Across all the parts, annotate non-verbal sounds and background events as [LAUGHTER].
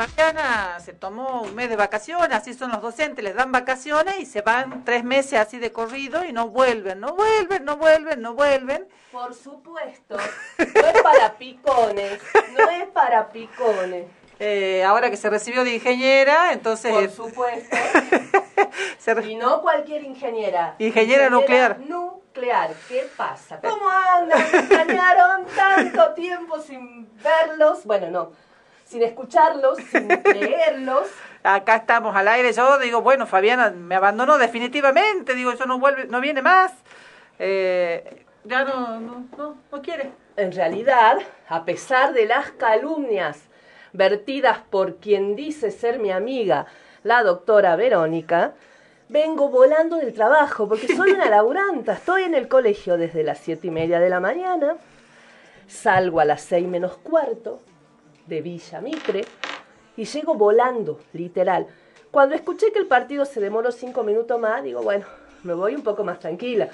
Fabiana se tomó un mes de vacaciones, así son los docentes, les dan vacaciones y se van tres meses así de corrido y no vuelven, no vuelven, no vuelven, no vuelven. Por supuesto, no es para picones, no es para picones. Eh, ahora que se recibió de ingeniera, entonces... Por supuesto. [LAUGHS] Y no cualquier ingeniera. Ingeniera, nuclear. Nuclear, ¿qué pasa? ¿Cómo andan? Me extrañaron tanto tiempo sin verlos. Bueno, no, sin escucharlos, sin [LAUGHS] leerlos. Acá estamos al aire. Yo digo, bueno, Fabiana me abandonó definitivamente. Digo, yo no vuelve, no viene más. Eh, ya no, no, no, no quiere. En realidad, a pesar de las calumnias vertidas por quien dice ser mi amiga, la doctora Verónica, vengo volando del trabajo porque soy una [LAUGHS] laburanta. Estoy en el colegio desde las siete y media de la mañana, salgo a las seis menos cuarto de Villa Mitre y llego volando, literal. Cuando escuché que el partido se demoró cinco minutos más, digo, bueno, me voy un poco más tranquila.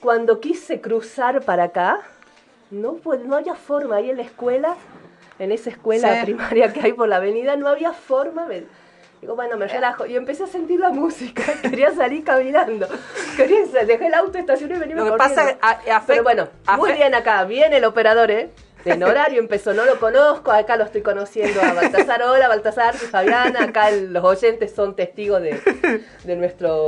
Cuando quise cruzar para acá, no, pues, no había forma. Ahí en la escuela en esa escuela primaria que hay por la avenida, no había forma. digo, bueno, me relajo. Y empecé a sentir la música. [LAUGHS] Quería salir caminando. Quería, dejé el auto, estacioné y venía Lo que pasa Pero bueno, muy bien acá. Viene el operador, ¿eh? En horario empezó, no lo conozco, acá lo estoy conociendo a Baltasar. Hola, Baltasar y Fabiana. Acá los oyentes son testigos de, de nuestro.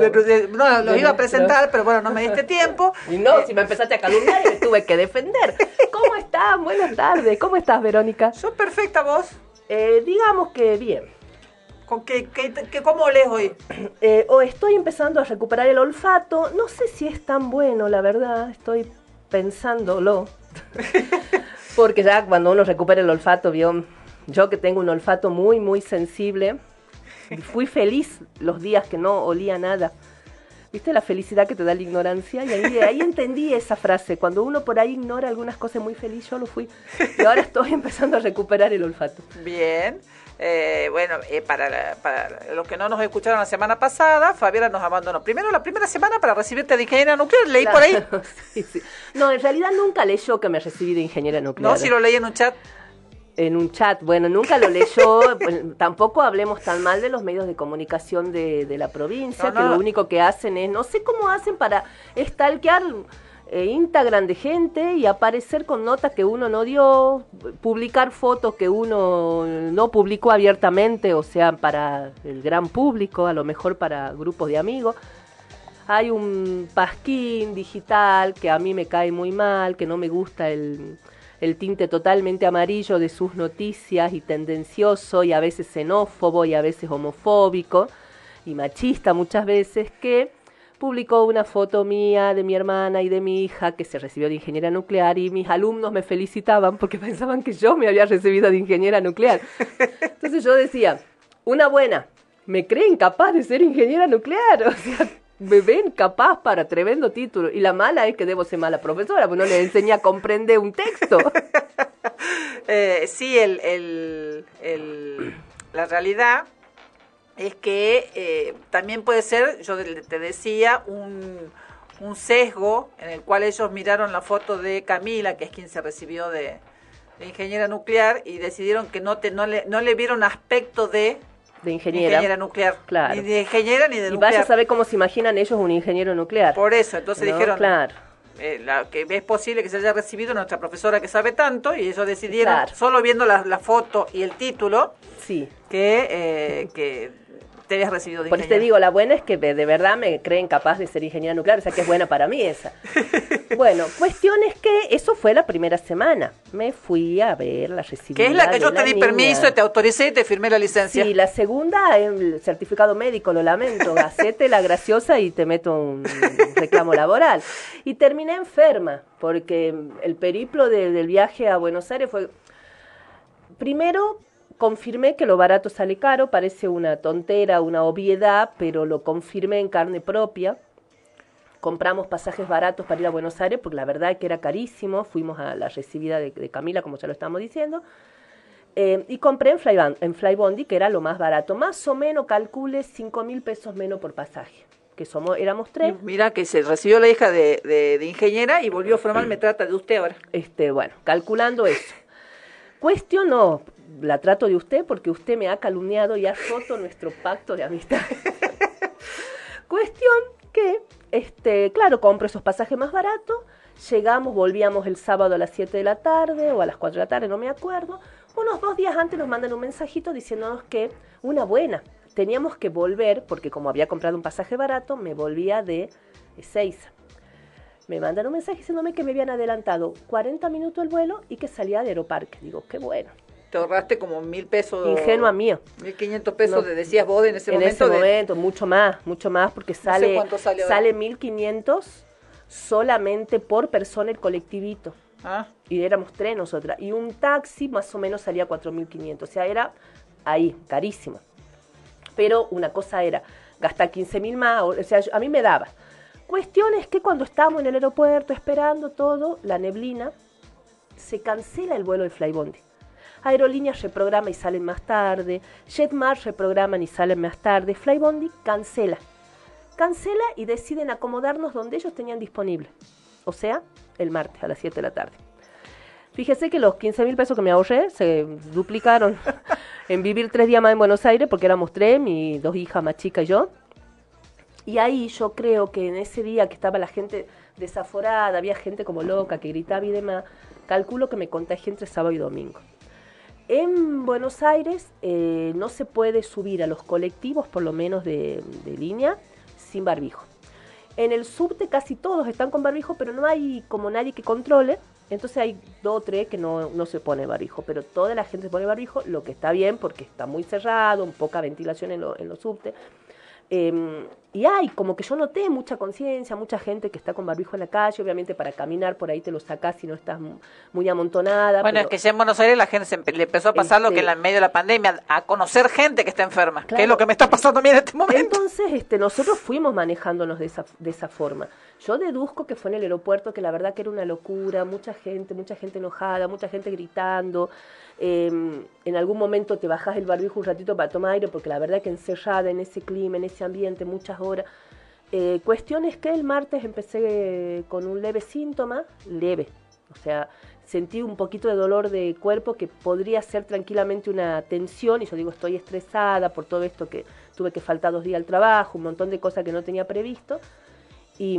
no, lo iba a presentar, pero bueno, no me diste tiempo. [LAUGHS] Y no, si me empezaste a calumniar y me tuve que defender. ¿Cómo estás? Buenas tardes. ¿Cómo estás, Verónica? Sos perfecta vos. Eh, digamos que bien. ¿Con qué, qué, cómo lees hoy? [CLEARS THROAT] Eh, o estoy empezando a recuperar el olfato. No sé si es tan bueno, la verdad. Estoy pensándolo. [LAUGHS] Porque ya cuando uno recupera el olfato, yo que tengo un olfato muy, muy sensible, fui feliz los días que no olía nada. ¿Viste la felicidad que te da la ignorancia? Y ahí, ahí entendí esa frase. Cuando uno por ahí ignora algunas cosas muy feliz, yo lo fui. Y ahora estoy empezando a recuperar el olfato. Bien. Eh, bueno, eh, para, para, los que no nos escucharon la semana pasada, Fabiana nos abandonó. Primero la primera semana para recibirte de ingeniera nuclear, leí por ahí. [LAUGHS] No, en realidad nunca leyó que me recibí de ingeniera nuclear. No, si lo leí en un chat. En un chat, bueno, nunca lo leyó. [LAUGHS] tampoco hablemos tan mal de los medios de comunicación de, la provincia, que lo único que hacen es, no sé cómo hacen para stalkear eh, Instagram de gente y aparecer con notas que uno no dio, publicar fotos que uno no publicó abiertamente, o sea, para el gran público, a lo mejor para grupos de amigos. Hay un pasquín digital que a mí me cae muy mal, que no me gusta el, el tinte totalmente amarillo de sus noticias y tendencioso y a veces xenófobo y a veces homofóbico y machista muchas veces que publicó una foto mía de mi hermana y de mi hija que se recibió de ingeniera nuclear y mis alumnos me felicitaban porque [LAUGHS] pensaban que yo me había recibido de ingeniera nuclear. Entonces yo decía, una buena, me creen capaz de ser ingeniera nuclear, [LAUGHS] o sea, me ven capaz para tremendo título. Y la mala es que debo ser mala profesora, porque no le enseñé a comprender un texto. [LAUGHS] eh, sí, el, el, el, la realidad es que eh, también puede ser, yo te decía, un, un, sesgo en el cual ellos miraron la foto de Camila, que es quien se recibió de, ingeniera nuclear, y decidieron que no, te, no, le, no le vieron aspecto de de ingeniera. nuclear. Claro. Ni de ingeniera ni de y nuclear. Y vas a saber cómo se imaginan ellos un ingeniero nuclear. Por eso, entonces dijeron claro. Eh, que es posible que se haya recibido nuestra profesora que sabe tanto y ellos decidieron, solo viendo la, la, foto y el título, sí. que, eh, que te habías recibido de Por eso te digo, la buena es que de verdad me creen capaz de ser ingeniera nuclear, o sea que es buena para mí esa. [LAUGHS] bueno, cuestión es que eso fue la primera semana. Me fui a ver la recibida. Que es la que yo te di permiso, te autoricé y te firmé la licencia. Sí, la segunda, el certificado médico, lo lamento, gacete la graciosa y te meto un reclamo laboral. Y terminé enferma, porque el periplo del viaje a Buenos Aires fue... Primero, confirmé que lo barato sale caro, parece una tontera, una obviedad, pero lo confirmé en carne propia. Compramos pasajes baratos para ir a Buenos Aires, porque la verdad es que era carísimo. Fuimos a la recibida de, Camila, como ya lo estamos diciendo. Eh, y compré en, Fly, en Flybondi, que era lo más barato. Más o menos, calcule 5 mil pesos menos por pasaje. Que somos, éramos tres. Mira que se recibió la hija de, de, ingeniera y volvió a formar, me trata de usted ahora. Este, bueno, calculando eso. Cuestión no, la trato de usted porque usted me ha calumniado y ha roto nuestro pacto de amistad. [LAUGHS] Cuestión que, este, claro, compro esos pasajes más baratos, llegamos, volvíamos el sábado a las 7 de la tarde o a las 4 de la tarde, no me acuerdo. Unos dos días antes nos mandan un mensajito diciéndonos que una buena, teníamos que volver, porque como había comprado un pasaje barato, me volvía de Ezeiza. Me mandan un mensaje diciéndome que me habían adelantado 40 minutos el vuelo y que salía de Aeroparque. Digo, qué bueno. Te ahorraste como mil pesos. Ingenua mío. Mil quinientos pesos, no, decías vos en ese en momento. En ese momento, mucho más, mucho más, porque sale, no sé sale, sale 1500 solamente por persona el colectivito. Ah. Y éramos tres nosotras. Y un taxi más o menos salía 4.500. O sea, era ahí, carísimo. Pero una cosa era gastar 15.000 más. O sea, a mí me daba. Cuestión es que cuando estábamos en el aeropuerto esperando todo, la neblina, se cancela el vuelo de Flybondi. Aerolíneas reprograma y salen más tarde, Jetmar reprograman y salen más tarde, Flybondi cancela. Cancela y deciden acomodarnos donde ellos tenían disponible. O sea, el martes a las 7 de la tarde. Fíjese que los 15 mil pesos que me ahorré se duplicaron [LAUGHS] en vivir tres días más en Buenos Aires, porque éramos tres, mis dos hijas más chicas y yo. Y ahí yo creo que en ese día que estaba la gente desaforada, había gente como loca que gritaba y demás, calculo que me contagié entre sábado y domingo. En Buenos Aires eh, no se puede subir a los colectivos, por lo menos de, línea, sin barbijo. En el subte casi todos están con barbijo, pero no hay como nadie que controle. Entonces hay dos o tres que no, no se pone barbijo, pero toda la gente se pone barbijo, lo que está bien porque está muy cerrado, poca ventilación en, lo, en los subtes. Eh, y hay, como que yo noté mucha conciencia, mucha gente que está con barbijo en la calle, obviamente para caminar por ahí te lo sacás si no estás muy amontonada. Bueno, pero, es que ya en Buenos Aires la gente se le empezó a pasar este, lo que en medio de la pandemia, a conocer gente que está enferma, claro, que es lo que me está pasando a mí en este momento. Entonces, este, nosotros fuimos manejándonos de esa, de esa forma. Yo deduzco que fue en el aeropuerto que la verdad que era una locura, mucha gente, mucha gente enojada, mucha gente gritando. Eh, en algún momento te bajas el barbijo un ratito para tomar aire, porque la verdad que encerrada en ese clima, en ese ambiente, muchas horas. Eh, cuestión es que el martes empecé con un leve síntoma, leve, o sea, sentí un poquito de dolor de cuerpo que podría ser tranquilamente una tensión, y yo digo, estoy estresada por todo esto que tuve que faltar dos días al trabajo, un montón de cosas que no tenía previsto. Y,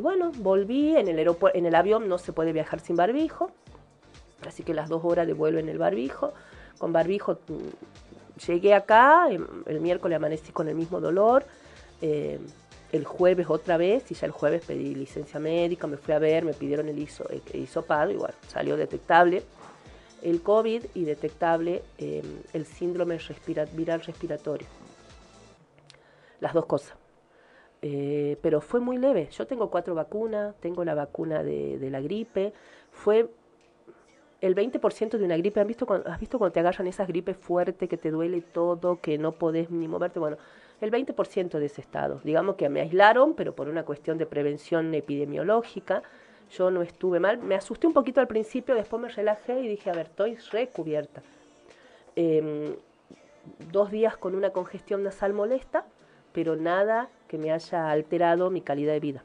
bueno, volví, en el, en el avión no se puede viajar sin barbijo, así que las dos horas de vuelo en el barbijo. Con barbijo llegué acá, el miércoles amanecí con el mismo dolor. Eh, el jueves otra vez y ya el jueves pedí licencia médica, me fui a ver, me pidieron el, iso, el igual salió detectable el COVID y detectable eh, el síndrome viral respiratorio. Las dos cosas. Eh, pero fue muy leve. Yo tengo cuatro vacunas, tengo la vacuna de, de la gripe. Fue el 20% de una gripe. ¿Has visto, cuando, ¿Has visto cuando te agarran esas gripes fuertes que te duele todo, que no podés ni moverte? Bueno, el 20% de ese estado. Digamos que me aislaron, pero por una cuestión de prevención epidemiológica. Yo no estuve mal. Me asusté un poquito al principio, después me relajé y dije, a ver, estoy recubierta. Eh, dos días con una congestión nasal molesta, pero nada que me haya alterado mi calidad de vida.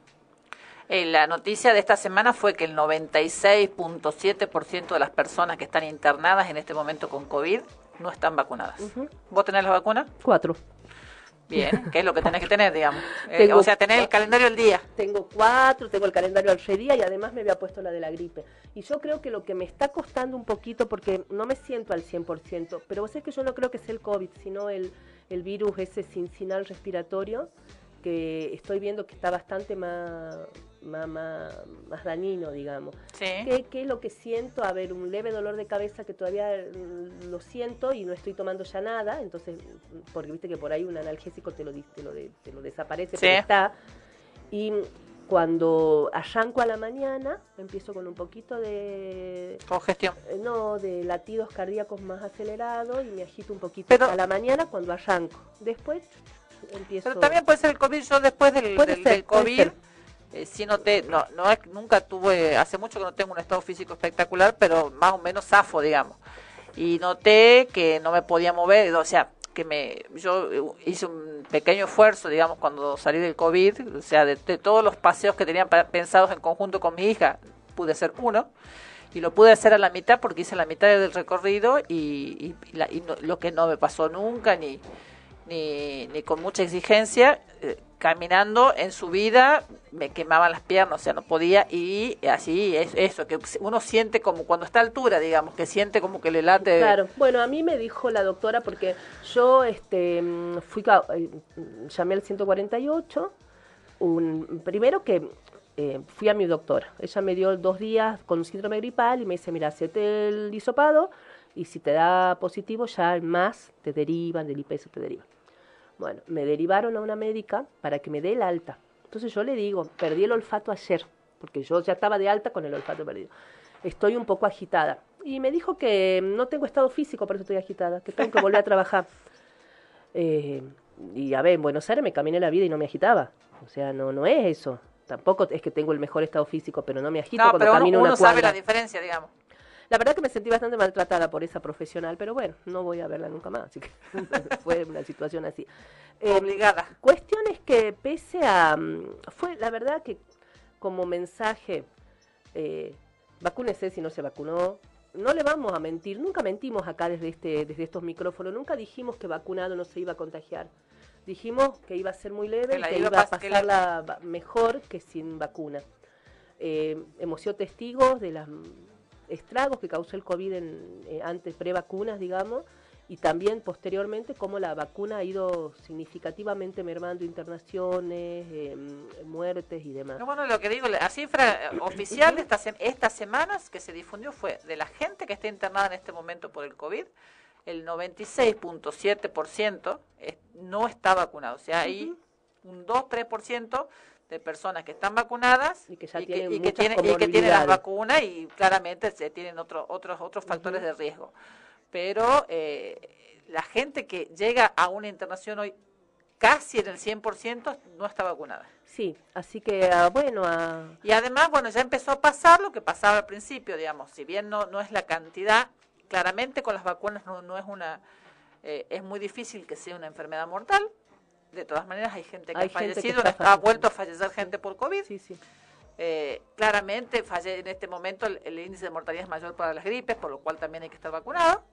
Eh, la noticia de esta semana fue que el 96.7% de las personas que están internadas en este momento con COVID no están vacunadas. Uh -huh. ¿Vos tenés la vacuna? Cuatro. Bien, que es lo que tenés que tener, digamos. [LAUGHS] Eh, o sea, tener el calendario al día. Tengo cuatro, tengo el calendario al día y además me había puesto la de la gripe. Y yo creo que lo que me está costando un poquito, porque no me siento al 100%, pero vos sabés que yo no creo que sea el COVID, sino el, el virus ese cincinal respiratorio, que estoy viendo que está bastante más, más, más, más dañino, digamos. Sí. ¿Qué, ¿Qué, es lo que siento? A ver, un leve dolor de cabeza que todavía lo siento y no estoy tomando ya nada, entonces, porque viste que por ahí un analgésico te lo, te lo, te lo desaparece, sí. pero está. Y cuando arranco a la mañana, empiezo con un poquito de... Congestión. Eh, no, de latidos cardíacos más acelerados y me agito un poquito pero, a la mañana cuando arranco. Después empiezo... Pero también puede ser el COVID, yo después del, del, ser, del COVID... Eh, sí noté, no, no es, nunca tuve, hace mucho que no tengo un estado físico espectacular, pero más o menos zafo, digamos. Y noté que no me podía mover, o sea, que me, yo hice un pequeño esfuerzo, digamos, cuando salí del COVID, o sea, de, de todos los paseos que tenía pensados en conjunto con mi hija, pude hacer uno. y lo pude hacer a la mitad porque hice la mitad del recorrido y, lo que no me pasó nunca ni, ni, ni con mucha exigencia, eh, caminando en su vida me quemaban las piernas, o sea, no podía y así es eso, que uno siente como cuando está a altura, digamos, que siente como que le late. Claro, bueno, a mí me dijo la doctora porque yo este fui eh, llamé al 148 un primero que eh, fui a mi doctora. Ella me dio dos días con síndrome gripal y me dice, mira, hacete el hisopado y si te da positivo ya más te derivan, del IPS te derivan. Bueno, me derivaron a una médica para que me dé el alta. Entonces yo le digo, perdí el olfato ayer, porque yo ya estaba de alta con el olfato perdido. Estoy un poco agitada. Y me dijo que no tengo estado físico, por eso estoy agitada, que tengo que volver a trabajar. [LAUGHS] Eh, y a ver, en Buenos Aires me caminé la vida y no me agitaba. O sea, no, no es eso. Tampoco es que tengo el mejor estado físico, pero no me agito no, cuando pero camino uno, uno sabe la diferencia, digamos. La verdad que me sentí bastante maltratada por esa profesional, pero bueno, no voy a verla nunca más, así que [LAUGHS] fue una situación así. Eh, Obligada. Cuestión es que pese a... Mm, fue la verdad que como mensaje, eh, vacúnese si no se vacunó, no le vamos a mentir, nunca mentimos acá desde, este, desde estos micrófonos, nunca dijimos que vacunado no se iba a contagiar. Dijimos que iba a ser muy leve, que, iba a pasarla mejor que sin vacuna. Eh, hemos sido testigos de los estragos que causó el COVID en, eh, antes, pre-vacunas, digamos, y también posteriormente cómo la vacuna ha ido significativamente mermando internaciones, em, muertes y demás. bueno, lo que digo, la cifra oficial de estas, estas semanas que se difundió fue de la gente que está internada en este momento por el COVID, el 96.7% no está vacunado. O sea, hay un 2-3% de personas que están vacunadas y que, ya tienen, y que, tienen, y que tienen las vacunas y claramente se tienen otros otros otros factores de riesgo. Pero eh, la gente que llega a una internación hoy casi en el 100% no está vacunada. Sí, así que ah, bueno. Ah. Y además, bueno, ya empezó a pasar lo que pasaba al principio, digamos, si bien no, no es la cantidad claramente con las vacunas no, no es una, eh, es muy difícil que sea una enfermedad mortal. De todas maneras, hay gente que ha fallecido, ha vuelto a fallecer gente por COVID. Sí, sí. Eh, claramente, falle, en este momento el, índice de mortalidad es mayor para las gripes, por lo cual también hay que estar vacunado.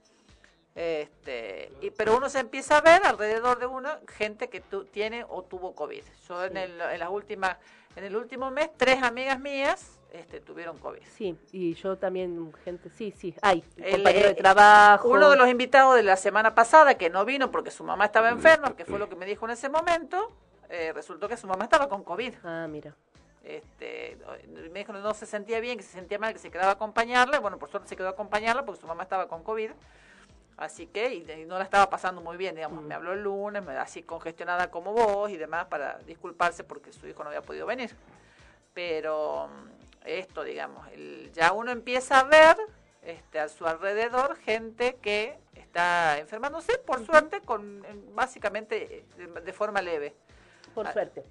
Este, y, pero uno se empieza a ver alrededor de uno gente que tu, tiene o tuvo COVID. Yo en, el, en las últimas, en el último mes, tres amigas mías este, tuvieron COVID. Sí, y yo también, gente, sí, sí, hay, compañero de eh, trabajo. Uno de los invitados de la semana pasada que no vino porque su mamá estaba enferma, que fue lo que me dijo en ese momento, eh, resultó que su mamá estaba con COVID. Ah, mira. Este, me dijo que no se sentía bien, que se sentía mal, que se quedaba a acompañarla. Bueno, por suerte se quedó a acompañarla porque su mamá estaba con COVID. Así que, y, no la estaba pasando muy bien, digamos. Mm. Me habló el lunes, me, así congestionada como vos y demás, para disculparse porque su hijo no había podido venir. Pero esto, digamos, el, ya uno empieza a ver este, a su alrededor gente que está enfermándose, por suerte, con básicamente de, forma leve. Por ah. suerte,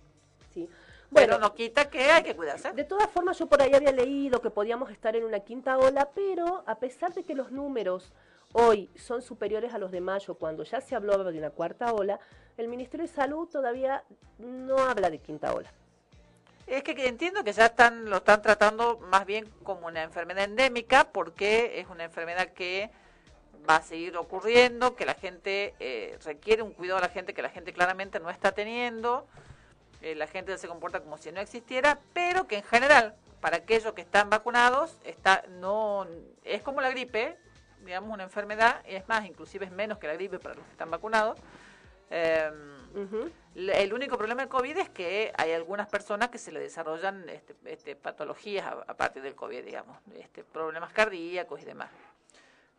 sí. Bueno, no quita que hay que cuidarse. De todas formas, yo por ahí había leído que podíamos estar en una quinta ola, pero a pesar de que los números hoy son superiores a los de mayo, cuando ya se habló de una cuarta ola, el Ministerio de Salud todavía no habla de quinta ola. Es que entiendo que ya están lo están tratando más bien como una enfermedad endémica porque es una enfermedad que va a seguir ocurriendo, que la gente eh, requiere un cuidado a la gente que la gente claramente no está teniendo, eh, la gente se comporta como si no existiera, pero que en general para aquellos que están vacunados está no es como la gripe, digamos una enfermedad, es más, inclusive es menos que la gripe para los que están vacunados. Eh, el único problema del COVID es que hay algunas personas que se le desarrollan este, este, patologías a, partir del COVID, digamos, este, problemas cardíacos y demás.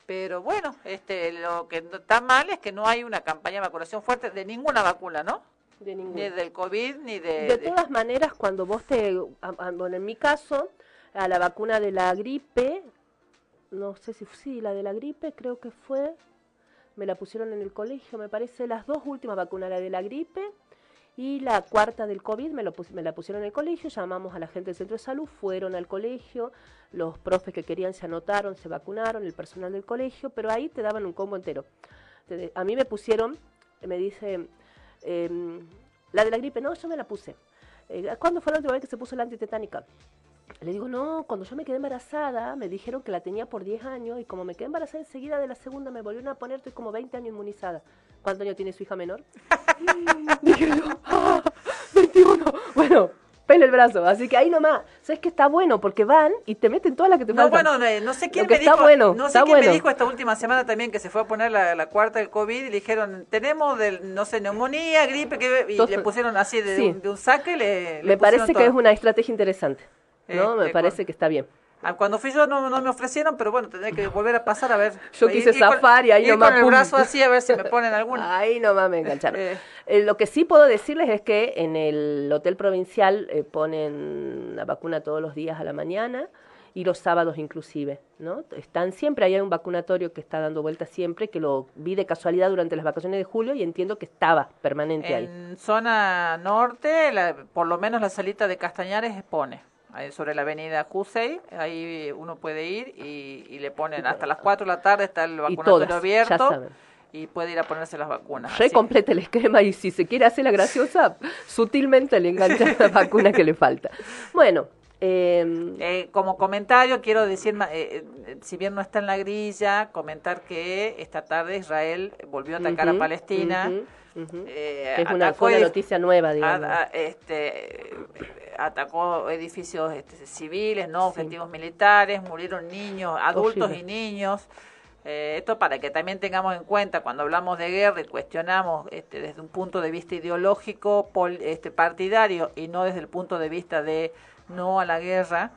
Pero bueno, este, lo que está mal es que no hay una campaña de vacunación fuerte de ninguna vacuna, ¿no? De ninguna. Ni del COVID ni de... De todas maneras, cuando vos te... Bueno, en mi caso, a la vacuna de la gripe, no sé si sí, la de la gripe creo que fue me la pusieron en el colegio, me parece, las dos últimas vacunas, la de la gripe y la cuarta del COVID, me, lo me la pusieron en el colegio, llamamos a la gente del centro de salud, fueron al colegio, los profes que querían se anotaron, se vacunaron, el personal del colegio, pero ahí te daban un combo entero. A mí me pusieron, me dice, em, la de la gripe, no, yo me la puse. Eh, ¿Cuándo fue la última vez que se puso la antitetánica? Le digo, no, cuando yo me quedé embarazada, me dijeron que la tenía por 10 años y como me quedé embarazada enseguida de la segunda me volvieron a poner, estoy como 20 años inmunizada. ¿Cuántos años tiene su hija menor? [LAUGHS] Dije yo, ¡ah! 21. Bueno, pele el brazo. Así que ahí nomás. ¿Sabes que está bueno? Porque van y te meten todas las que te no, faltan. bueno, no sé quién me dijo. Bueno, no sé quién me dijo esta última semana también que se fue a poner la, cuarta del COVID y le dijeron, tenemos, del, no sé, neumonía, gripe, que, y le pusieron así de, un, saque. Le, me parece que es una estrategia interesante. ¿No? me este, parece que está bien. Ah, cuando fui yo no, no, me ofrecieron, pero bueno, tendré que volver a pasar a ver. Yo quise zafar y ahí nomás. con el brazo así a ver si me ponen [LAUGHS] alguna. Ahí nomás me engancharon. Eh. Eh, lo que sí puedo decirles es que en el hotel provincial eh, ponen la vacuna todos los días a la mañana y los sábados inclusive, ¿no? Están siempre, hay un vacunatorio que está dando vueltas siempre, que lo vi de casualidad durante las vacaciones de julio y entiendo que estaba permanente ahí. En zona norte, por lo menos la salita de Castañares pone sobre la avenida Jusey, ahí uno puede ir y, le ponen hasta las 4 de la tarde está el vacunatorio abierto y puede ir a ponerse las vacunas. Re completa el esquema y si se quiere hacer la graciosa, sutilmente le engancha la [LAUGHS] vacuna que le falta. Bueno. Em, eh, como comentario, quiero decir, eh, eh, si bien no está en la grilla, comentar que esta tarde Israel volvió a atacar a Palestina. Es una, noticia nueva, digamos. este, atacó edificios este, civiles, no objetivos militares, murieron niños, adultos y niños. Eh, esto para que también tengamos en cuenta cuando hablamos de guerra y cuestionamos este, desde un punto de vista ideológico, este, partidario y no desde el punto de vista de no a la guerra,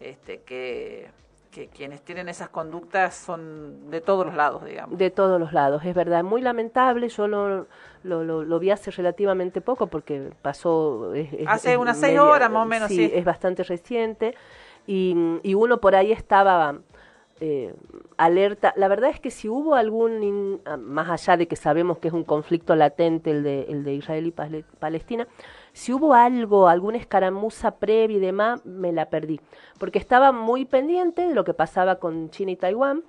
este, que que quienes tienen esas conductas son de todos los lados, digamos. De todos los lados, es verdad. Muy lamentable, yo lo, lo, lo, vi hace relativamente poco porque pasó... hace unas seis horas más o menos, sí, es bastante reciente. Y, y uno por ahí estaba eh, alerta. La verdad es que si hubo algún, más allá de que sabemos que es un conflicto latente el de, el de Israel y Palestina, si hubo algo, alguna escaramuza previa y demás, me la perdí. Porque estaba muy pendiente de lo que pasaba con China y Taiwán.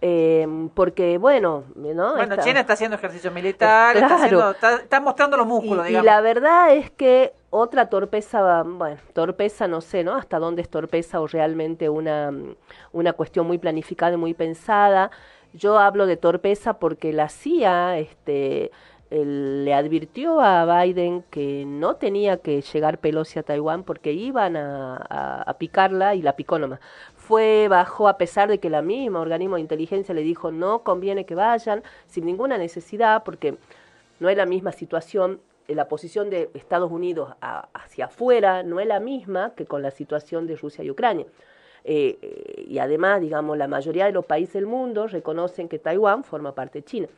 Eh, porque, bueno, ¿no? Bueno, China está haciendo ejercicio militar, está, mostrando los músculos, digamos. Y la verdad es que otra torpeza, bueno, torpeza no sé, ¿no? Hasta dónde es torpeza o realmente una, una cuestión muy planificada y muy pensada. Yo hablo de torpeza porque la CIA, este, le advirtió a Biden que no tenía que llegar Pelosi a Taiwán porque iban a, picarla y la picó nomás. Fue, bajó a pesar de que la misma organismo de inteligencia le dijo no conviene que vayan sin ninguna necesidad porque no es la misma situación. La posición de Estados Unidos hacia afuera no es la misma que con la situación de Rusia y Ucrania. Eh, eh, y además, digamos, la mayoría de los países del mundo reconocen que Taiwán forma parte de China.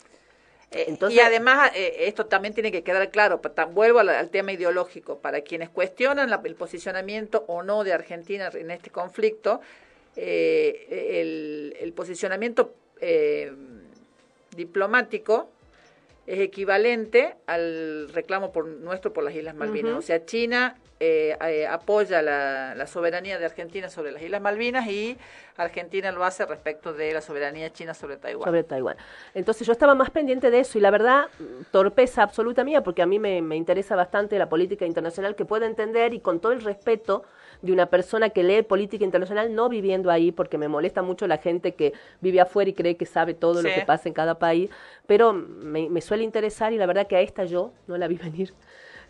Eh, y además, eh, esto también tiene que quedar claro, vuelvo al, tema ideológico, para quienes cuestionan el posicionamiento o no de Argentina en este conflicto, eh, el, posicionamiento diplomático es equivalente al reclamo por nuestro por las Islas Malvinas. O sea, China eh, eh, apoya la, soberanía de Argentina sobre las Islas Malvinas y Argentina lo hace respecto de la soberanía china sobre Taiwán. Sobre Taiwán. Entonces yo estaba más pendiente de eso y la verdad, torpeza absoluta mía, porque a mí me, me interesa bastante la política internacional que pueda entender y con todo el respeto de una persona que lee política internacional no viviendo ahí, porque me molesta mucho la gente que vive afuera y cree que sabe todo lo que pasa en cada país, pero me, me suele interesar y la verdad que a esta yo no la vi [LAUGHS] venir.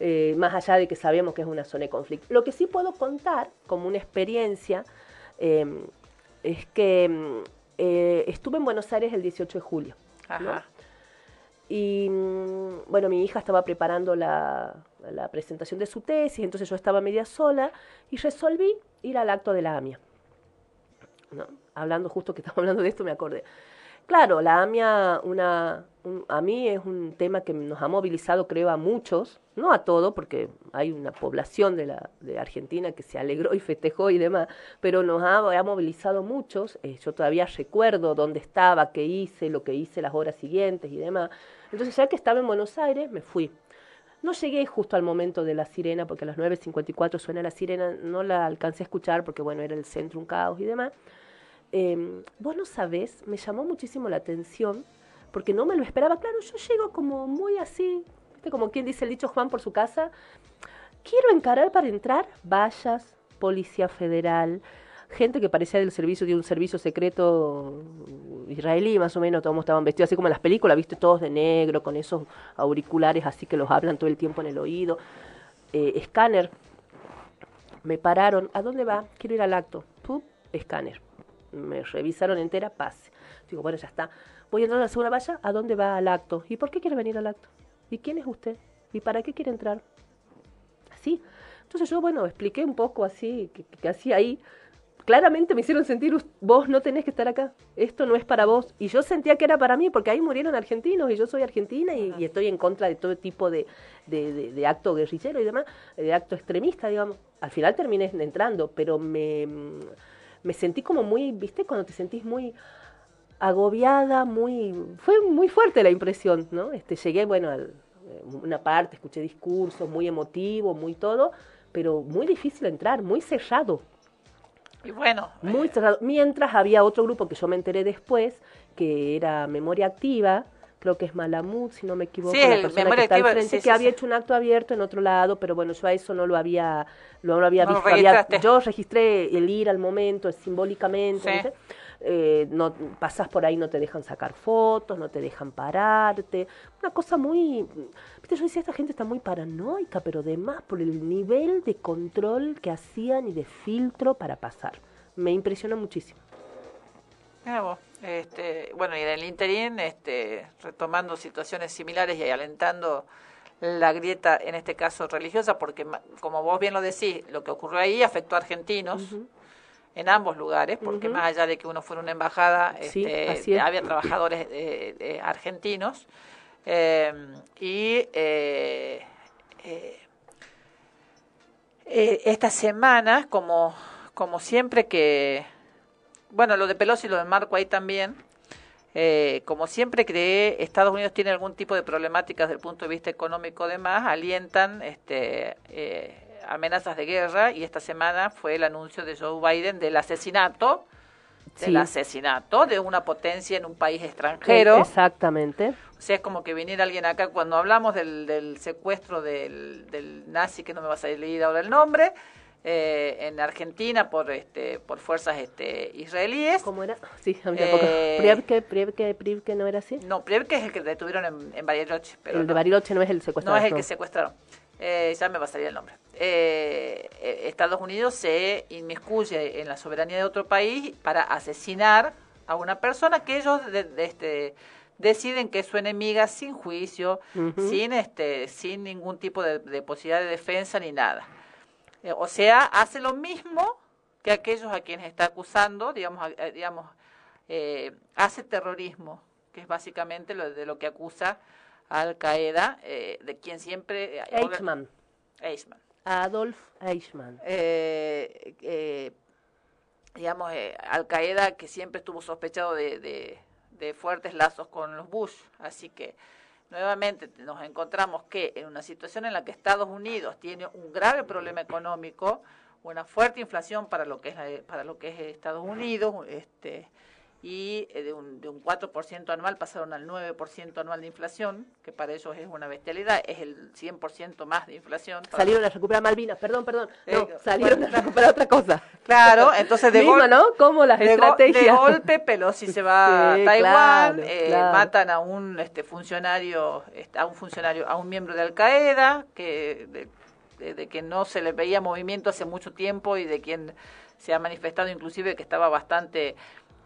Eh, más allá de que sabemos que es una zona de conflicto. Lo que sí puedo contar como una experiencia em, es que em, eh, estuve en Buenos Aires el 18 de julio. Y mm, bueno, mi hija estaba preparando la, presentación de su tesis, entonces yo estaba media sola y resolví ir al acto de la AMIA. Hablando justo que [LAUGHS] estamos hablando de esto, me acordé. Claro, la AMIA, una, a mí es un tema que nos ha movilizado, creo, a muchos, no a todos, porque hay una población de, la, de Argentina que se alegró y festejó y demás, pero nos ha, movilizado muchos. Eh, yo todavía recuerdo dónde estaba, qué hice, lo que hice las horas siguientes y demás. Entonces, ya que estaba en Buenos Aires, me fui. No llegué justo al momento de la sirena, porque a las 9.54 suena la sirena, no la alcancé a escuchar porque, bueno, era el centro, un caos y demás. Eh, vos no sabés, me llamó muchísimo la atención, porque no me lo esperaba. Claro, yo llego como muy así, como quien dice el dicho Juan por su casa. Quiero encarar para entrar vallas, policía federal, gente que parecía del servicio de un servicio secreto israelí, más o menos, todos estaban vestidos así como en las películas, viste, todos de negro, con esos auriculares así que los hablan todo el tiempo en el oído. Eh, escáner, me pararon, ¿a dónde va? Quiero ir al acto. Pup, escáner. Me revisaron entera, pase. Digo, bueno, ya está. Voy a entrar a la segunda valla, ¿a dónde va al acto? ¿Y por qué quiere venir al acto? ¿Y quién es usted? ¿Y para qué quiere entrar? Así. Entonces yo, bueno, expliqué un poco así, que, hacía ahí. Claramente me hicieron sentir, vos no tenés que estar acá, esto no es para vos. Y yo sentía que era para mí, porque ahí murieron argentinos y yo soy argentina y, estoy en contra de todo tipo de, de, de, acto guerrillero y demás, de acto extremista, digamos. Al final terminé entrando, pero me, me sentí como muy, viste, cuando te sentís muy agobiada, muy, fue muy fuerte la impresión, ¿no? Este, llegué, bueno, a una parte, escuché discursos, muy emotivo, muy todo, pero muy difícil entrar, muy cerrado. Y bueno. Muy eh, cerrado. Mientras había otro grupo que yo me enteré después, que era Memoria Activa, creo que es Malamud, si no me equivoco, sí, la persona que está al frente, que había hecho un acto abierto en otro lado, pero bueno, yo a eso no lo había, no lo había visto. yo registré el ir al momento, simbólicamente, eh, no pasas por ahí, no te dejan sacar fotos, no te dejan pararte, una cosa muy, viste, yo decía, esta gente está muy paranoica, pero además por el nivel de control que hacían y de filtro para pasar. Me impresionó muchísimo. Este, bueno, y en el interín, este, retomando situaciones similares y alentando la grieta, en este caso religiosa, porque como vos bien lo decís, lo que ocurrió ahí afectó a argentinos en ambos lugares, porque más allá de que uno fuera una embajada, este, había trabajadores eh, argentinos. Eh, y eh, esta semana, como, como siempre que, bueno, lo de Pelosi y lo de Marco ahí también, como siempre que Estados Unidos tiene algún tipo de problemáticas desde el punto de vista económico demás, alientan este, amenazas de guerra y esta semana fue el anuncio de Joe Biden del asesinato del asesinato de una potencia en un país extranjero. Exactamente. O sea, es como que viniera alguien acá, cuando hablamos del, del secuestro del, del, nazi, que no me va a salir ahora el nombre, eh, en Argentina por este por fuerzas este israelíes. ¿Cómo era? [LAUGHS] Sí, a mí tampoco. Eh, no era así? No, Priebke es el que detuvieron en, en Bariloche. Pero el de Bariloche no es el secuestrador. No es el que secuestraron eh, ya me pasaría el nombre. Eh, eh, Estados Unidos se inmiscuye en la soberanía de otro país para asesinar a una persona que ellos este, deciden que es su enemiga sin juicio, sin, este, sin ningún tipo de, posibilidad de defensa ni nada. Eh, o sea, hace lo mismo que aquellos a quienes está acusando, digamos, digamos hace terrorismo, que es básicamente lo de lo que acusa al Qaeda, eh, de quien siempre... Eh, Eichmann. Eichmann. Adolf Eichmann. Eh, eh digamos, Al Qaeda que siempre estuvo sospechado de, de, de, fuertes lazos con los Bush. Así que nuevamente nos encontramos que en una situación en la que Estados Unidos tiene un grave problema económico, una fuerte inflación para lo que es, para lo que es Estados Unidos, este, y eh, de un, de un 4% anual pasaron al 9% anual de inflación, que para ellos es una bestialidad, es el 100% más de inflación. Salieron a recuperar Malvinas, perdón, perdón, no, eh, salieron a recuperar otra cosa. Claro, entonces de, golpe, ¿no? Como las de estrategias. de golpe Pelosi se va [LAUGHS] a Taiwán, eh, matan a un este funcionario, a un funcionario, a un miembro de Al Qaeda, que de, de que no se le veía movimiento hace mucho tiempo y de quien se ha manifestado inclusive que estaba bastante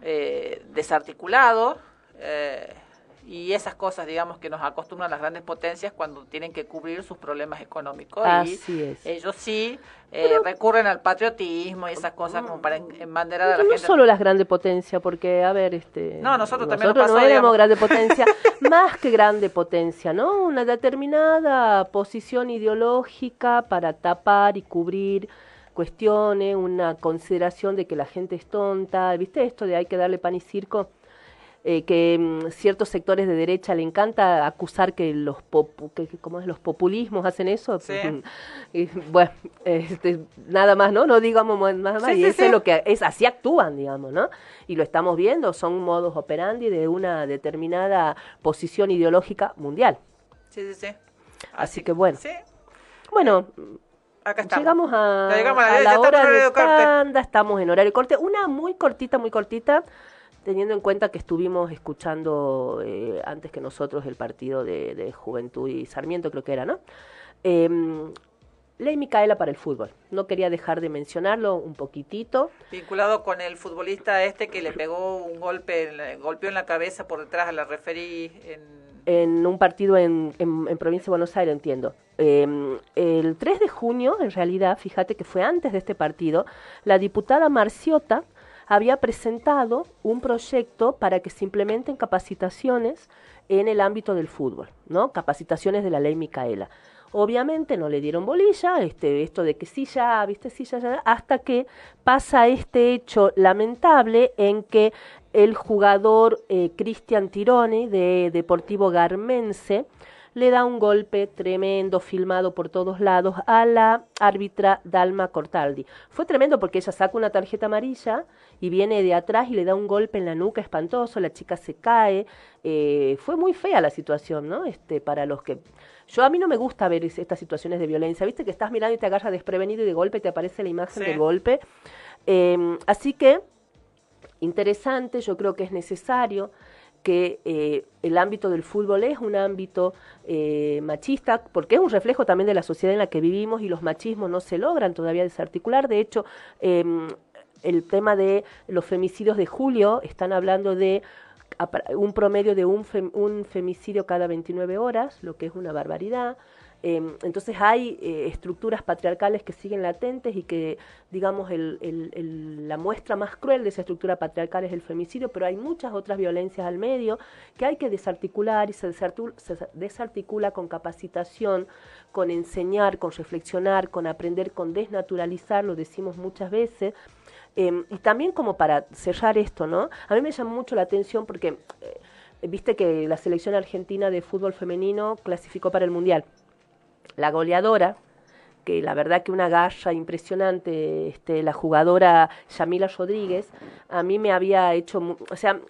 eh, desarticulado eh, y esas cosas, digamos, que nos acostumbran las grandes potencias cuando tienen que cubrir sus problemas económicos. Así es. Ellos sí eh, recurren al patriotismo y esas cosas como para embanderar a la gente. No solo las grandes potencias, porque, a ver, este... No, nosotros, también no éramos grande potencia, [LAUGHS] más que grande potencia, ¿no? Una determinada posición ideológica para tapar y cubrir cuestiones, una consideración de que la gente es tonta, ¿viste esto de hay que darle pan y circo? Eh, que mm, ciertos sectores de derecha le encanta acusar que los que, ¿cómo es? los populismos hacen eso. Y, bueno este, nada más no no digamos más, más. Y eso es lo que es así actúan digamos no y lo estamos viendo son modos operandi de una determinada posición ideológica mundial. Sí sí sí. Así, que bueno. Bueno Acá estamos. Llegamos a, Ya llegamos a la- a la hora de tanda, estamos en horario corte. Una muy cortita, muy cortita, teniendo en cuenta que estuvimos escuchando eh, antes que nosotros el partido de, de Juventud y Sarmiento, creo que era, ¿no? Em, Ley Micaela para el fútbol. No quería dejar de mencionarlo un poquitito. Vinculado con el futbolista este que le pegó un golpe, golpeó en la cabeza por detrás a la referí en... en un partido en, en, provincia de Buenos Aires, entiendo. Eh, el 3 de junio, en realidad, fíjate que fue antes de este partido, la diputada Marciota había presentado un proyecto para que se implementen capacitaciones en el ámbito del fútbol, ¿no? Capacitaciones de la ley Micaela. Obviamente no le dieron bolilla, este, esto de que sí ya, viste, sí ya, ya, hasta que pasa este hecho lamentable en que el jugador eh, Cristian Tironi de Deportivo Garmense le da un golpe tremendo, filmado por todos lados, a la árbitra Dalma Cortaldi. Fue tremendo porque ella saca una tarjeta amarilla y viene de atrás y le da un golpe en la nuca espantoso, la chica se cae. eh, fue muy fea la situación, ¿no? Este, para los que... Yo a mí no me gusta ver es- estas situaciones de violencia, ¿viste? Que estás mirando y te agarras desprevenido y de golpe te aparece la imagen Sí. del golpe. Eh, así que interesante, yo creo que es necesario que eh, el ámbito del fútbol es un ámbito eh, machista, porque es un reflejo también de la sociedad en la que vivimos y los machismos no se logran todavía desarticular. De hecho, em, el tema de los femicidios de julio, están hablando de un promedio de un, un femicidio cada 29 horas, lo que es una barbaridad. Eh, entonces hay eh, estructuras patriarcales que siguen latentes y que, digamos, la muestra más cruel de esa estructura patriarcal es el femicidio, pero hay muchas otras violencias al medio que hay que desarticular y se, desarticula con capacitación, con enseñar, con reflexionar, con aprender, con desnaturalizar, lo decimos muchas veces. Eh, y también como para cerrar esto, ¿no? A mí me llama mucho la atención porque eh, viste que la selección argentina de fútbol femenino clasificó para el Mundial. La goleadora, que la verdad que una garra impresionante, este, la jugadora Yamila Rodríguez, a mí me había hecho, o sea,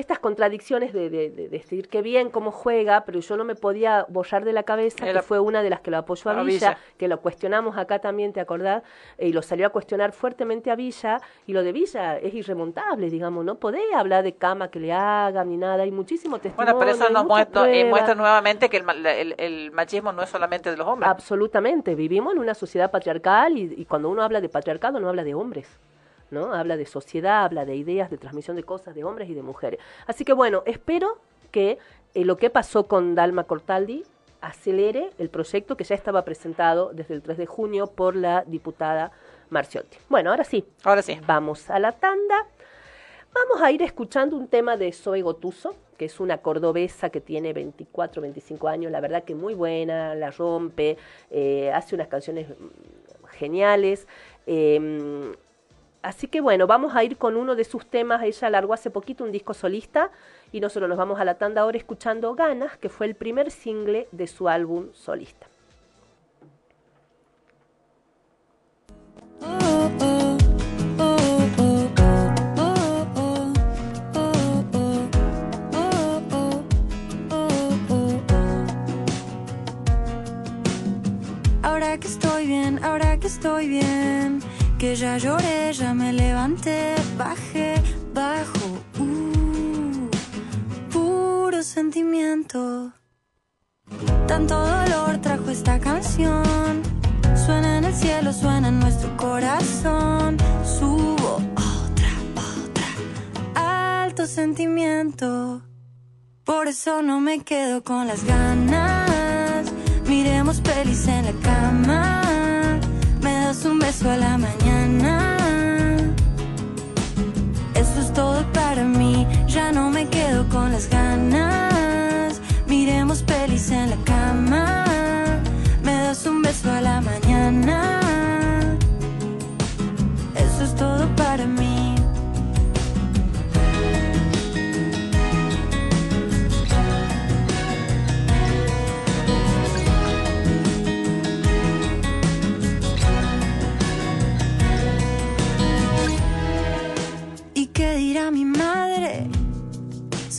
estas contradicciones de, de, de decir que bien cómo juega, pero yo no me podía borrar de la cabeza Era- que fue una de las que lo apoyó a a Villa, Villa. que lo cuestionamos acá también, ¿te acordás? Eh, y lo salió a cuestionar fuertemente a Villa, y lo de Villa es irremontable, digamos, no podés hablar de cama que le hagan ni nada, hay muchísimo testimonio. Bueno, pero eso nos muestra, eh, muestra nuevamente que el, el- el machismo no es solamente de los hombres. Absolutamente, vivimos en una sociedad patriarcal y, y cuando uno habla de patriarcado no habla de hombres, ¿no? Habla de sociedad, habla de ideas, de transmisión de cosas, de hombres y de mujeres. Así que bueno, espero que eh, lo que pasó con Dalma Cortaldi acelere el proyecto que ya estaba presentado desde el 3 de junio por la diputada Marciotti. Bueno, ahora sí, Ahora sí. Vamos a la tanda. Vamos a ir escuchando un tema de Zoe Gotuso, que es una cordobesa que tiene 24, 25 años, la verdad que muy buena, la rompe, eh, hace unas canciones geniales. eh, así que bueno, vamos a ir con uno de sus temas. Ella largó hace poquito un disco solista y nosotros nos vamos a la tanda ahora escuchando Ganas, que fue el primer single de su álbum solista. Ahora que estoy bien, ahora que estoy bien, que ya lloré, ya me levanté, bajé, bajo, uh, puro sentimiento. Tanto dolor trajo esta canción, suena en el cielo, suena en nuestro corazón, subo otra, otra, alto sentimiento. Por eso no me quedo con las ganas. Miremos pelis en la cama. Beso a la mañana. Eso es todo para mí. Ya no me quedo con las ganas. Miremos pelis en la cama. Me das un beso a la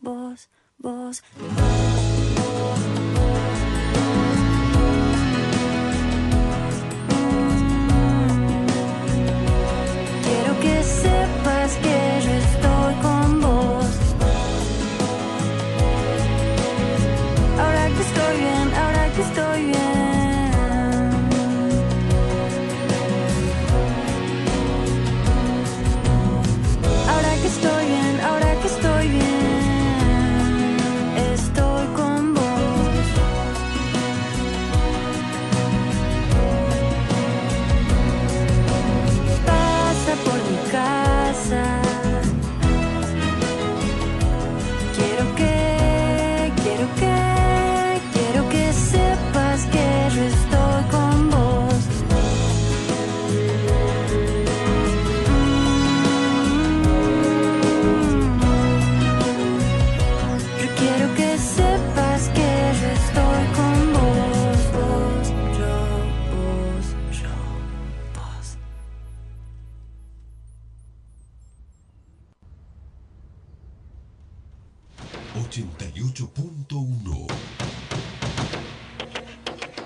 vos, vos. Quiero que sepas que yo estoy con vos. Ahora que estoy bien, ahora que estoy bien.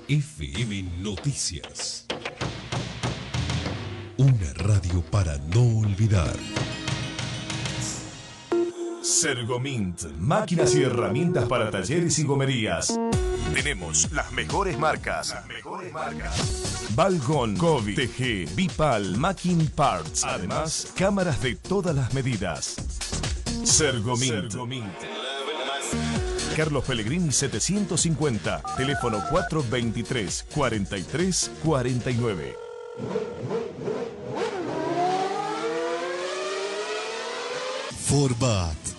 FM Noticias. Una radio para no olvidar. Sergomint, máquinas y herramientas para talleres y gomerías. Tenemos las mejores marcas. Las mejores marcas. Balgon, Kobe, TG, Bipal, Macking Parts. Además, cámaras de todas las medidas. Sergomint. Carlos Pellegrini 750, teléfono 423 43 49. Forbat,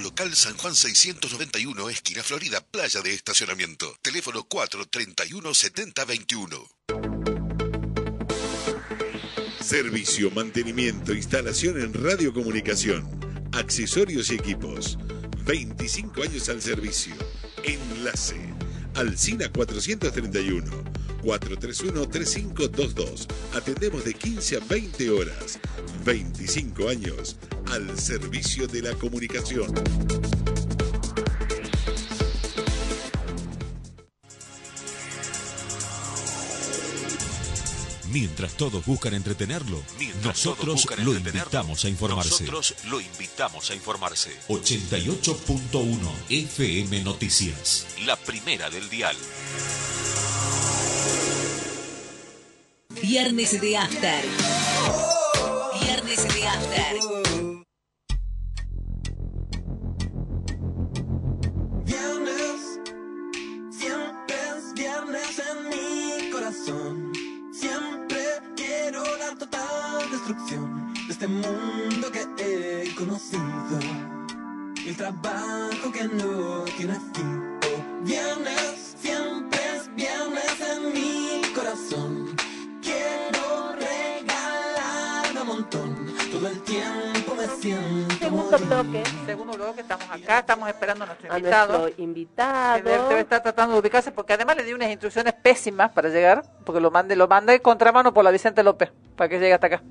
Local San Juan 691, esquina Florida, playa de estacionamiento. Teléfono 431 7021. Servicio, mantenimiento, instalación en radiocomunicación, accesorios y equipos. 25 años al servicio. Enlace. Alcina 431. 431-3522. Atendemos de 15 a 20 horas. 25 años al servicio de la comunicación. Mientras todos buscan entretenerlo, nosotros lo invitamos a informarse. Nosotros lo invitamos a informarse. 88.1 FM Noticias. La primera del dial. Viernes de After. Viernes de After. Total destrucción de este mundo que he conocido. El trabajo que no tiene fin. Oh, Viernes, siempre es viernes en mi corazón. Quiero regalar un montón. Todo el tiempo me siento. Segundo muy bloque. Segundo bloque, estamos acá, estamos esperando a nuestro A invitado. nuestro invitado. que debe, debe estar tratando de ubicarse porque además le di unas instrucciones pésimas para llegar, porque lo mandé, lo mandé contramano por la Vicente López para que llegue hasta acá.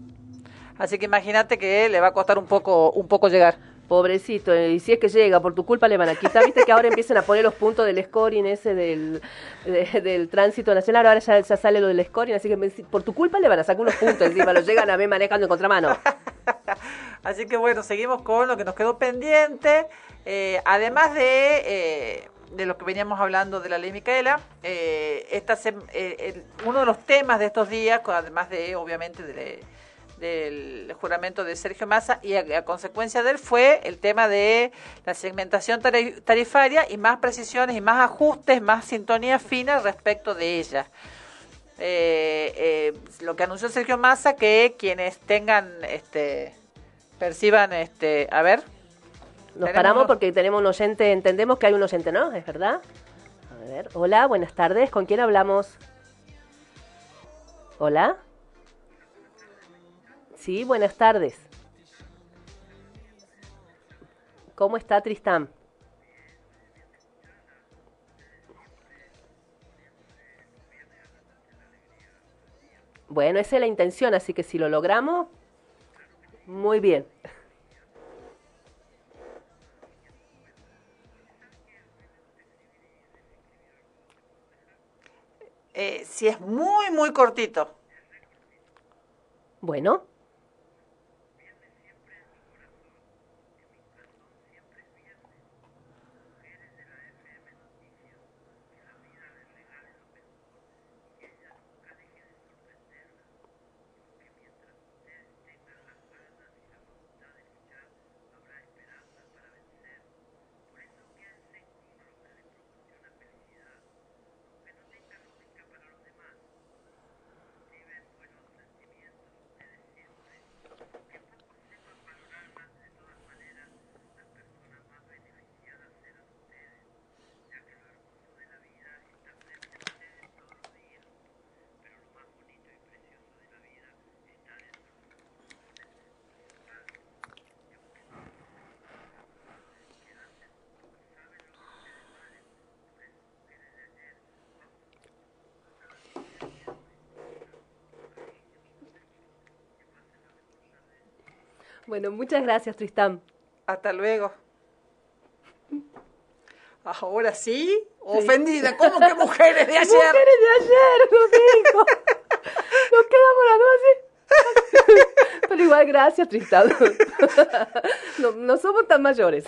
Así que imagínate que le va a costar un poco, un poco llegar. Pobrecito, y si es que llega, por tu culpa le van a quitar. Viste que ahora empiezan a poner los puntos del scoring ese del, de- del tránsito nacional. Ahora ya, ya sale lo del scoring, así que por tu culpa le van a sacar unos puntos encima. Lo llegan a ver manejando en contramano. [LAUGHS] Así que bueno, seguimos con lo que nos quedó pendiente. Eh, además de, eh, de lo que veníamos hablando de la ley Micaela, eh, esta sem- eh, el- uno de los temas de estos días, además de obviamente de- del juramento de Sergio Massa, y a, a consecuencia de él fue el tema de la segmentación tari- tarifaria y más precisiones y más ajustes, más sintonía fina respecto de ella. Eh, eh, lo que anunció Sergio Massa que quienes tengan este perciban este a ver Nos paramos porque tenemos un oyente, entendemos que hay un oyente, ¿no? ¿Es verdad? A ver, hola, buenas tardes. ¿Con quién hablamos? Hola. Sí, buenas tardes. ¿Cómo está Tristán? Bueno, esa es la intención, así que si lo logramos, muy bien. eh, si es muy muy cortito Bueno, bueno, muchas gracias Tristán. hasta luego ahora sí ofendida cómo que mujeres de ayer Mujeres de ayer, lo dijo. Nos quedamos las dos así. Pero igual, gracias, Tristán. No, no somos tan mayores.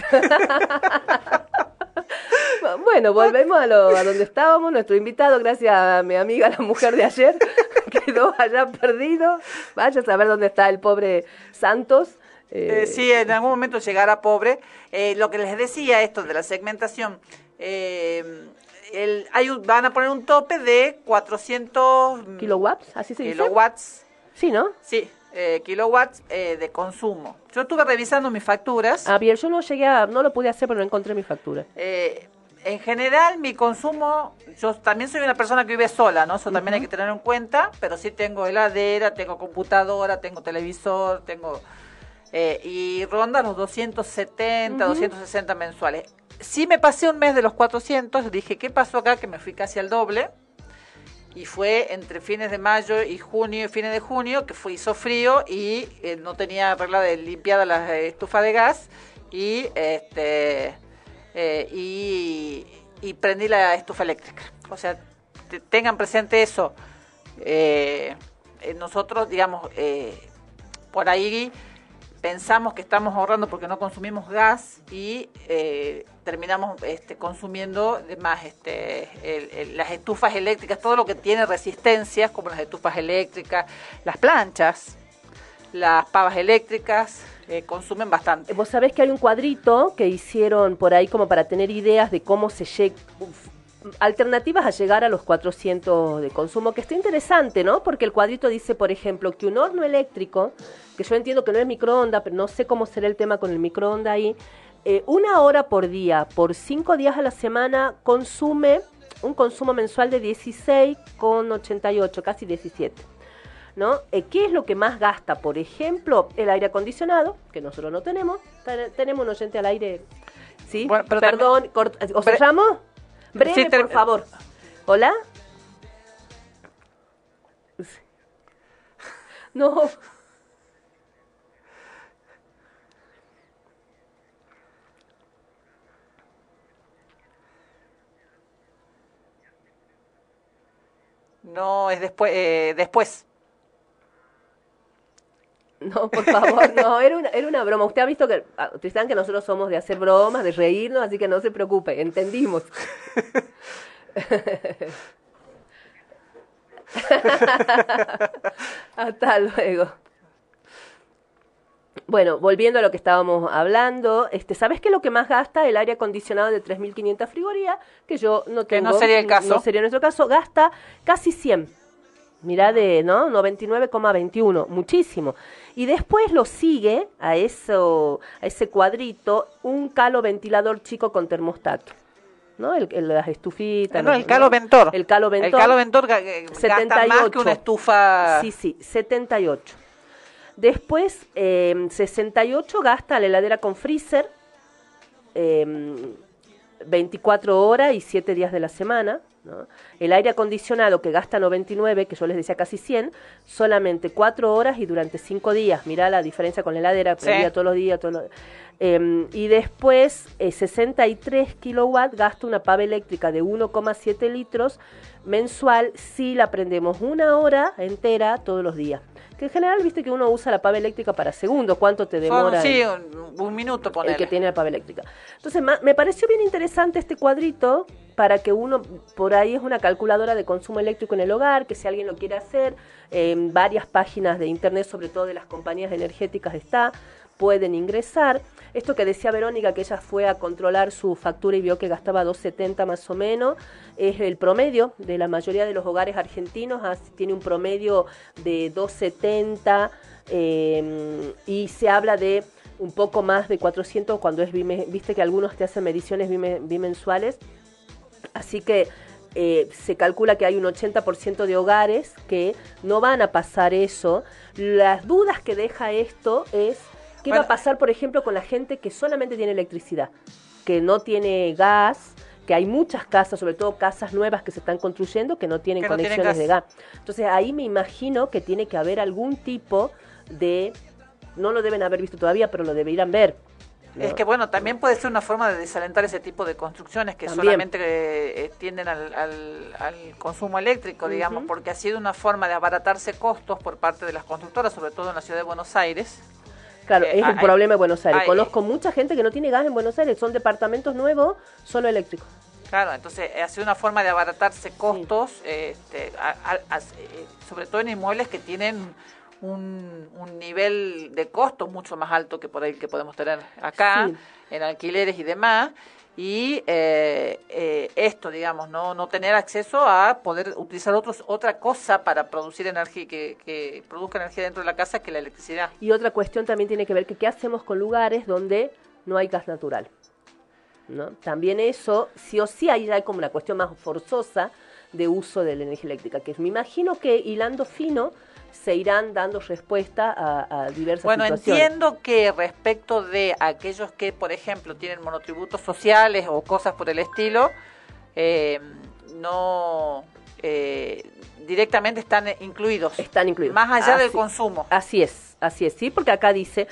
Bueno, volvemos a, lo, a donde estábamos. Nuestro invitado, gracias a mi amiga, la mujer de ayer, [LAUGHS] quedó allá perdido. Vaya a saber dónde está el pobre Santos. Eh, sí, en algún momento llegará pobre. Eh, lo que les decía, esto de la segmentación, eh, el, hay un- van a poner un tope de 400 ¿Kilowatts? ¿Así se dice? kilowatts, Sí, ¿no? sí, eh, kilowatts eh, de consumo. Yo estuve revisando mis facturas. Ah, bien, yo no llegué a, no lo pude hacer, pero no encontré mi factura. Eh, en general, mi consumo, yo también soy una persona que vive sola, ¿no? Eso también hay que tenerlo en cuenta, pero sí tengo heladera, tengo computadora, tengo televisor, tengo... eh, y ronda los 270, 260 mensuales. Sí me pasé un mes de los 400, dije, ¿qué pasó acá? Que me fui casi al doble. Y fue entre fines de mayo y junio y fines de junio, que fue, hizo frío y eh, no tenía regla de limpiada la estufa de gas. Y este eh, y, y prendí la estufa eléctrica. O sea, te- tengan presente eso. Nosotros, digamos, por ahí pensamos que estamos ahorrando porque no consumimos gas y eh, terminamos este, consumiendo más este, el- las estufas eléctricas, todo lo que tiene resistencias, como las estufas eléctricas, las planchas, las pavas eléctricas, eh, consumen bastante. Vos sabés que hay un cuadrito que hicieron por ahí como para tener ideas de cómo se llega, alternativas a llegar a los 400 de consumo, que está interesante, ¿no? Porque el cuadrito dice, por ejemplo, que un horno eléctrico, que yo entiendo que no es microondas, pero no sé cómo será el tema con el microondas ahí, eh, una hora por día, por cinco días a la semana, consume un consumo mensual de 16,88, casi 17. ¿No? Eh, ¿Qué es lo que más gasta? Por ejemplo, el aire acondicionado, que nosotros no tenemos. Ten- Tenemos un oyente al aire. ¿Sí? Bueno, pero Perdón, cort- ¿os llamo? Breve, Sí, te- por favor. ¿Hola? No. No, es después. eh, después. [LAUGHS] No, por favor, no, era una, era una broma. Usted ha visto que, ah, Tristán, que nosotros somos de hacer bromas, de reírnos, así que no se preocupe, entendimos. [LAUGHS] Hasta luego. Bueno, volviendo a lo que estábamos hablando, este, ¿sabes qué es lo que más gasta el aire acondicionado de 3.500 frigorías? Que yo no Que tengo. no sería el caso. No sería nuestro caso. Gasta casi 100. Mirá de, ¿no? 99,21, muchísimo. Y después lo sigue a eso, a ese cuadrito, un calo ventilador chico con termostato. ¿No? El, el- las estufitas. No, el calo ventor. El calo ventor. El calo ventor ga- gasta más que 78. una estufa. Sí, sí, 78. Después, eh, 68 gasta la heladera con freezer, eh, 24 horas y 7 días de la semana. ¿no? El aire acondicionado que gasta 99, que yo les decía casi 100, solamente 4 horas y durante 5 días. Mirá la diferencia con la heladera, Sí. prendía todos los días. Todos los- Eh, y después, eh, 63 kilowatts gasta una pava eléctrica de 1,7 litros mensual si la prendemos una hora entera todos los días. Que en general, viste que uno usa la pava eléctrica para segundos, ¿cuánto te demora? sí, el- un, un minuto el ponerle. que tiene la pava eléctrica. Entonces, ma- me pareció bien interesante este cuadrito para que uno, por ahí es una calculadora de consumo eléctrico en el hogar, que si alguien lo quiere hacer, en varias páginas de internet, sobre todo de las compañías energéticas está, pueden ingresar. Esto que decía Verónica, que ella fue a controlar su factura y vio que gastaba 2,70 más o menos, es el promedio de la mayoría de los hogares argentinos, tiene un promedio de 2,70 eh, y se habla de un poco más de 400 cuando es viste que algunos te hacen mediciones bime- bimensuales, así que eh, se calcula que hay un 80% de hogares que no van a pasar eso. Las dudas que deja esto es qué va a pasar, por ejemplo, con la gente que solamente tiene electricidad, que no tiene gas, que hay muchas casas, sobre todo casas nuevas que se están construyendo, que no tienen Que no tienen conexiones de gas. Entonces ahí me imagino que tiene que haber algún tipo de, no lo deben haber visto todavía, pero lo deberían ver. ¿no? Es que bueno, también puede ser una forma de desalentar ese tipo de construcciones que También. solamente eh, tienden al, al- al consumo eléctrico, digamos, porque ha sido una forma de abaratarse costos por parte de las constructoras, sobre todo en la ciudad de Buenos Aires. Claro, Eh, es el hay- problema de Buenos Aires. hay- Conozco mucha gente que no tiene gas en Buenos Aires, son departamentos nuevos, solo eléctricos. Claro, entonces eh, ha sido una forma de abaratarse costos, este, a- a- a- eh, sobre todo en inmuebles que tienen un, un nivel de costo mucho más alto que por ahí que podemos tener acá, Sí. en alquileres y demás. Y eh, eh, esto, digamos, no no tener acceso a poder utilizar otros otra cosa para producir energía, que, produzca energía dentro de la casa que la electricidad. Y otra cuestión también tiene que ver que qué hacemos con lugares donde no hay gas natural. ¿no? También eso, sí o sí, ahí ya hay como una cuestión más forzosa de uso de la energía eléctrica, que me imagino que hilando fino se irán dando respuesta a, a diversas Bueno, situaciones. entiendo que respecto de aquellos que, por ejemplo, tienen monotributos sociales o cosas por el estilo, eh, no eh, directamente están incluidos. Están incluidos. Más allá del consumo. Así es, así es, sí, porque acá dice,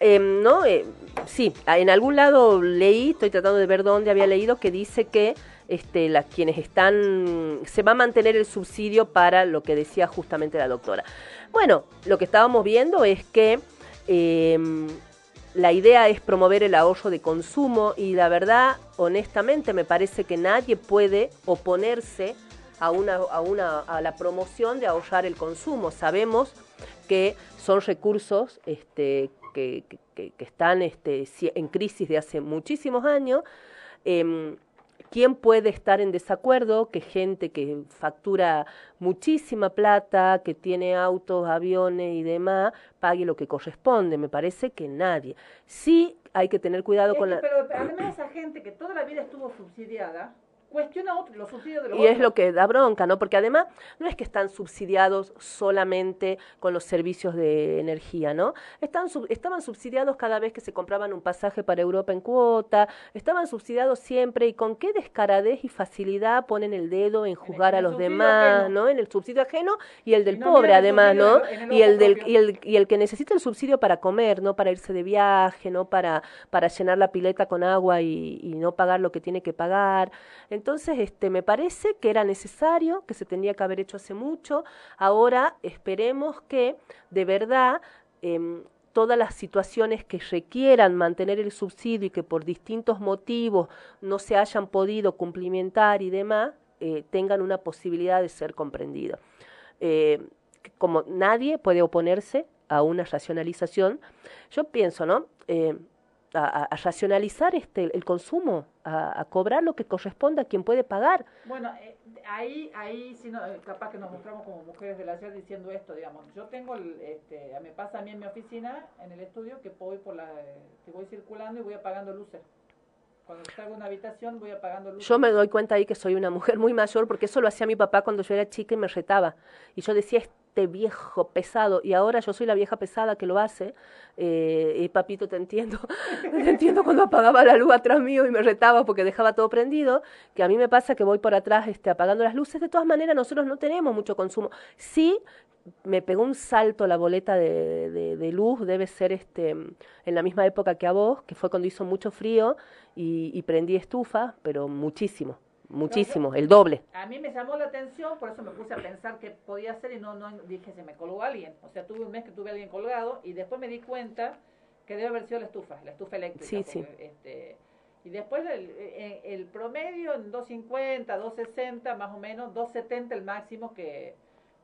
eh, ¿no? Eh, sí, en algún lado leí, estoy tratando de ver dónde había leído, que dice que este, las quienes están, se va a mantener el subsidio para lo que decía justamente la doctora. Bueno, lo que estábamos viendo es que eh, la idea es promover el ahorro de consumo y la verdad, honestamente, me parece que nadie puede oponerse a una, a una a la promoción de ahorrar el consumo. Sabemos que son recursos este, que, están este, en crisis de hace muchísimos años. Em, ¿Quién puede estar en desacuerdo que gente que factura muchísima plata, que tiene autos, aviones y demás, pague lo que corresponde? Me parece que nadie. Sí hay que tener cuidado Es con que, la... Pero además esa gente que toda la vida estuvo subsidiada, cuestiona otro, los subsidios de los Y es lo que da bronca, ¿no? Porque además no es que están subsidiados solamente con los servicios de energía, ¿no? Están sub- estaban subsidiados cada vez que se compraban un pasaje para Europa en cuota, estaban subsidiados siempre y con qué descaradez y facilidad ponen el dedo en juzgar en a los demás, ajeno. ¿no? En el subsidio ajeno y el del Y no pobre además, ¿no? el- y el del y el y el que necesita el subsidio para comer, no para irse de viaje, no para para llenar la pileta con agua y, y no pagar lo que tiene que pagar. Entonces, este, me parece que era necesario, que se tenía que haber hecho hace mucho. Ahora esperemos que de verdad em, todas las situaciones que requieran mantener el subsidio y que por distintos motivos no se hayan podido cumplimentar y demás, eh, tengan una posibilidad de ser comprendidos. Eh, como nadie puede oponerse a una racionalización, yo pienso, ¿no? A, a- a racionalizar este el consumo, a, a cobrar lo que corresponda a quien puede pagar. Bueno, eh, ahí, ahí sí, no, eh, capaz que nos mostramos como mujeres del ayer diciendo esto, digamos. Yo tengo, el, este, me pasa a mí en mi oficina, en el estudio, que voy por la, que voy circulando y voy apagando luces. Cuando salgo de una habitación voy apagando luces. Yo me doy cuenta ahí que soy una mujer muy mayor porque eso lo hacía mi papá cuando yo era chica y me retaba. Y yo decía, este viejo pesado, y ahora yo soy la vieja pesada que lo hace. Eh, y papito, te entiendo. [LAUGHS] te entiendo cuando apagaba la luz atrás mío y me retaba porque dejaba todo prendido. Que a mí me pasa que voy por atrás este, apagando las luces. De todas maneras, nosotros no tenemos mucho consumo. Sí, me pegó un salto la boleta de, de, luz, debe ser este en la misma época que a vos, que fue cuando hizo mucho frío y prendí estufa, pero muchísimo, muchísimo, el doble. A mí me llamó la atención, por eso me puse a pensar qué podía hacer y no, no dije, se me colgó alguien. O sea, tuve un mes que tuve a alguien colgado y después me di cuenta que debe haber sido la estufa, la estufa eléctrica. Sí, sí. Este, y después el, el- el promedio en 250, 260, más o menos, 270 el máximo que,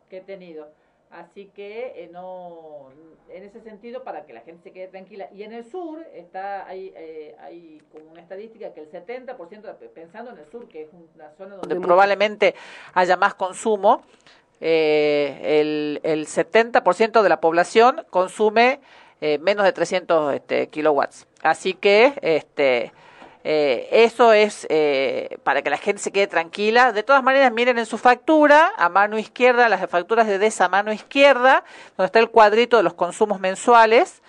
que he tenido. Así que eh, no, en ese sentido, para que la gente se quede tranquila. Y en el sur está hay, eh, hay como una estadística que el 70%, de- pensando en el sur, que es una zona donde De probablemente haya más consumo, eh, el, el 70% de la población consume eh, menos de 300 este, kilowatts. Así que este, eh, eso es eh, para que la gente se quede tranquila. De todas maneras, miren en su factura, a mano izquierda, las facturas de DESA a mano izquierda, donde está el cuadrito de los consumos mensuales,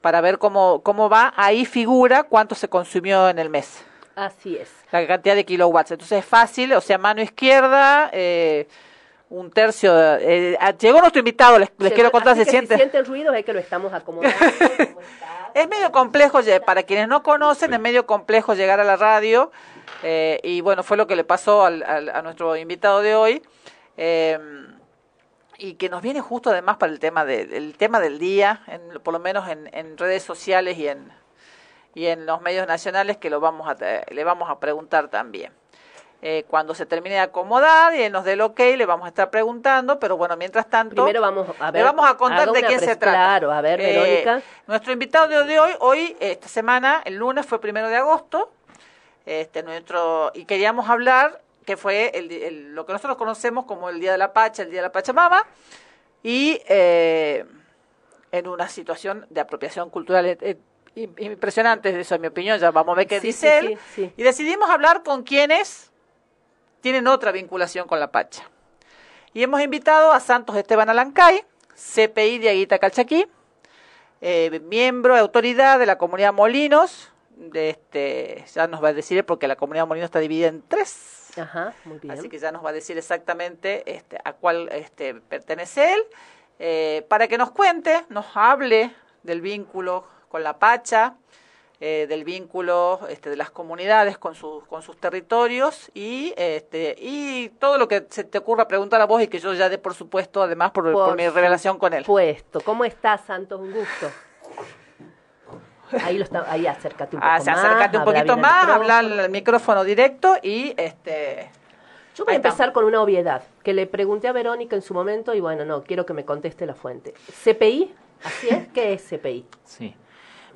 para ver cómo, cómo va. Ahí figura cuánto se consumió en el mes Así es. la cantidad de kilowatts. Entonces es fácil, o sea, mano izquierda, eh, un tercio. eh, ah, llegó nuestro invitado, les, les quiero contar, se siente. Si sienten ruidos es que lo estamos acomodando. [LAUGHS] ¿cómo está? Es medio complejo, para quienes no conocen, es medio complejo llegar a la radio. eh, y bueno, fue lo que le pasó al, al- a nuestro invitado de hoy. eh, y que nos viene justo además para el tema, de, tema del día, en- por lo menos en, en redes sociales y en, y en los medios nacionales, que lo vamos a, le vamos a preguntar también. Eh, cuando se termine de acomodar y él nos dé el ok, le vamos a estar preguntando, pero bueno, mientras tanto... Primero vamos a ver. Le vamos a contar de quién se trata. Claro, a ver, Eh, Verónica. nuestro invitado de hoy, hoy, esta semana, el lunes fue primero de agosto, este, nuestro, y queríamos hablar que fue el, el- lo que nosotros conocemos como el Día de la Pacha, el Día de la Pachamama, y eh, en una situación de apropiación cultural eh, eh, im- impresionante, eso en mi opinión, ya vamos a ver qué Sí, dice sí, él, sí, sí. y decidimos hablar con quienes tienen otra vinculación con la Pacha. Y hemos invitado a Santos Esteban Alancay, CPI de Aguita Calchaquí, eh, miembro de autoridad de la comunidad Molinos, de este, ya nos va a decir porque la comunidad Molinos está dividida en tres, Ajá, muy bien. así que ya nos va a decir exactamente este, a cuál este, pertenece él, eh, para que nos cuente, nos hable del vínculo con la Pacha, eh, del vínculo este, de las comunidades con sus, con sus territorios y, este, y todo lo que se te ocurra preguntar a vos y que yo ya dé por supuesto, además por, por mi relación con él. Puesto. ¿Cómo estás, Santos? Un gusto. Ahí, lo está, ahí acércate un poco Ah, más. acércate un poquito más, habla al micrófono directo y este Yo voy a empezar con una obviedad que le pregunté a Verónica en su momento y bueno, no, quiero que me conteste la fuente. ¿CPI? ¿Así es? ¿Qué es CPI? Sí.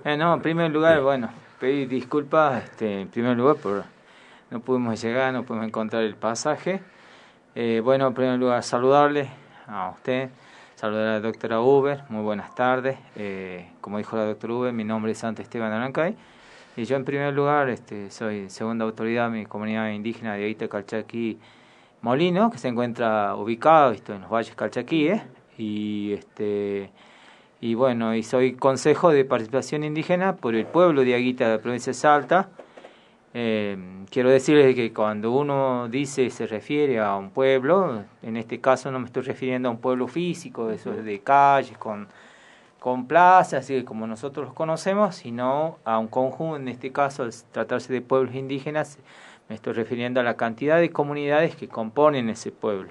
Eh, no, en primer lugar, bueno, pedir disculpas, este, en primer lugar, por no pudimos llegar, no pudimos encontrar el pasaje. Eh, bueno, en primer lugar, saludarle a usted, saludar a la doctora Uber, muy buenas tardes. Eh, como dijo la doctora Uber, mi nombre es Santo Esteban Arancay. Y yo en primer lugar este, soy segunda autoridad de mi comunidad indígena de Aita Calchaquí Molino, que se encuentra ubicado esto, en los valles calchaquíes. Y, este, y bueno, y soy consejo de participación indígena por el pueblo de Aguita de la provincia de Salta. Eh, quiero decirles que cuando uno dice se refiere a un pueblo, en este caso no me estoy refiriendo a un pueblo físico, eso de calles, con con plazas, así como nosotros los conocemos, sino a un conjunto, en este caso, al tratarse de pueblos indígenas, me estoy refiriendo a la cantidad de comunidades que componen ese pueblo.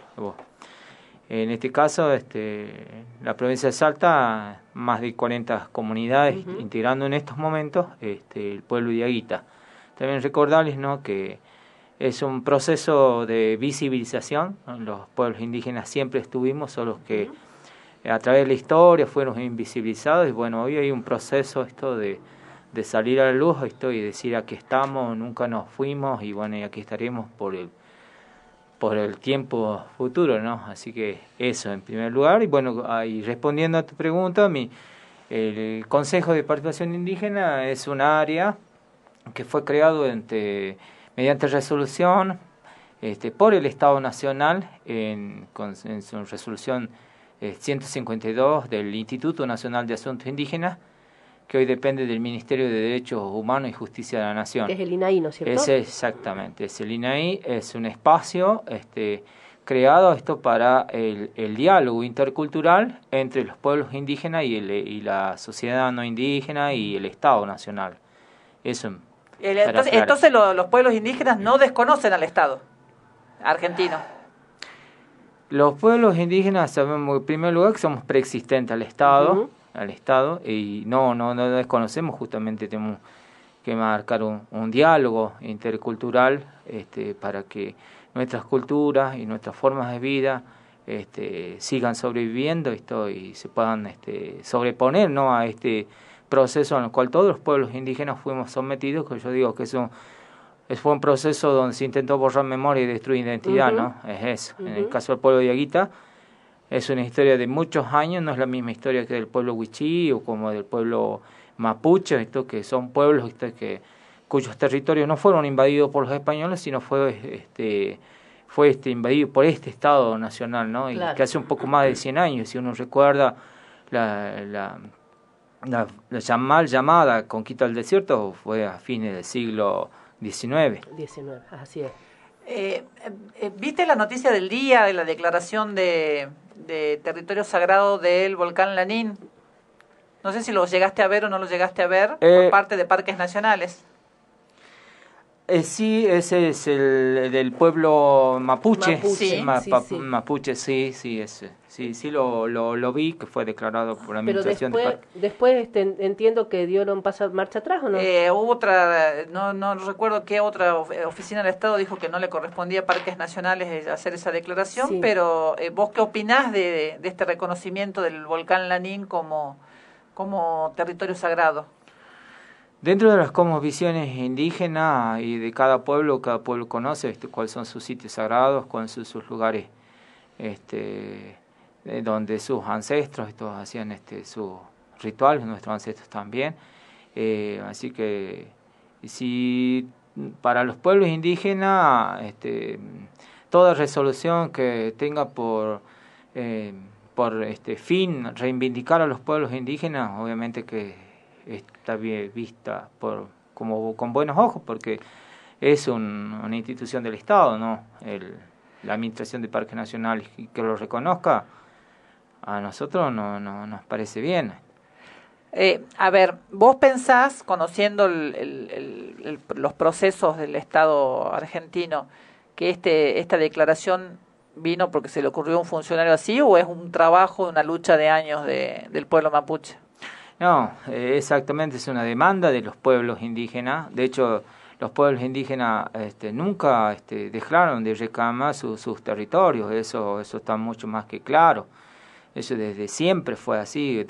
En este caso, este, la provincia de Salta, más de 40 comunidades integrando en estos momentos este, el pueblo de Aguita. También recordarles ¿no? que es un proceso de visibilización, los pueblos indígenas siempre estuvimos, solo que a través de la historia fueron invisibilizados y bueno, hoy hay un proceso esto de, de salir a la luz esto y decir aquí estamos, nunca nos fuimos y bueno, y aquí estaremos por el por el tiempo futuro, ¿no? Así que eso en primer lugar y bueno, ahí respondiendo a tu pregunta, mi el Consejo de Participación Indígena es un área que fue creado mediante resolución este, por el Estado Nacional en, en su resolución 152 eh, del Instituto Nacional de Asuntos Indígenas, que hoy depende del Ministerio de Derechos Humanos y Justicia de la Nación. es el INAI, ¿no es cierto? Es exactamente, es el INAI, es un espacio este, creado esto para el, el, diálogo intercultural entre los pueblos indígenas y, el, y la sociedad no indígena y el Estado Nacional. Eso. entonces, entonces los pueblos indígenas no desconocen al Estado argentino. Los pueblos indígenas sabemos en primer lugar que somos preexistentes al Estado, al Estado, y no, no, no desconocemos justamente, tenemos que marcar un, un diálogo intercultural este, para que nuestras culturas y nuestras formas de vida este, sigan sobreviviendo esto, y se puedan este, sobreponer ¿no? a este proceso en el cual todos los pueblos indígenas fuimos sometidos, que yo digo que es un fue un proceso donde se intentó borrar memoria y destruir identidad, ¿no? Es eso. En el caso del pueblo de Aguita, es una historia de muchos años, no es la misma historia que del pueblo Huichí o como del pueblo Mapuche, esto que son pueblos esto que cuyos territorios no fueron invadidos por los españoles, sino fue este fue este invadido por este Estado nacional, ¿no? Y que hace un poco más de 100 años, si uno recuerda la, la, la, la mal llamada conquista del desierto, fue a fines del siglo 19. 19, así es. Eh, eh, ¿Viste la noticia del día de la declaración de, de, territorio sagrado del volcán Lanín? No sé si lo llegaste a ver o no lo llegaste a ver por Eh, parte de parques nacionales. Eh, sí, ese es el del pueblo mapuche. Mapuche, Sí, Ma- sí, pa- sí. Mapuche, sí, sí, ese. Sí, sí lo, lo, lo vi, que fue declarado por la Pero administración después, de después este, en- entiendo que dieron paso marcha atrás, ¿o no? Eh, hubo otra, no, no recuerdo qué otra of- eh, oficina del Estado dijo que no le correspondía a parques nacionales eh, hacer esa declaración, Sí. pero eh, ¿vos qué opinás de, de este reconocimiento del volcán Lanín como, como territorio sagrado? Dentro de las cosmovisiones indígenas y de cada pueblo, cada pueblo conoce este, cuáles son sus sitios sagrados, cuáles son sus lugares este, eh, donde sus ancestros estos hacían este, sus rituales, nuestros ancestros también. Eh, así que si para los pueblos indígenas este, toda resolución que tenga por, eh, por este fin reivindicar a los pueblos indígenas, obviamente que está bien vista por como con buenos ojos porque es un- una institución del Estado, ¿no? El, la Administración de Parques Nacionales que lo reconozca a nosotros no, no nos parece bien. Eh, a ver, vos pensás, conociendo el- el- los procesos del Estado argentino, que este, esta declaración vino porque se le ocurrió a un funcionario así o es un trabajo, una lucha de años de, del pueblo mapuche? No, eh, exactamente, es una demanda de los pueblos indígenas. De hecho, los pueblos indígenas este, nunca este, dejaron de reclamar su- sus territorios, eso, eso está mucho más que claro. Eso desde siempre fue así.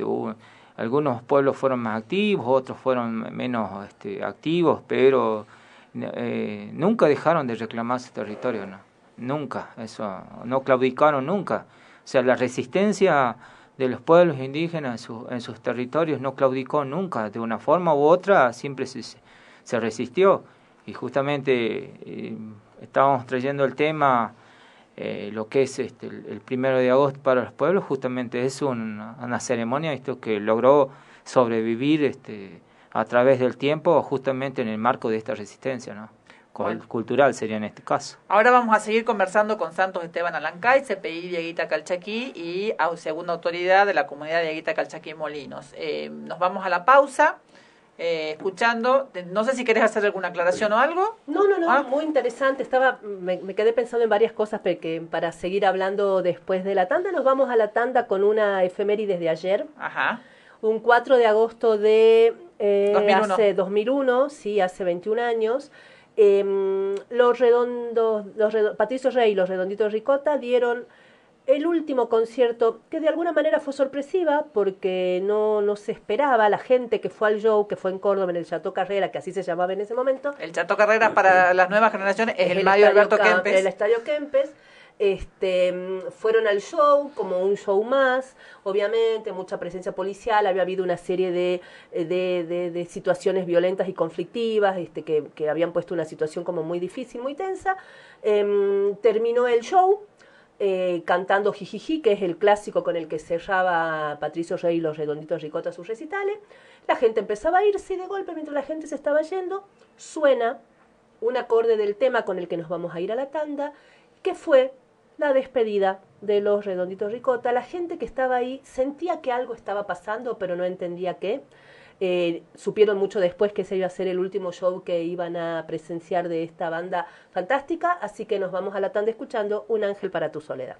Algunos pueblos fueron más activos, otros fueron menos este, activos, pero eh, nunca dejaron de reclamar su territorio, no. Nunca, eso, no claudicaron nunca. O sea, la resistencia de los pueblos indígenas en, en sus territorios no claudicó nunca, de una forma u otra siempre se, se resistió. Y justamente eh, estábamos trayendo el tema, eh, lo que es este, el, primero de agosto para los pueblos, justamente es una, una ceremonia esto que logró sobrevivir este, a través del tiempo justamente en el marco de esta resistencia, ¿no? Cultural sería en este caso. Ahora vamos a seguir conversando con Santos Esteban Alancay, CPI Dieguita Calchaquí y a segunda autoridad de la comunidad de Dieguita Calchaquí Molinos. Eh, nos vamos a la pausa. Eh, escuchando, no sé si querés hacer alguna aclaración o algo. No, no, no, ah. muy interesante. Estaba, me, me, quedé pensando en varias cosas porque para seguir hablando después de la tanda, nos vamos a la tanda con una efeméride de ayer. Ajá. Un 4 de agosto de eh, 2001. hace 2001, sí, hace 21 años. Eh, los redondos, los Patricio Rey y los redonditos Ricota dieron el último concierto que de alguna manera fue sorpresiva porque no, no se esperaba la gente que fue al show, que fue en Córdoba en el Chateau Carrera, que así se llamaba en ese momento. El Chateau Carrera para las nuevas generaciones es, el, Mario Alberto Kempes. El Estadio Kempes. Este, fueron al show como un show más, obviamente, mucha presencia policial, había habido una serie de, de, situaciones violentas y conflictivas este, que, habían puesto una situación como muy difícil, muy tensa. Eh, terminó el show, eh, cantando Jijiji, que es el clásico con el que cerraba Patricio Rey y los redonditos ricota sus recitales. La gente empezaba a irse y de golpe, mientras la gente se estaba yendo, suena un acorde del tema con el que nos vamos a ir a la tanda, que fue la despedida de los redonditos ricota. La gente que estaba ahí sentía que algo estaba pasando, pero no entendía qué. Eh, supieron mucho después que ese iba a ser el último show que iban a presenciar de esta banda fantástica, así que nos vamos a la tanda escuchando Un ángel para tu soledad.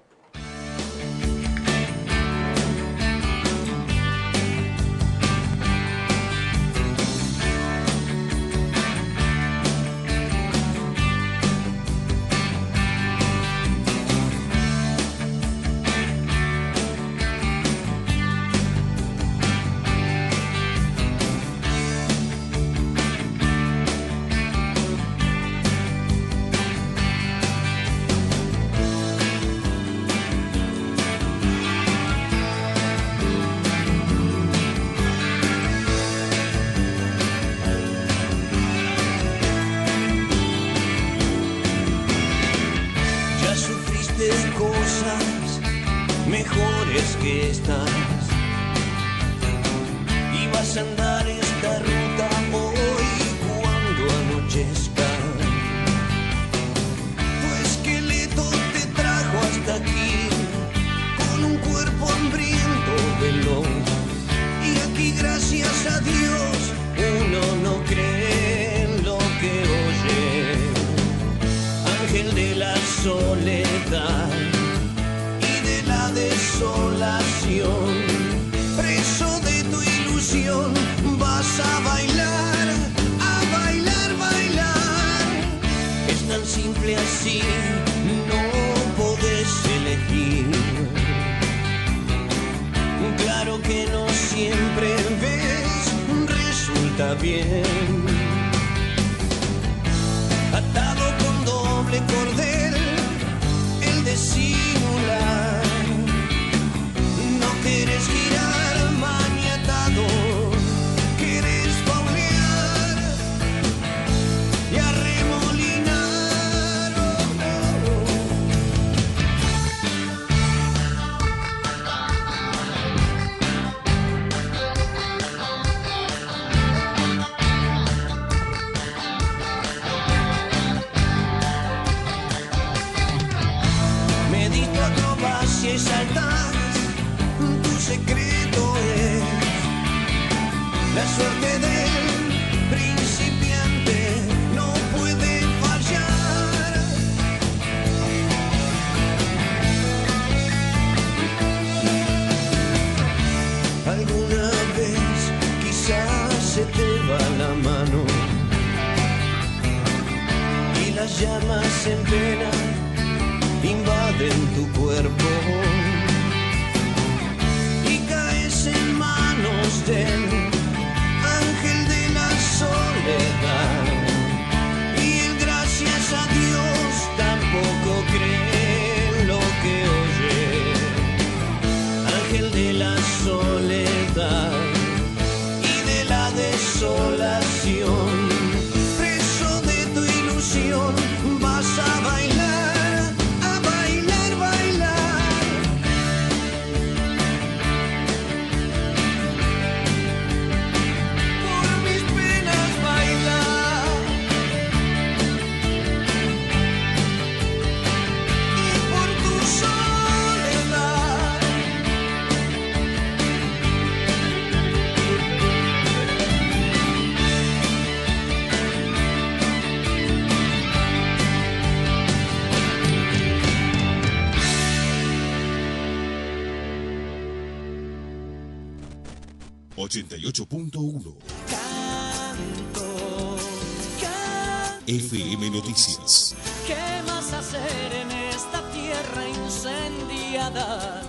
FM Noticias. ¿Qué más hacer en esta tierra incendiada?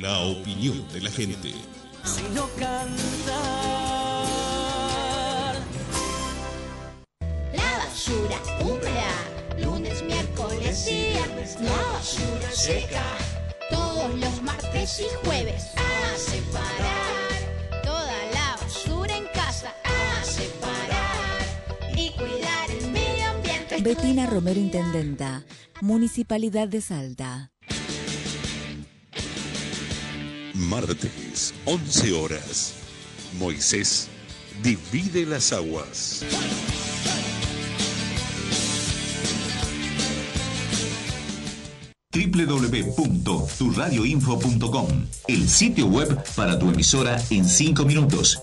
La opinión de la gente. Sino cantar. La basura húmeda, lunes, miércoles y viernes. La basura seca, todos los martes y jueves. A separar Betina Romero Intendenta, Municipalidad de Salta. Martes, 11 horas. Moisés divide las aguas. www.turradioinfo.com, el sitio web para tu emisora en 5 minutos.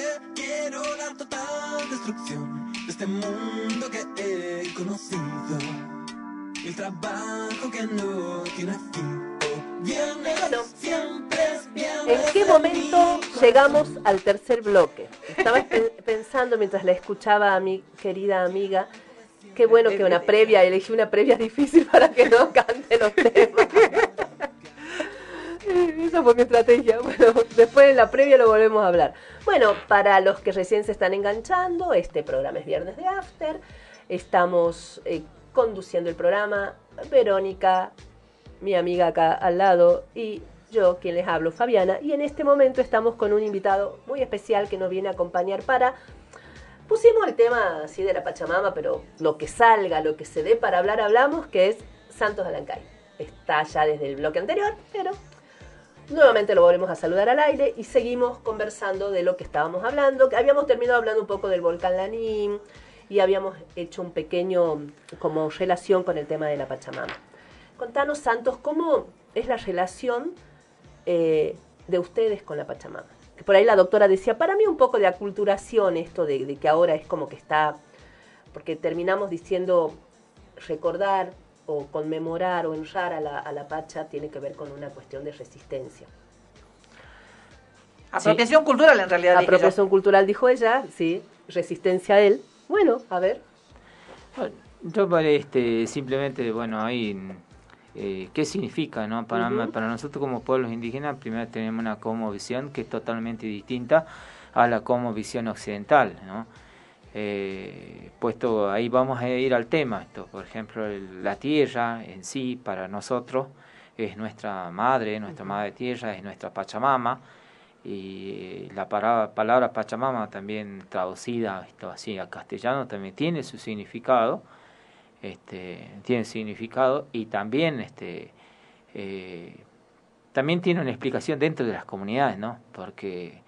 quiero la total destrucción de este mundo que he conocido. El trabajo que no tiene fin. Viernes, siempre es viernes. ¿En qué momento llegamos al tercer bloque? Estaba pe- pensando mientras la escuchaba a mi querida amiga, qué bueno que una previa, elegí una previa difícil para que no cante los temas. [LAUGHS] Esa fue mi estrategia. Bueno, después en la previa lo volvemos a hablar. Bueno, para los que recién se están enganchando, este programa es Viernes de After. Estamos eh, conduciendo el programa Verónica, mi amiga acá al lado, y yo, quien les hablo, Fabiana. Y en este momento estamos con un invitado muy especial que nos viene a acompañar para... Pusimos el tema así de la Pachamama, pero lo que salga, lo que se dé para hablar, hablamos, que es Santos Alancay. Está ya desde el bloque anterior, pero nuevamente lo volvemos a saludar al aire y seguimos conversando de lo que estábamos hablando, habíamos terminado hablando un poco del volcán Lanín y habíamos hecho un pequeño como relación con el tema de la Pachamama. Contanos, Santos, ¿cómo es la relación eh, de ustedes con la Pachamama? Por ahí la doctora decía, para mí un poco de aculturación esto de que ahora es como que está, porque terminamos diciendo recordar o conmemorar o honrar a la, a la Pacha tiene que ver con una cuestión de resistencia. Apropiación cultural, en realidad. dije yo. Apropiación cultural, dijo ella, sí, resistencia a él. Bueno, a ver. Yo para este simplemente bueno ahí eh, qué significa no para para nosotros como pueblos indígenas primero tenemos una cosmovisión que es totalmente distinta a la cosmovisión occidental no Eh, puesto ahí vamos a ir al tema. Esto por ejemplo el- la tierra en sí para nosotros es nuestra madre nuestra madre tierra es nuestra pachamama. Y la palabra, palabra Pachamama también traducida esto así a castellano también tiene su significado este tiene significado y también este eh, también tiene una explicación dentro de las comunidades no porque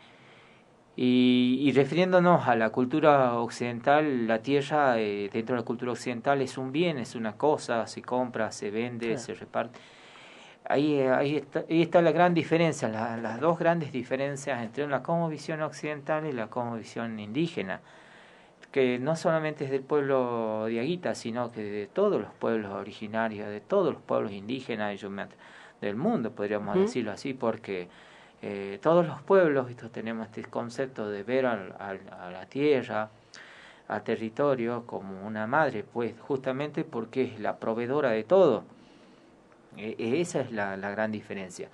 Y, y, refiriéndonos a la cultura occidental, la tierra eh, dentro de la cultura occidental es un bien, es una cosa, se compra, se vende, se reparte. Ahí, ahí, está, ahí está la gran diferencia, la, las dos grandes diferencias entre la cosmovisión occidental y la cosmovisión indígena, que no solamente es del pueblo diaguita, sino que de todos los pueblos originarios, de todos los pueblos indígenas del mundo, podríamos decirlo así, porque eh, todos los pueblos tenemos este concepto de ver al, a la tierra, al territorio como una madre, pues justamente porque es la proveedora de todo. E, e esa es la, la gran diferencia.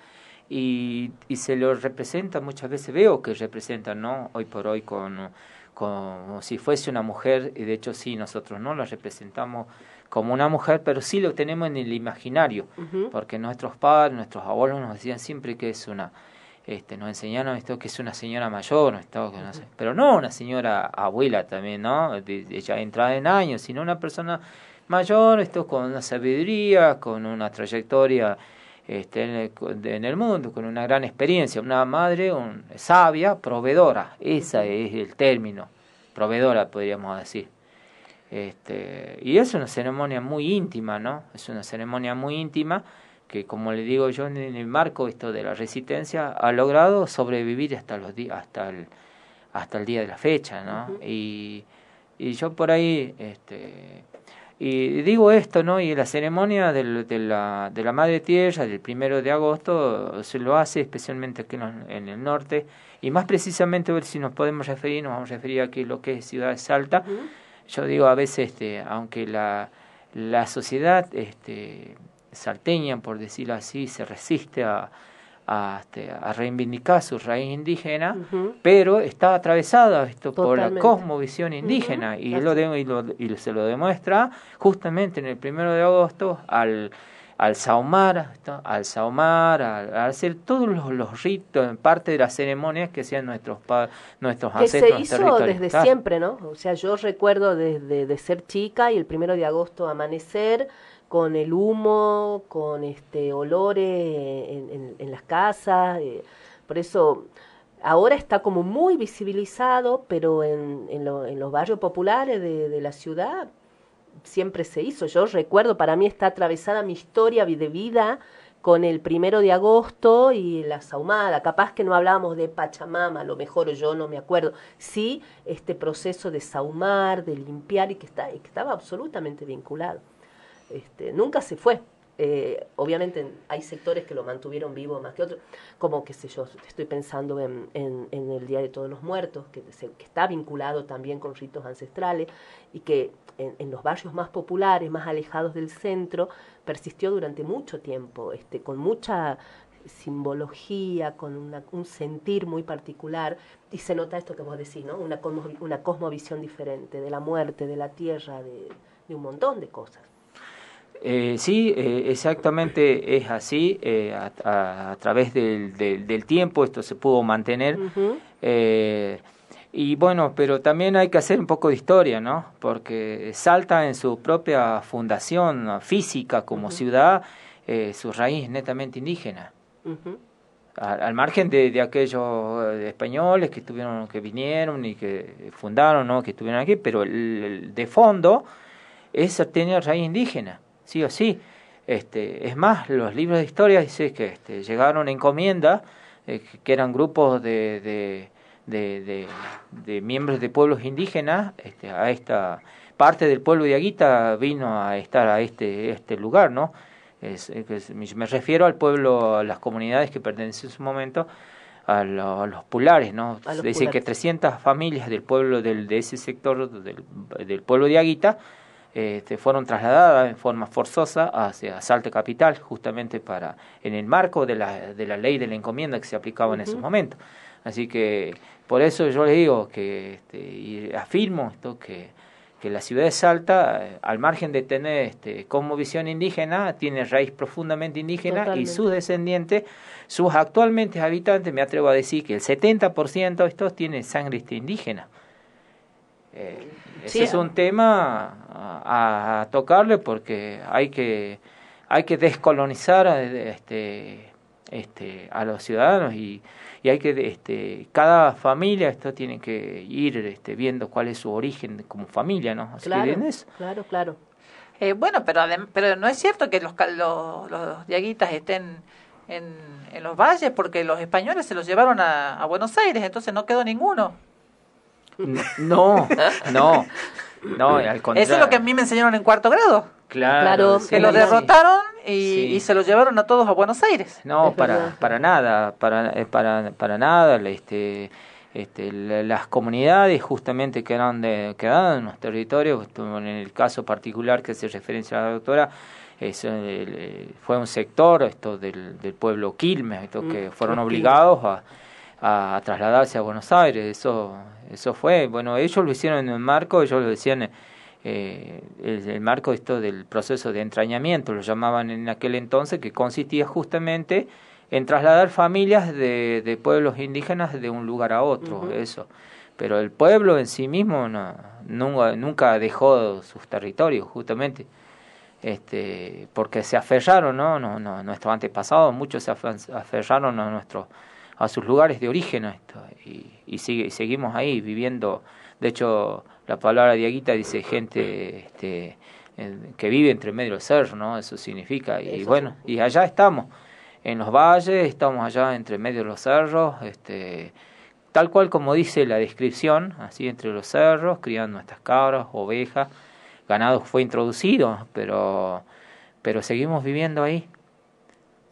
Y, y, se lo representa muchas veces, veo que representan, ¿no? Hoy por hoy con, como si fuese una mujer, y de hecho sí, nosotros no la representamos como una mujer, pero sí lo tenemos en el imaginario, uh -huh. porque nuestros padres, nuestros abuelos nos decían siempre que es una este, nos enseñaron esto que es una señora mayor, esto, que no sé, pero no una señora abuela también, ¿no? Ya entrada en años, sino una persona mayor, esto con una sabiduría, con una trayectoria este, en, el, en el mundo, con una gran experiencia, una madre un, sabia, proveedora, ese es el término, proveedora podríamos decir. Este, y es una ceremonia muy íntima, ¿no? Es una ceremonia muy íntima que como le digo yo en el marco esto de la resistencia ha logrado sobrevivir hasta los días hasta el hasta el día de la fecha no uh -huh. y y yo por ahí este y digo esto no y la ceremonia del, de la de la madre tierra del primero de agosto se lo hace especialmente aquí en, el norte y más precisamente a ver si nos podemos referir nos vamos a referir aquí a lo que es ciudad de Salta uh -huh. yo digo a veces este aunque la la sociedad este salteña, por decirlo así, se resiste a, a, este, a reivindicar su raíz indígena, uh -huh. pero está atravesada esto por la cosmovisión indígena uh -huh. y, lo de, y, lo, y se lo demuestra justamente en el primero de agosto al al saumar, al saumar, al, al hacer todos los, los, ritos, parte de las ceremonias que hacían nuestros nuestros que ancestros. Se hizo desde siempre, ¿no? O sea, yo recuerdo desde de ser chica y el primero de agosto amanecer, con el humo, con este olores en, las casas. Eh, por eso ahora está como muy visibilizado, pero en, en, lo, los barrios populares de, de, la ciudad siempre se hizo. Yo recuerdo, para mí está atravesada mi historia de vida con el primero de agosto y la saumada. Capaz que no hablábamos de Pachamama, a lo mejor yo no me acuerdo. Sí, este proceso de saumar, de limpiar y que, está, y que estaba absolutamente vinculado este, nunca se fue. Eh, obviamente hay sectores que lo mantuvieron vivo más que otros, como qué sé yo, estoy pensando en, en, en el Día de Todos los Muertos, que, se, que, está vinculado también con ritos ancestrales y que en, los barrios más populares, más alejados del centro, persistió durante mucho tiempo, este, con mucha simbología, con una, un sentir muy particular, y se nota esto que vos decís, ¿no? una, cosmo, una cosmovisión diferente de la muerte, de la tierra, de, de un montón de cosas. Eh, sí, eh, exactamente es así. Eh, a, a, a, través del, del, del, tiempo esto se pudo mantener. Uh -huh. y bueno, pero también hay que hacer un poco de historia, ¿no? Porque Salta en su propia fundación física como uh -huh. ciudad, su raíz netamente indígena. Uh -huh. al, al, margen de, de aquellos españoles que estuvieron, que vinieron y que fundaron, ¿no? Que estuvieron aquí, pero el, el de fondo es tiene raíz indígena sí o sí. Este, es más, los libros de historia dicen que este, llegaron encomiendas, eh, que eran grupos de, de, de, miembros de pueblos indígenas, este, a esta parte del pueblo de Aguita vino a estar a este, este lugar, ¿no? Es, es, me refiero al pueblo, a las comunidades que pertenecen en su momento a, lo, a los pulares, ¿no? Dice que 300 familias del pueblo, del, de ese sector del, del pueblo de Aguita, este, fueron trasladadas en forma forzosa hacia Salta Capital, justamente para en el marco de la, de la ley de la encomienda que se aplicaba en uh -huh. esos momentos. Así que por eso yo le digo que este, y afirmo esto que, que la ciudad de Salta, al margen de tener este, como visión indígena, tiene raíz profundamente indígena Totalmente. y sus descendientes, sus actualmente habitantes, me atrevo a decir que el 70% de estos tienen sangre indígena. Eh, ese sí. es un tema a, a, tocarle porque hay que hay que descolonizar este este, a los ciudadanos y, y hay que este, cada familia esto tiene que ir este, viendo cuál es su origen como familia no Así claro, claro claro. Eh, bueno pero pero no es cierto que los los, los diaguitas estén en, en los valles porque los españoles se los llevaron a, a Buenos Aires entonces no quedó ninguno no no no al contrario eso es lo que a mí me enseñaron en cuarto grado. Claro, que lo derrotaron y, y, se lo llevaron a todos a Buenos Aires. No, para, para nada, para, eh, para, para nada. Este, este, las comunidades justamente que eran de, quedaban en los territorios, en el caso particular que se referencia a la doctora, es, eh, fue un sector esto del, del pueblo Quilmes, esto, que mm, fueron obligados a, a, trasladarse a Buenos Aires. Eso, eso fue, bueno, ellos lo hicieron en el marco, ellos lo decían eh, el, marco esto del proceso de entrañamiento, lo llamaban en aquel entonces, que consistía justamente en trasladar familias de, de pueblos indígenas de un lugar a otro, eso. Pero el pueblo en sí mismo no, nunca, nunca dejó sus territorios, justamente, este, porque se aferraron, ¿no? No, no nuestros antepasados, muchos se aferraron a, nuestro, a sus lugares de origen, esto, y, y, sigue, y seguimos ahí viviendo. De hecho, la palabra diaguita dice gente este, que vive entre medio del cerro, ¿no? Eso significa. Y bueno, y allá estamos, en los valles, estamos allá entre medio de los cerros, este, tal cual como dice la descripción, así entre los cerros, criando nuestras cabras, ovejas, ganado fue introducido, pero, pero seguimos viviendo ahí.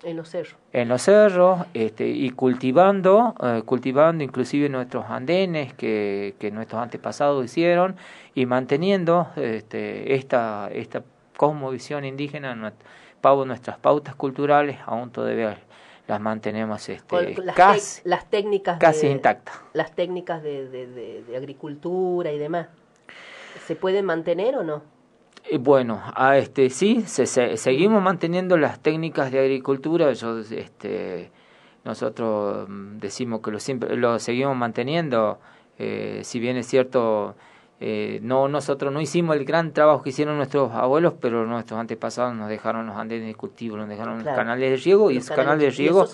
En los cerros. En los cerros este, y cultivando, eh, cultivando inclusive nuestros andenes que, que nuestros antepasados hicieron y manteniendo este, esta, esta cosmovisión indígena, nuestras pautas culturales, aún todavía las mantenemos este, las casi, las técnicas casi intactas. Las técnicas de, de, de agricultura y demás. ¿Se pueden mantener o no? Eh, bueno, a este sí, se, seguimos manteniendo las técnicas de agricultura. Yo, este, nosotros mm, decimos que lo siempre lo seguimos manteniendo. Eh, si bien es cierto, eh, no nosotros no hicimos el gran trabajo que hicieron nuestros abuelos, pero nuestros antepasados nos dejaron los andenes de cultivo, nos dejaron los canales de riego y esos canales de riego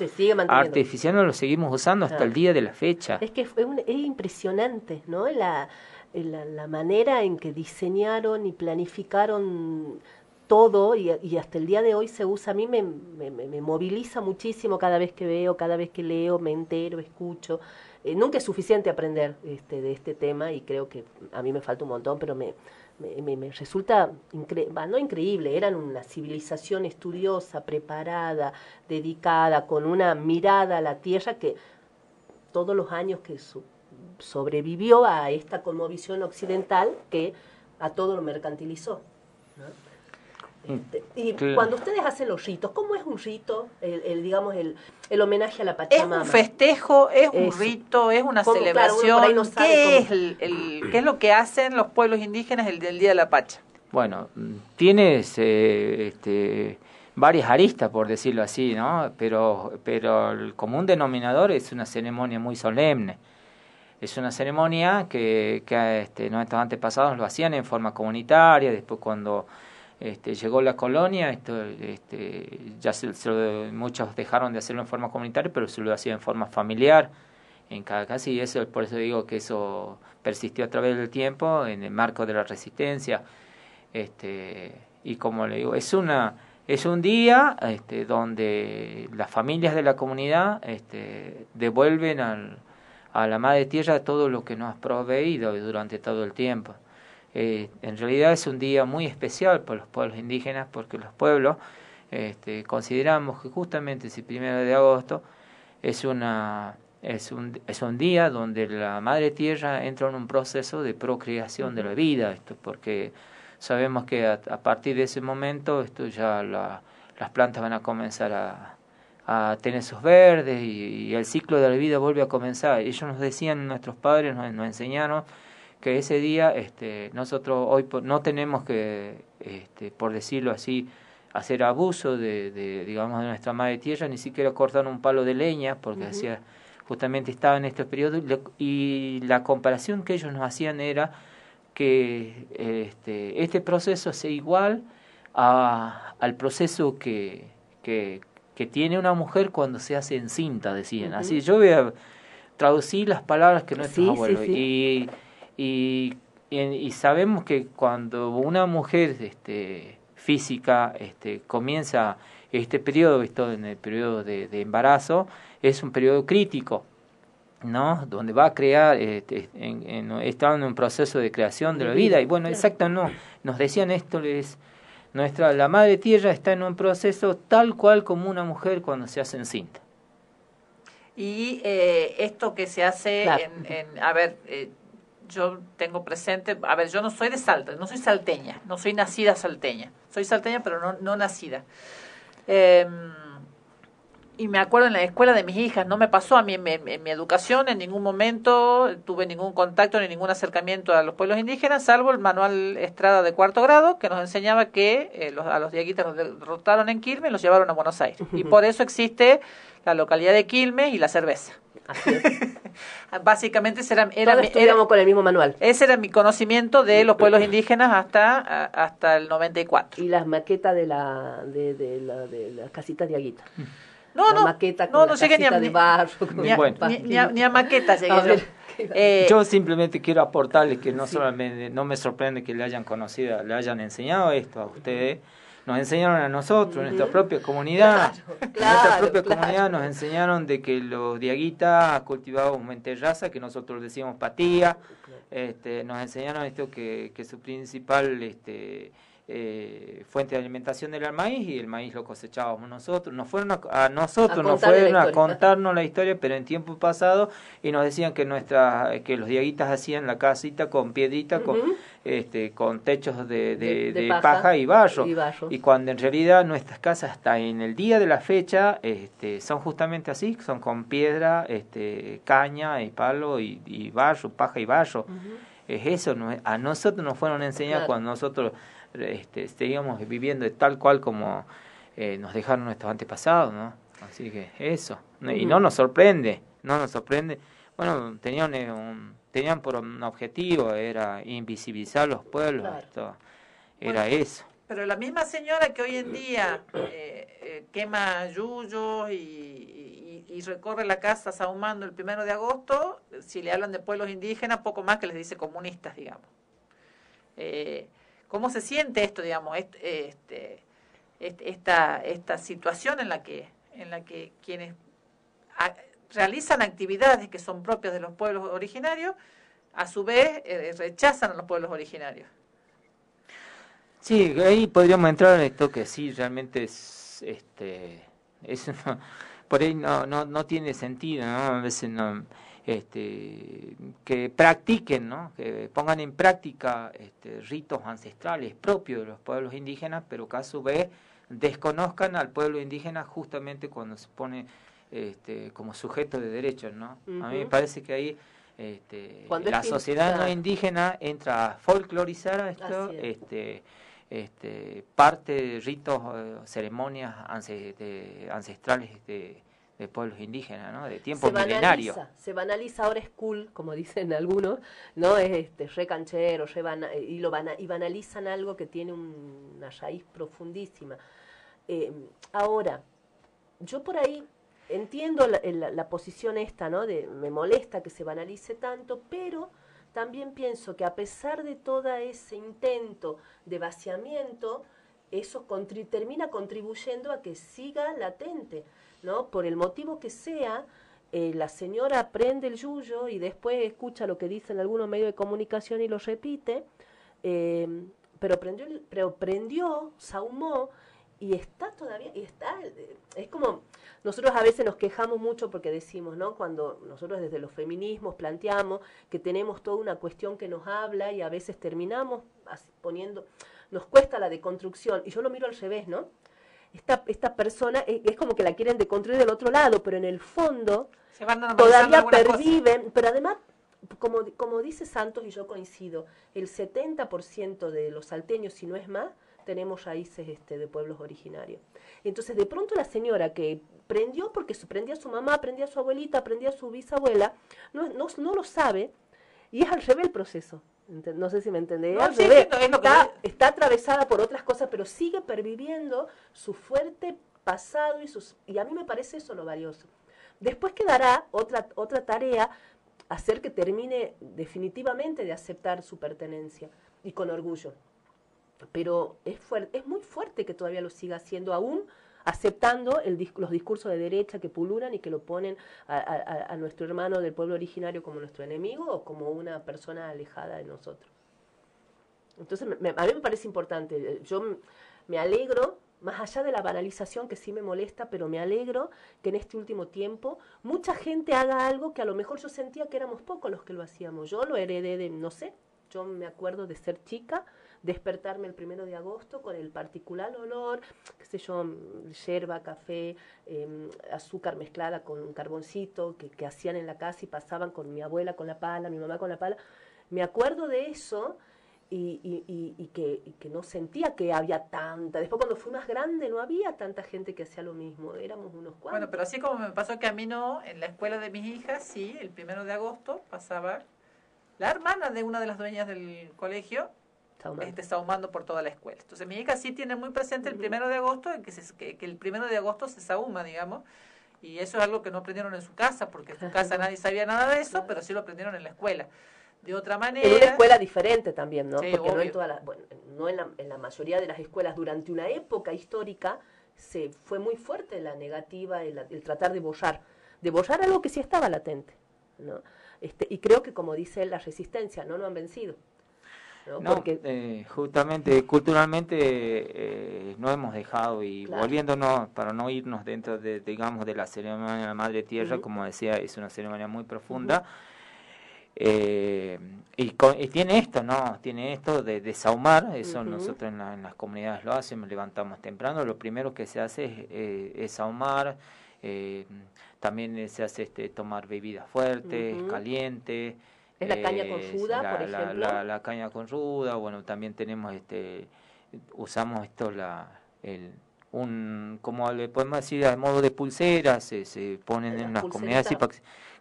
artificiales los seguimos usando hasta el día de la fecha. Es que es, es impresionante, ¿no? La la, la, manera en que diseñaron y planificaron todo y, y, hasta el día de hoy se usa, a mí me, me, me, moviliza muchísimo cada vez que veo, cada vez que leo, me entero, escucho. Eh, nunca es suficiente aprender este, de este tema y creo que a mí me falta un montón, pero me, me, me resulta incre no increíble, eran una civilización estudiosa, preparada, dedicada, con una mirada a la tierra que todos los años que su, sobrevivió a esta conmovisión occidental que a todo lo mercantilizó. Este, y cuando ustedes hacen los ritos, ¿cómo es un rito, el, digamos, el, el, homenaje a la Pachamama? Es un festejo, es un rito, es una celebración. ¿Qué, es el, ¿Qué es lo que hacen los pueblos indígenas el del Día de la Pacha? Bueno, tienes eh, este, varias aristas, por decirlo así, ¿no? Pero, pero el común denominador es una ceremonia muy solemne es una ceremonia que, este, nuestros antepasados lo hacían en forma comunitaria, después cuando este, llegó la colonia, esto, este, ya muchos dejaron de hacerlo en forma comunitaria, pero se lo hacían en forma familiar en cada casa y eso por eso digo que eso persistió a través del tiempo en el marco de la resistencia este y como le digo es una es un día este, donde las familias de la comunidad este, devuelven al, a la Madre Tierra todo lo que nos ha proveído durante todo el tiempo. Eh, en realidad es un día muy especial para los pueblos indígenas porque los pueblos este, consideramos que justamente ese primero de agosto es una es un, es un día donde la madre tierra entra en un proceso de procreación de la vida esto porque sabemos que a, partir de ese momento esto ya la, las plantas van a comenzar a, a tener sus verdes y, el ciclo de la vida vuelve a comenzar. Ellos nos decían, nuestros padres nos, enseñaron que ese día este, nosotros hoy no tenemos que, este, por decirlo así, hacer abuso de, de, digamos, de nuestra madre tierra, ni siquiera cortar un palo de leña, porque hacía, justamente estaba en este periodo, y la comparación que ellos nos hacían era que este, este proceso sea igual a, al proceso que, que que tiene una mujer cuando se hace encinta, decían. Así yo voy a traducir las palabras que nuestros Sí, abuelos. sí. Y, y, y, y sabemos que cuando una mujer este, física este, comienza este periodo, visto en el periodo de, de embarazo, es un periodo crítico. ¿no? donde va a crear, este, en, en, está en un proceso de creación de la vida, y bueno, exacto, no, nos decían esto, les, nuestra, la madre tierra está en un proceso tal cual como una mujer cuando se hace encinta. Y eh, esto que se hace Claro. en, en- a ver, eh, yo tengo presente, a ver, yo no soy de Salta, no soy salteña, no soy nacida salteña, soy salteña pero no, no nacida. Eh, y me acuerdo en la escuela de mis hijas, no me pasó a mí en mi, en mi educación, en ningún momento tuve ningún contacto ni ningún acercamiento a los pueblos indígenas, salvo el manual Estrada de cuarto grado, que nos enseñaba que eh, los, a los diaguitas los derrotaron en Quilmes y los llevaron a Buenos Aires. Y por eso existe la localidad de Quilmes y la cerveza. [LAUGHS] Básicamente ese era, era, estudiamos era- con el mismo manual. ese era mi conocimiento de los pueblos indígenas hasta, a- hasta el 94. Y las maquetas de la de, de la de las casitas de Aguita. No, la no, maqueta con no, la no llegué ni a, de barro, ni a- el ni- ni a- ni a maqueta llegué A yo. ver, Eh, Yo simplemente quiero aportarles que no solamente no me sorprende que le hayan conocido, le hayan enseñado esto a ustedes, nos enseñaron a nosotros, en nuestra propia comunidad, en nuestra claro, propia claro. comunidad nos enseñaron de que los diaguitas cultivaban menterraza, que nosotros decíamos patía, este, nos enseñaron esto que, que su principal este, eh, fuente de alimentación era el maíz y el maíz lo cosechábamos nosotros. Nos fueron a, a nosotros, A nos fueron a contarnos la historia, pero en tiempo pasado y nos decían que nuestra, que los diaguitas hacían la casita con piedrita, con, este, con techos de, de, De- de de paja paja, y barro. y barro. Y cuando en realidad nuestras casas hasta en el día de la fecha este, son justamente así, son con piedra, este, caña y palo y, y barro, paja y barro. Es eso, a nosotros nos fueron a enseñar Claro. cuando nosotros este, seguíamos viviendo tal cual como eh, nos dejaron nuestros antepasados, ¿no? Así que eso, y no nos sorprende, no nos sorprende. Bueno, tenían eh, un, tenían por un objetivo, era invisibilizar los pueblos, Claro. esto, era eso. Pero la misma señora que hoy en día eh, eh, quema yuyos y, y- y recorre la casa sahumando el primero de agosto, si le hablan de pueblos indígenas, poco más que les dice comunistas, digamos. Eh, ¿Cómo se siente esto, digamos, est- este, est- esta, esta situación en la que, en la que quienes realizan actividades que son propias de los pueblos originarios, a su vez eh, rechazan a los pueblos originarios? Sí, ahí podríamos entrar en esto que sí, realmente es, este, es [LAUGHS] por ahí no, no, no tiene sentido, ¿no? A veces no, este, que practiquen, ¿no? Que pongan en práctica este, ritos ancestrales propios de los pueblos indígenas, pero que a su vez desconozcan al pueblo indígena justamente cuando se pone este, como sujeto de derechos, ¿no? A mí me parece que ahí este, la es sociedad no indígena entra a folclorizar esto, es. este, este, parte de ritos, eh, ceremonias ancestrales de, de pueblos indígenas, ¿no? De tiempo se milenario. banaliza, se banaliza, ahora es cool, como [LAUGHS] dicen algunos, ¿no? Es este, re canchero, re bana- y, lo bana- y banalizan algo que tiene un- una raíz profundísima. Eh, ahora, yo por ahí entiendo la, la- la posición esta, ¿no? De, me molesta que se banalice tanto, pero también pienso que a pesar de todo ese intento de vaciamiento, eso contri- termina contribuyendo a que siga latente, ¿no? Por el motivo que sea, eh, la señora prende el yuyo y después escucha lo que dicen algunos medios de comunicación y lo repite, eh, pero prendió, pero prendió, sahumó y está todavía, y está, eh, es como, nosotros a veces nos quejamos mucho porque decimos, ¿no? Cuando nosotros desde los feminismos planteamos que tenemos toda una cuestión que nos habla y a veces terminamos poniendo, nos cuesta la deconstrucción, y yo lo miro al revés, ¿no? Esta, esta persona eh, es como que la quieren deconstruir del otro lado, pero en el fondo Se van todavía perviven, pero además, como, como dice Santos y yo coincido, el 70% de los salteños, si no es más, tenemos raíces este, de pueblos originarios. Entonces, de pronto la señora que prendió, porque prendía a su mamá, prendía a su abuelita, prendía a su bisabuela, no, no, no lo sabe, y es al revés el proceso. No sé si me entendés. No, sí, que está, está atravesada por otras cosas, pero sigue perviviendo su fuerte pasado y, sus, y a mí me parece eso lo valioso. Después quedará otra, otra tarea, hacer que termine definitivamente de aceptar su pertenencia y con orgullo. Pero es, es muy fuerte que todavía lo siga haciendo aún aceptando el, los discursos de derecha que pululan y que lo ponen a, nuestro hermano del pueblo originario como nuestro enemigo o como una persona alejada de nosotros. Entonces, a mí me parece importante. Yo me alegro, más allá de la banalización que sí me molesta, pero me alegro que en este último tiempo mucha gente haga algo que a lo mejor yo sentía que éramos pocos los que lo hacíamos. Yo lo heredé de, no sé, yo me acuerdo de ser chica despertarme el primero de agosto con el particular olor, qué sé yo, yerba, café, em, azúcar mezclada con un carboncito que, que hacían en la casa y pasaban con mi abuela con la pala, mi mamá con la pala. Me acuerdo de eso y, y, y, que, que, no sentía que había tanta. Después cuando fui más grande no había tanta gente que hacía lo mismo, éramos unos cuantos. Bueno, pero así como me pasó que a mí no, en la escuela de mis hijas, sí, el primero de agosto pasaba la hermana de una de las dueñas del colegio este, sahumando por toda la escuela. Entonces mi hija sí tiene muy presente el primero de agosto, que, se, que, el primero de agosto se sahuma, digamos, y eso es algo que no aprendieron en su casa, porque en su [LAUGHS] casa nadie sabía nada de eso, pero sí lo aprendieron en la escuela. De otra manera... En una escuela diferente también, ¿no? porque no, en, toda la, bueno, no en, la, en la mayoría de las escuelas durante una época histórica se fue muy fuerte la negativa, el, el tratar de borrar, de borrar algo que sí estaba latente, ¿no? Este, y creo que, como dice la resistencia, no lo han vencido. ¿No? Porque... Eh, justamente culturalmente eh, no hemos dejado y volviéndonos para no irnos dentro de digamos de la ceremonia de la Madre Tierra, como decía, es una ceremonia muy profunda. Eh, y, tiene esto, ¿no? Tiene esto de desahumar, eso nosotros en, las comunidades lo hacemos, levantamos temprano, lo primero que se hace es, es ahumar, también se hace este, tomar bebidas fuertes, calientes, la caña con ruda, la, por ejemplo? La, caña con ruda, bueno, también tenemos, este, usamos esto, la, el, un, como le podemos decir, a modo de pulseras, se, se ponen en unas comunidades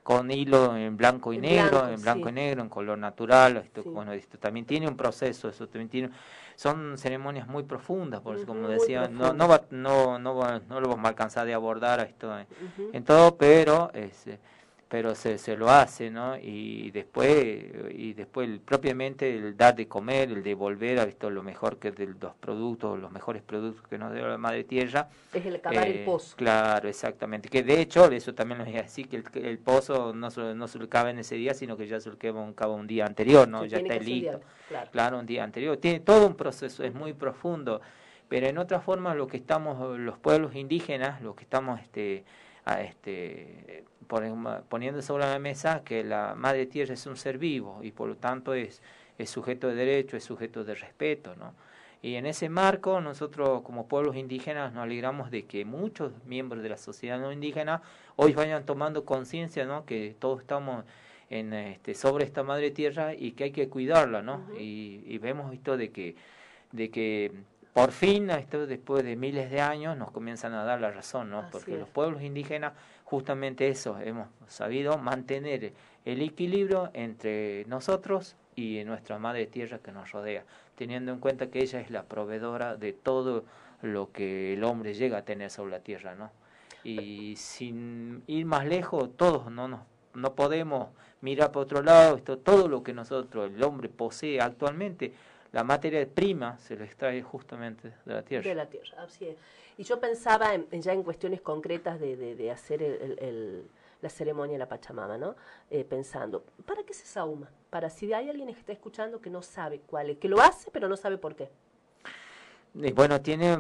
con hilo en blanco y negro, en blanco y negro, en color natural, esto, bueno, esto también tiene un proceso, eso también tiene, son ceremonias muy profundas, porque como decía, no, no, va, no, no, no lo vamos a alcanzar de abordar esto en, todo, pero... es pero se, se lo hace, ¿no? Y después, y después propiamente el dar de comer, el devolver a esto lo mejor que de los productos, los mejores productos que nos dio la madre tierra. Es el cavar el eh, pozo. Claro, exactamente. Que de hecho, eso también lo voy a decir, que el, el pozo no se, no se lo cabe en ese día, sino que ya se lo cava un, día anterior, ¿no? ya está listo. claro. claro, un día anterior. Tiene todo un proceso, es muy profundo. Pero en otra forma, lo que estamos, los pueblos indígenas, lo que estamos, este, a este poniendo sobre la mesa que la madre tierra es un ser vivo y por lo tanto es, es sujeto de derecho, es sujeto de respeto, ¿no? Y en ese marco nosotros como pueblos indígenas nos alegramos de que muchos miembros de la sociedad no indígena hoy vayan tomando conciencia, ¿no? Que todos estamos en este, sobre esta madre tierra y que hay que cuidarla, ¿no? y, y, vemos esto de que de que por fin, esto después de miles de años, nos comienzan a dar la razón, ¿no? Porque los pueblos indígenas, justamente eso, hemos sabido mantener el equilibrio entre nosotros y nuestra madre tierra que nos rodea, teniendo en cuenta que ella es la proveedora de todo lo que el hombre llega a tener sobre la tierra, ¿no? Y sin ir más lejos, todos no nos no podemos mirar por otro lado, esto todo lo que nosotros el hombre posee actualmente la materia prima se lo extrae justamente de la tierra. De la tierra, así es. Y yo pensaba en, ya en cuestiones concretas de, de, hacer el, la ceremonia de la Pachamama, ¿no? Eh, pensando, ¿para qué se sauma? Para si hay alguien que está escuchando que no sabe cuál es, que lo hace pero no sabe por qué. bueno, tiene,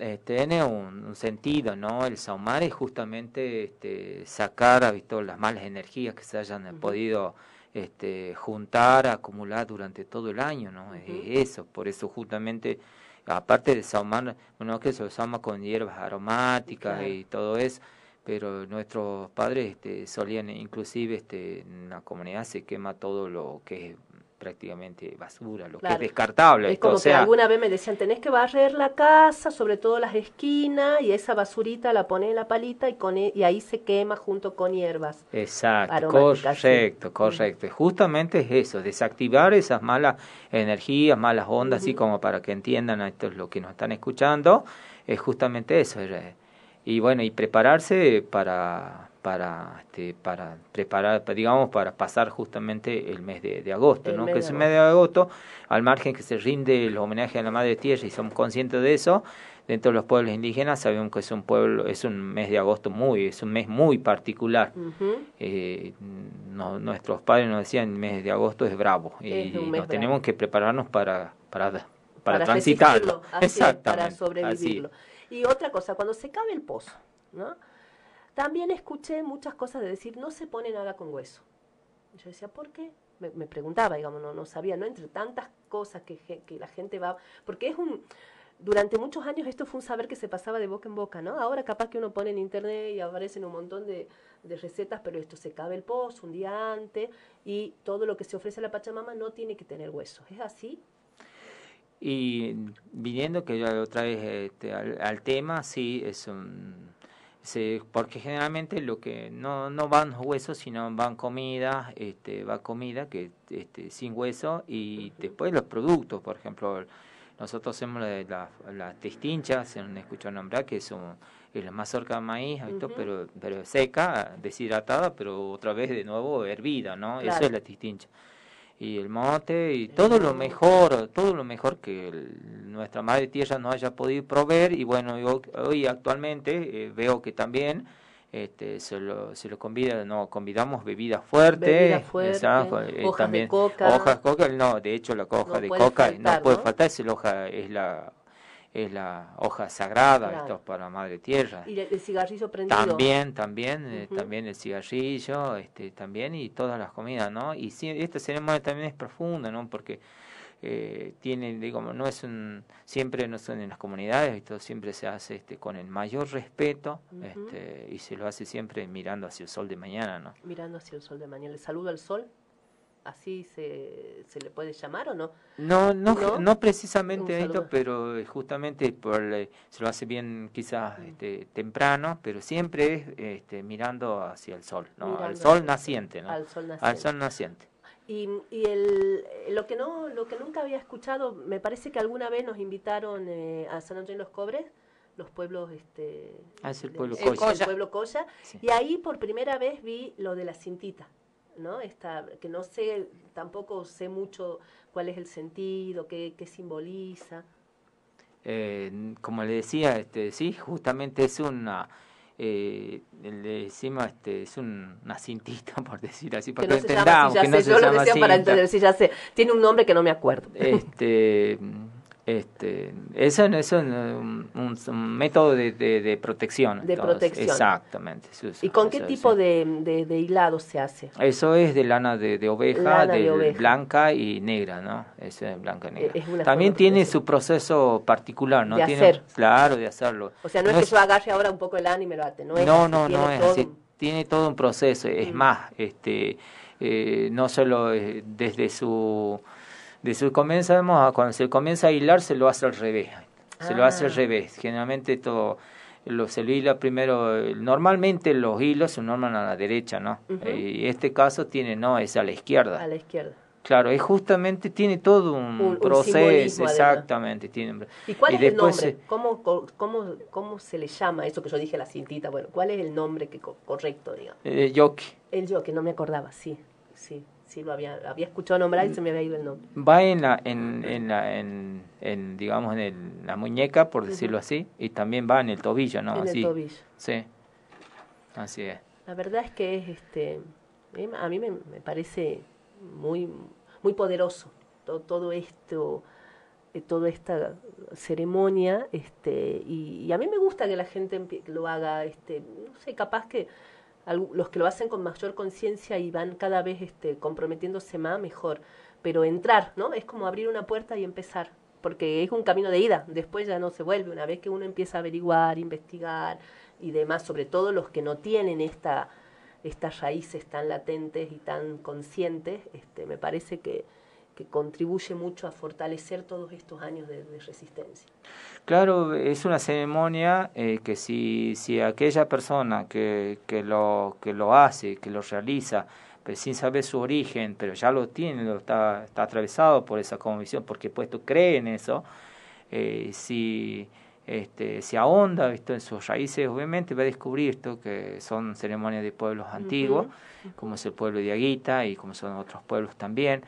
eh, tiene un, sentido, ¿no? El saumar es justamente este, sacar visto, las malas energías que se hayan podido este, juntar, acumular durante todo el año, ¿no? Eso, por eso justamente, aparte de saumar, bueno, que se sauma con hierbas aromáticas y todo eso, pero nuestros padres este, solían, inclusive este, en la comunidad se quema todo lo que es prácticamente basura, lo que es descartable. Es como que alguna vez me decían, tenés que barrer la casa, sobre todo las esquinas, y esa basurita la pones en la palita y, con, e, y ahí se quema junto con hierbas. Exacto, correcto, correcto. Justamente es eso, desactivar esas malas energías, malas ondas, así como para que entiendan esto es lo que nos están escuchando, es justamente eso, y bueno, y prepararse para para este, para preparar digamos para pasar justamente el mes de, de agosto El no que es el mes de agosto. al margen que se rinde el homenaje a la madre tierra y somos conscientes de eso dentro de los pueblos indígenas sabemos que es un pueblo es un mes de agosto muy es un mes muy particular. Eh, no- nuestros padres nos decían el mes de agosto es bravo y Es nos tenemos que prepararnos para para para, para transitarlo. así para así sobrevivirlo. Y otra cosa, cuando se cabe el pozo, ¿no? También escuché muchas cosas de decir, no se pone nada con hueso. Yo decía, ¿por qué? Me, me preguntaba, digamos, no, no sabía, ¿no? Entre tantas cosas que, que la gente va... Porque es un... Durante muchos años esto fue un saber que se pasaba de boca en boca, ¿no? Ahora capaz que uno pone en internet y aparecen un montón de, de recetas, pero esto se cabe el pozo un día antes y todo lo que se ofrece a la Pachamama no tiene que tener huesos. ¿Es así? Y viniendo que ya otra vez este, al, al tema, sí, es un... se- porque generalmente lo que no, no van huesos, sino van comida, este, va comida que este, sin hueso y después los productos, por ejemplo, nosotros hacemos la, la, la testincha, se han escuchado nombrar, que es, un, es la mazorca de maíz, pero, pero seca, deshidratada, pero otra vez de nuevo hervida, ¿no? Eso es la testincha y el mote y todo lo mejor, todo lo mejor que el- nuestra madre tierra nos haya podido proveer y bueno, yo hoy actualmente eh, veo que también este, se lo se lo convida, no convidamos bebidas fuertes, Bebida fuerte, eh, hojas de coca. hojas de coca, no, de hecho la hoja No de coca faltar, no puede ¿no? faltar, es la hoja es la es la hoja sagrada, Claro. esto es para madre tierra. Y el, el cigarrillo prendido. También, también, eh, también el cigarrillo, este, también y todas las comidas, ¿no? Y sí, esta ceremonia también es profunda, ¿no? Porque eh, tiene, digamos, no es un, siempre no son en las comunidades, esto siempre se hace este, con el mayor respeto, este, y se lo hace siempre mirando hacia el sol de mañana, ¿no? Mirando hacia el sol de mañana. ¿Le saludo al sol? ¿Así se, se le puede llamar o no? No, no, ¿No? no, precisamente esto, pero eh, justamente por, eh, se lo hace bien quizás Mm. este, temprano, pero siempre es este, mirando hacia el sol, ¿no? Mirando al sol el- naciente, ¿no? al sol Al naciente. sol naciente. Y, y el, lo que no lo que nunca había escuchado, me parece que alguna vez nos invitaron eh, a San Antonio de los Cobres, los pueblos este Ah, es el de- pueblo el Coya. pueblo Coya, Sí. y ahí por primera vez vi lo de la cintita, ¿no? Esta, que no sé, tampoco sé mucho cuál es el sentido, qué, qué simboliza. Eh, como le decía, este, sí, justamente es una, eh, le decimos, este, es un- una cintita, [LAUGHS] por decir así, para que no entendamos, que no se yo lo decía para entender, sí, ya sé, tiene un nombre que no me acuerdo. Este, [LAUGHS] este, eso es un, un- un método de, de, de protección. De entonces, protección. Exactamente. usa, ¿Y con qué tipo de, de, hilado se hace? Eso es de lana de, oveja, Lana blanca y negra, ¿no? Eso es blanca y negra. Es una También tiene su proceso particular, ¿no? De tiene, hacer. Claro, de hacerlo. O sea, no, es que yo agarre ahora un poco el lana y me lo ate, no es no, no, no es todo así. Tiene todo un proceso. Es Mm. más, este, eh, no solo eh, desde su, de su comienzo, vemos, a- cuando se comienza a hilar, se lo hace al revés. Se lo hace al Ah. revés. Generalmente todo lo, se lo hila primero. Normalmente los hilos se norman a la derecha, ¿no? Eh, y este caso tiene, no, es a la izquierda. a la izquierda. Claro, es justamente, tiene todo un, proceso, exactamente. Tiene, ¿Y cuál y es el nombre? se- ¿Cómo, cómo, ¿Cómo se le llama eso que yo dije la cintita? Bueno, ¿cuál es el nombre que co- correcto, digamos? eh. El yo, que no me acordaba, sí, sí, sí lo había, había escuchado nombrar y se me había ido el nombre. va en la en, en la en, en, digamos en el- la muñeca por decirlo así y también va en el tobillo no En el tobillo. sí. Así es. La verdad es que es, este, eh, a mí me, me parece muy, muy poderoso todo, todo esto, eh, toda esta ceremonia, este, y, y a mí me gusta que la gente lo haga, este, no sé, capaz que los que lo hacen con mayor conciencia y van cada vez este, comprometiéndose más, mejor. Pero entrar, ¿no? Es como abrir una puerta y empezar, porque es un camino de ida, después ya no se vuelve, una vez que uno empieza a averiguar, investigar y demás, sobre todo los que no tienen esta, estas raíces tan latentes y tan conscientes, este, me parece que, que contribuye mucho a fortalecer todos estos años de, de resistencia. claro es una ceremonia eh, que si si aquella persona que que lo que lo hace que lo realiza pero sin saber su origen pero ya lo tiene lo está está atravesado por esa convicción porque puesto cree en eso eh, si este, se ahonda esto en sus raíces, obviamente va a descubrir esto que son ceremonias de pueblos antiguos, como es el pueblo de Aguita y como son otros pueblos también.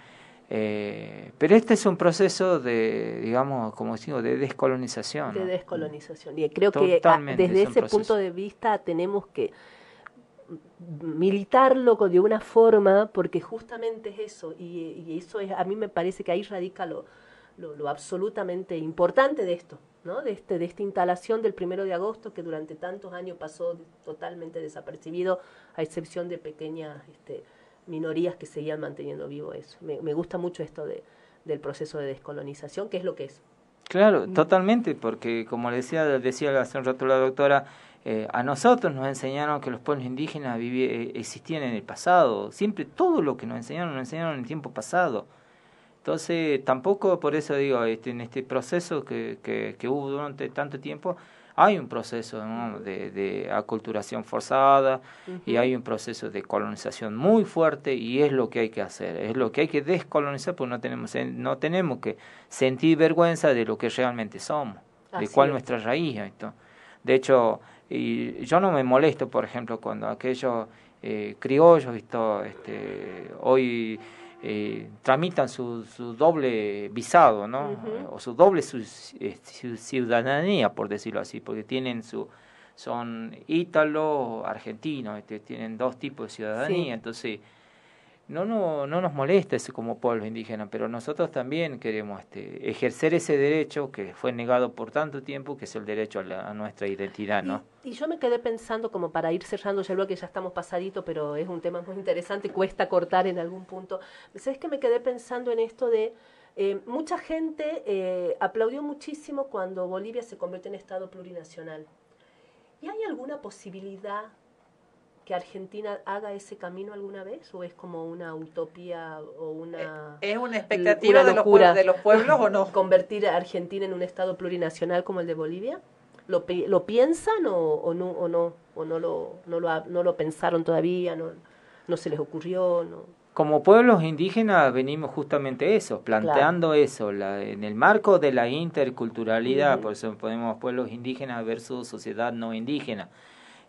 Eh, pero este es un proceso de, digamos, como digo, de descolonización. De descolonización. Y creo que ah, desde ese punto de vista tenemos que militarlo de una forma, porque justamente es eso, y, eso es, a mí me parece que ahí radica lo, lo, absolutamente importante de esto, ¿no? de, este, de esta instalación del primero de agosto que durante tantos años pasó totalmente desapercibido, a excepción de pequeñas este, minorías que seguían manteniendo vivo eso. Me, me gusta mucho esto de, del proceso de descolonización, que es lo que es. Claro, mm. totalmente, porque como le decía, decía hace un rato la doctora, eh, a nosotros nos enseñaron que los pueblos indígenas eh, existían en el pasado, siempre todo lo que nos enseñaron nos enseñaron en el tiempo pasado. Entonces, tampoco por eso digo, este, en este proceso que, que, que hubo durante tanto tiempo, hay un proceso de, de, aculturación forzada y hay un proceso de colonización muy fuerte y es lo que hay que hacer, es lo que hay que descolonizar porque no tenemos, no tenemos que sentir vergüenza de lo que realmente somos, de cuál es. nuestra raíz. De hecho, y yo no me molesto, por ejemplo, cuando aquellos eh, criollos, este, hoy eh, tramitan su, su doble visado, ¿no? O su doble eh, su, ciudadanía, por decirlo así, porque tienen su son ítalo, argentino, este, tienen dos tipos de ciudadanía, entonces no, no, no nos molesta eso como pueblo indígena, pero nosotros también queremos este, ejercer ese derecho que fue negado por tanto tiempo, que es el derecho a, nuestra identidad, ¿no? Y, yo me quedé pensando, como para ir cerrando, ya lo que ya estamos pasadito, pero es un tema muy interesante, cuesta cortar en algún punto. ¿Sabes que me quedé pensando en esto de... Eh, mucha gente eh, aplaudió muchísimo cuando Bolivia se convierte en Estado plurinacional. ¿Y hay alguna posibilidad que Argentina haga ese camino alguna vez o es como una utopía o una eh, es una expectativa de, los pueblos, de los pueblos o no [LAUGHS] convertir a Argentina en un estado plurinacional como el de Bolivia lo, lo piensan o, o, no o no o no lo no lo no lo pensaron todavía no no se les ocurrió no como pueblos indígenas venimos justamente eso, planteando eso, la, en el marco de la interculturalidad, por eso ponemos pueblos indígenas versus sociedad no indígena.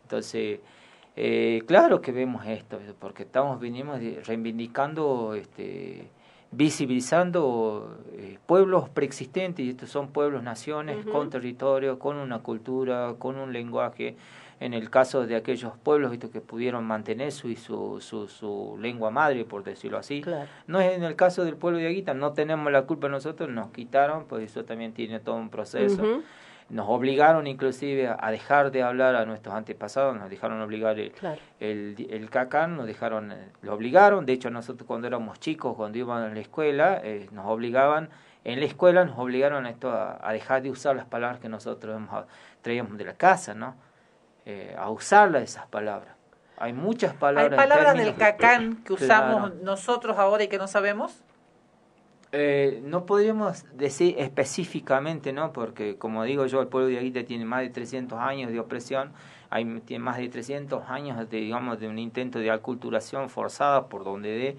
Entonces, eh, claro que vemos esto, porque estamos vinimos reivindicando, este, visibilizando eh, pueblos preexistentes, y estos son pueblos, naciones, con territorio, con una cultura, con un lenguaje. En el caso de aquellos pueblos que pudieron mantener su, su, su, su lengua madre, por decirlo así. No es en el caso del pueblo de Aguita, no tenemos la culpa nosotros, nos quitaron, pues eso también tiene todo un proceso nos obligaron inclusive a dejar de hablar a nuestros antepasados, nos dejaron obligar el, el, el cacán, nos dejaron, lo obligaron, de hecho nosotros cuando éramos chicos, cuando íbamos a la escuela, eh, nos obligaban, en la escuela nos obligaron a, esto, a, dejar de usar las palabras que nosotros traíamos de la casa, ¿no? Eh, a usarlas esas palabras. Hay muchas palabras. ¿Hay palabras del cacán que usamos nosotros ahora y que no sabemos? Eh, no podríamos decir específicamente, ¿no? Porque, como digo yo, el pueblo de Aguita tiene más de 300 años de opresión, hay, tiene más de 300 años, de, digamos, de un intento de aculturación forzada por donde dé,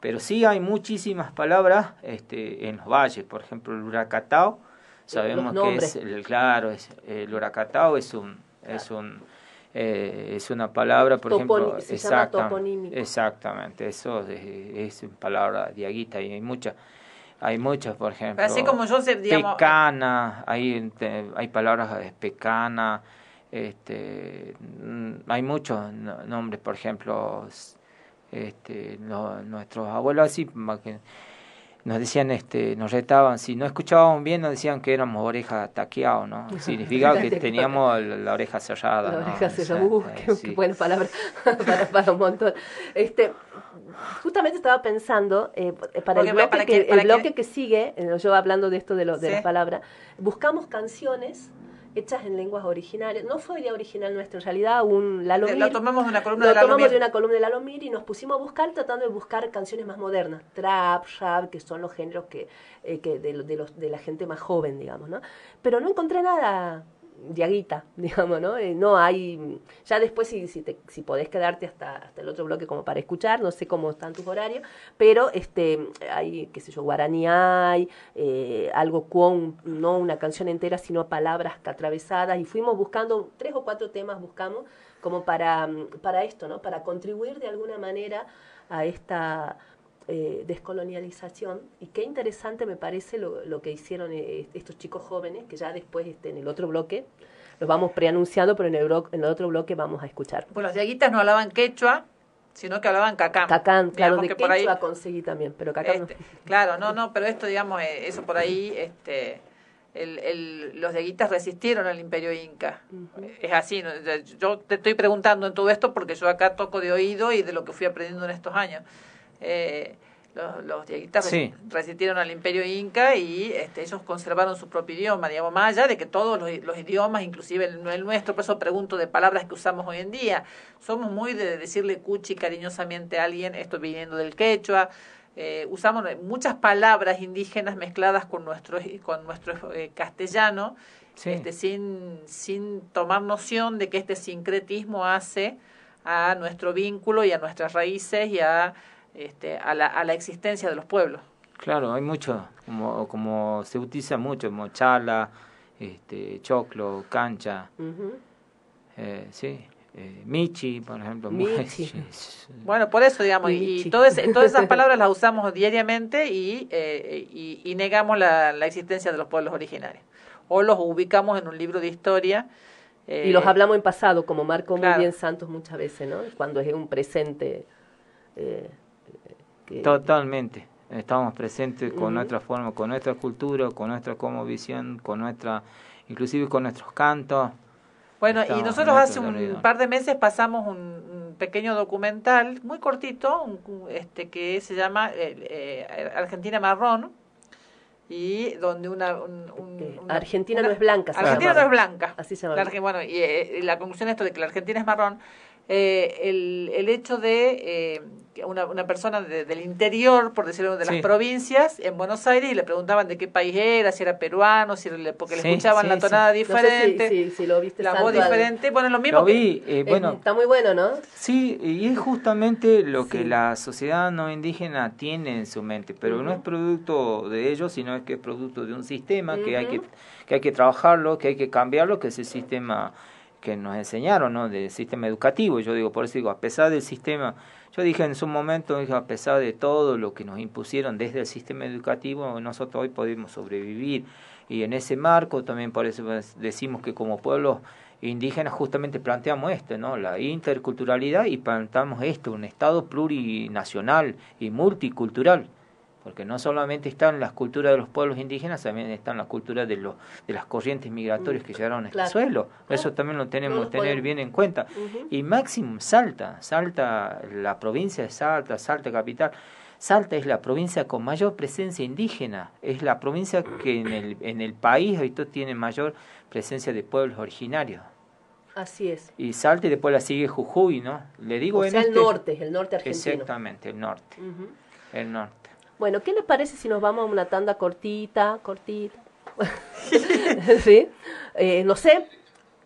pero sí hay muchísimas palabras este, en los valles, por ejemplo, el huracatao, sabemos que es, el, claro, es, el huracatao es un... Es un eh, es una palabra, por ejemplo, exactamente, eso es, es, palabra de Aguita y hay muchas hay muchas, por ejemplo. así como yo sé, digamos... Pecana, hay, hay palabras de pecana, este, mm, hay muchos nombres, por ejemplo, este, nuestros abuelos así, nos decían, este, nos retaban, si no escuchábamos bien, nos decían que éramos oreja taqueado, ¿no? Significaba que [LAUGHS] teníamos la, oreja cerrada. La oreja cerrada, uh, qué, buena palabra [LAUGHS] para, para un montón. Este, justamente estaba pensando, eh, para el bloque, que, el bloque que sigue, eh, yo hablando de esto de, lo, de las palabras, buscamos canciones hechas en lenguas originales. No fue idea original nuestra, en realidad un Lalomir. Lo tomamos de una columna de Lalomir. tomamos de una columna de Lalomir y nos pusimos a buscar tratando de buscar canciones más modernas. Trap, rap, que son los géneros que, eh, que de, de, los, de la gente más joven, digamos, ¿no? Pero no encontré nada diaguita, [LAUGHS] digamos, ¿no? Eh, no hay, ya después si, si, te, si podés quedarte hasta, hasta el otro bloque como para escuchar, no sé cómo están tus horarios, pero este, hay, qué sé yo, guaraní hay, eh, algo con, no una canción entera, sino palabras atravesadas, y fuimos buscando, tres o cuatro temas buscamos, como para, para esto, ¿no? Para contribuir de alguna manera a esta eh, descolonialización y qué interesante me parece lo, lo que hicieron eh, estos chicos jóvenes que ya después este, en el otro bloque los vamos preanunciando pero en el, en el otro bloque vamos a escuchar Pues los diaguitas no hablaban quechua, sino que hablaban cacán. Cacán, claro, de que por ahí- conseguí también, pero Cacán no. Este, claro, no, no, pero esto, digamos, eh, eso por ahí, este, el, el, los diaguitas resistieron al imperio inca. Es así, ¿no? Yo te estoy preguntando en todo esto porque yo acá toco de oído y de lo que fui aprendiendo en estos años. Eh, los, los Sí. resistieron al imperio inca y este, ellos conservaron su propio idioma, digamos, más allá de que todos los, los idiomas, inclusive el, el nuestro, por eso pregunto de palabras que usamos hoy en día, somos muy de decirle cuchi cariñosamente a alguien, esto viniendo del quechua, eh, usamos muchas palabras indígenas mezcladas con nuestro, con nuestro eh, castellano, Sí. este, sin, sin tomar noción de que este sincretismo hace a nuestro vínculo y a nuestras raíces y a, este, a, la, a la existencia de los pueblos. Claro, hay mucho, como, como se utiliza mucho, como chala, este, choclo, cancha, Ujú. eh, sí, eh, michi, por ejemplo. Michi. [LAUGHS] Bueno, por eso, digamos, y, Michi. y todas, todas esas [LAUGHS] palabras las usamos diariamente y, eh, y, y negamos la, la existencia de los pueblos originarios. O los ubicamos en un libro de historia. eh, y los hablamos en pasado como marcó claro. muy bien Santos muchas veces no cuando es un presente eh, que- Totalmente. Estamos presentes con nuestra forma, con nuestra cultura, con nuestra como visión, con nuestra, inclusive con nuestros cantos. Bueno, y nosotros hace un territorio. par de meses pasamos un, un pequeño documental muy cortito, un- este que se llama eh, eh, Argentina Marrón y donde una, un- un- una- Argentina una- no es blanca se Argentina no es blanca. Así se llama. La bueno, y eh, la conclusión de esto de que la Argentina es marrón, eh, el, el hecho de eh, una, una persona de- del interior, por decirlo de las Sí. provincias, en Buenos Aires, y le preguntaban de qué país era, si era peruano, si le- porque le escuchaban sí, la sí. tonada No sé si- diferente, si, si lo viste la voz al- diferente, bueno, lo mismo Lo vi, eh, Eh, bueno, está muy bueno no sí, y es justamente lo que la sociedad no indígena tiene en su mente, pero no es producto de ellos, sino es que es producto de un sistema que hay que que hay que trabajarlo, que hay que cambiarlo, que es el sistema que nos enseñaron, ¿no? Del sistema educativo. Yo digo, por eso digo, a pesar del sistema, yo dije en su momento, dije, a pesar de todo lo que nos impusieron desde el sistema educativo, nosotros hoy podemos sobrevivir. Y en ese marco también por eso decimos que como pueblos indígenas justamente planteamos esto, ¿no? La interculturalidad y planteamos esto, un Estado plurinacional y multicultural porque no solamente están las culturas de los pueblos indígenas, también están las culturas de los de las corrientes migratorias que llegaron a este Claro. suelo. Eso también lo tenemos No que tener bien en cuenta. Y máximo Salta, Salta, la provincia de Salta, Salta capital. Salta es la provincia con mayor presencia indígena, es la provincia que en el, en el país ahorita tiene mayor presencia de pueblos originarios. así es Y Salta y después la sigue Jujuy, ¿no? Le digo o en sea el este- norte el norte argentino Exactamente, el norte, el norte. Bueno, ¿qué les parece si nos vamos a una tanda cortita, cortita? [LAUGHS] ¿Sí? Eh, no sé.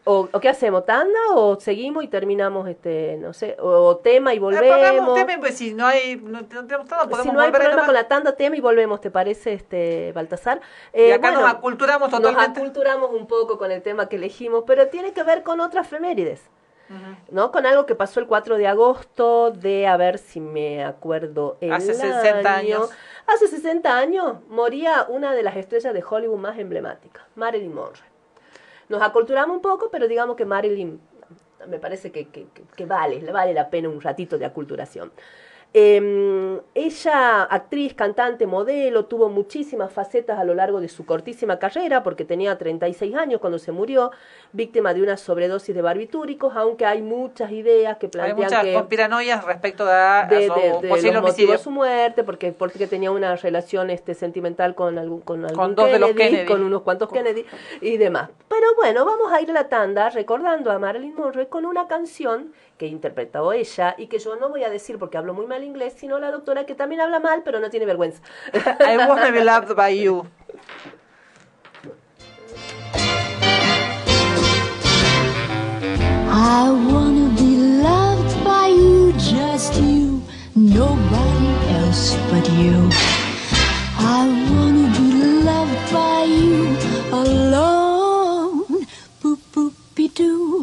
O, o qué hacemos? ¿Tanda o seguimos y terminamos, este, no sé, o, o tema y volvemos? tema, pues si no hay, no, no tenemos todo, podemos si no hay problema con la tanda, tema y volvemos, ¿te parece, este, Baltasar? Y Eh, acá bueno, nos aculturamos Nos totalmente. aculturamos un poco con el tema que elegimos, pero tiene que ver con otras efemérides. ¿No? Con algo que pasó el 4 de agosto de, a ver si me acuerdo, el Hace 60 año. años. Hace 60 años moría una de las estrellas de Hollywood más emblemáticas, Marilyn Monroe. Nos aculturamos un poco, pero digamos que Marilyn me parece que, que, que- que vale, le vale la pena un ratito de aculturación. Eh, ella, actriz, cantante, modelo, tuvo muchísimas facetas a lo largo de su cortísima carrera, porque tenía 36 años cuando se murió, víctima de una sobredosis de barbitúricos, aunque hay muchas ideas que Hay plantean muchas que conspiranoias respecto a, a de, su de- de posible los homicidio. de su muerte, porque, porque tenía una relación este sentimental con algún, con algún dos de los Kennedy. con unos cuantos Kennedy y demás. Pero bueno, vamos a ir a la tanda recordando a Marilyn Monroe con una canción que interpretó ella y que yo no voy a decir porque hablo muy mal inglés, sino la doctora que también habla mal, pero no tiene vergüenza. [LAUGHS] I wanna be loved by you. I wanna be loved by you, just you, nobody else but you. I wanna be loved by you alone. Boop boopy doo.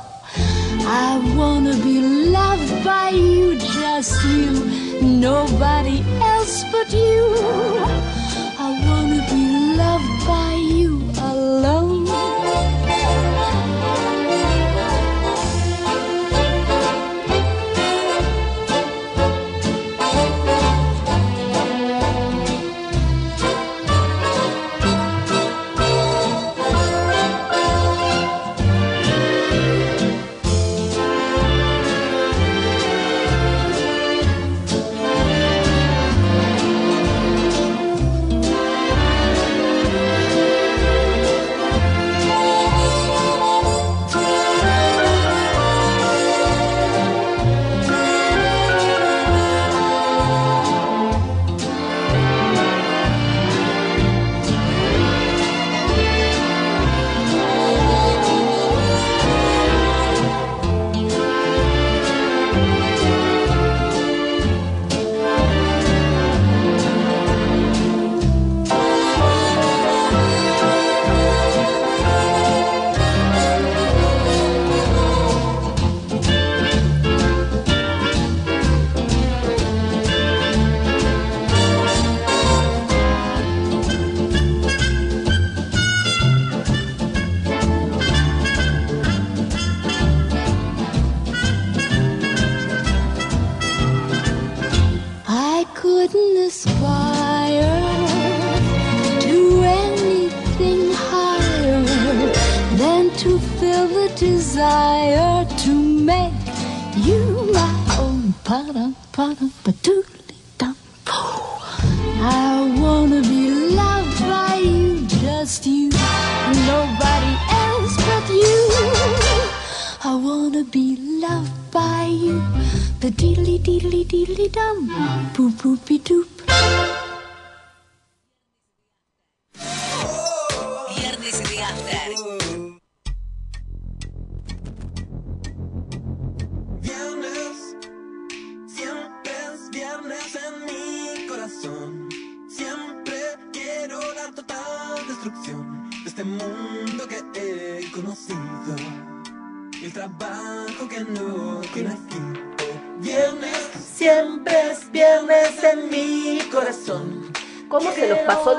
I wanna be loved by you, just you, nobody else but you. I wanna be loved by you alone. Desire to make you my own. Pa-dum, pa-dum, ba-doodly dum. I wanna be loved by you, just you, nobody else but you. I wanna be loved by you, the deedly deedly dum, boop boopy doop.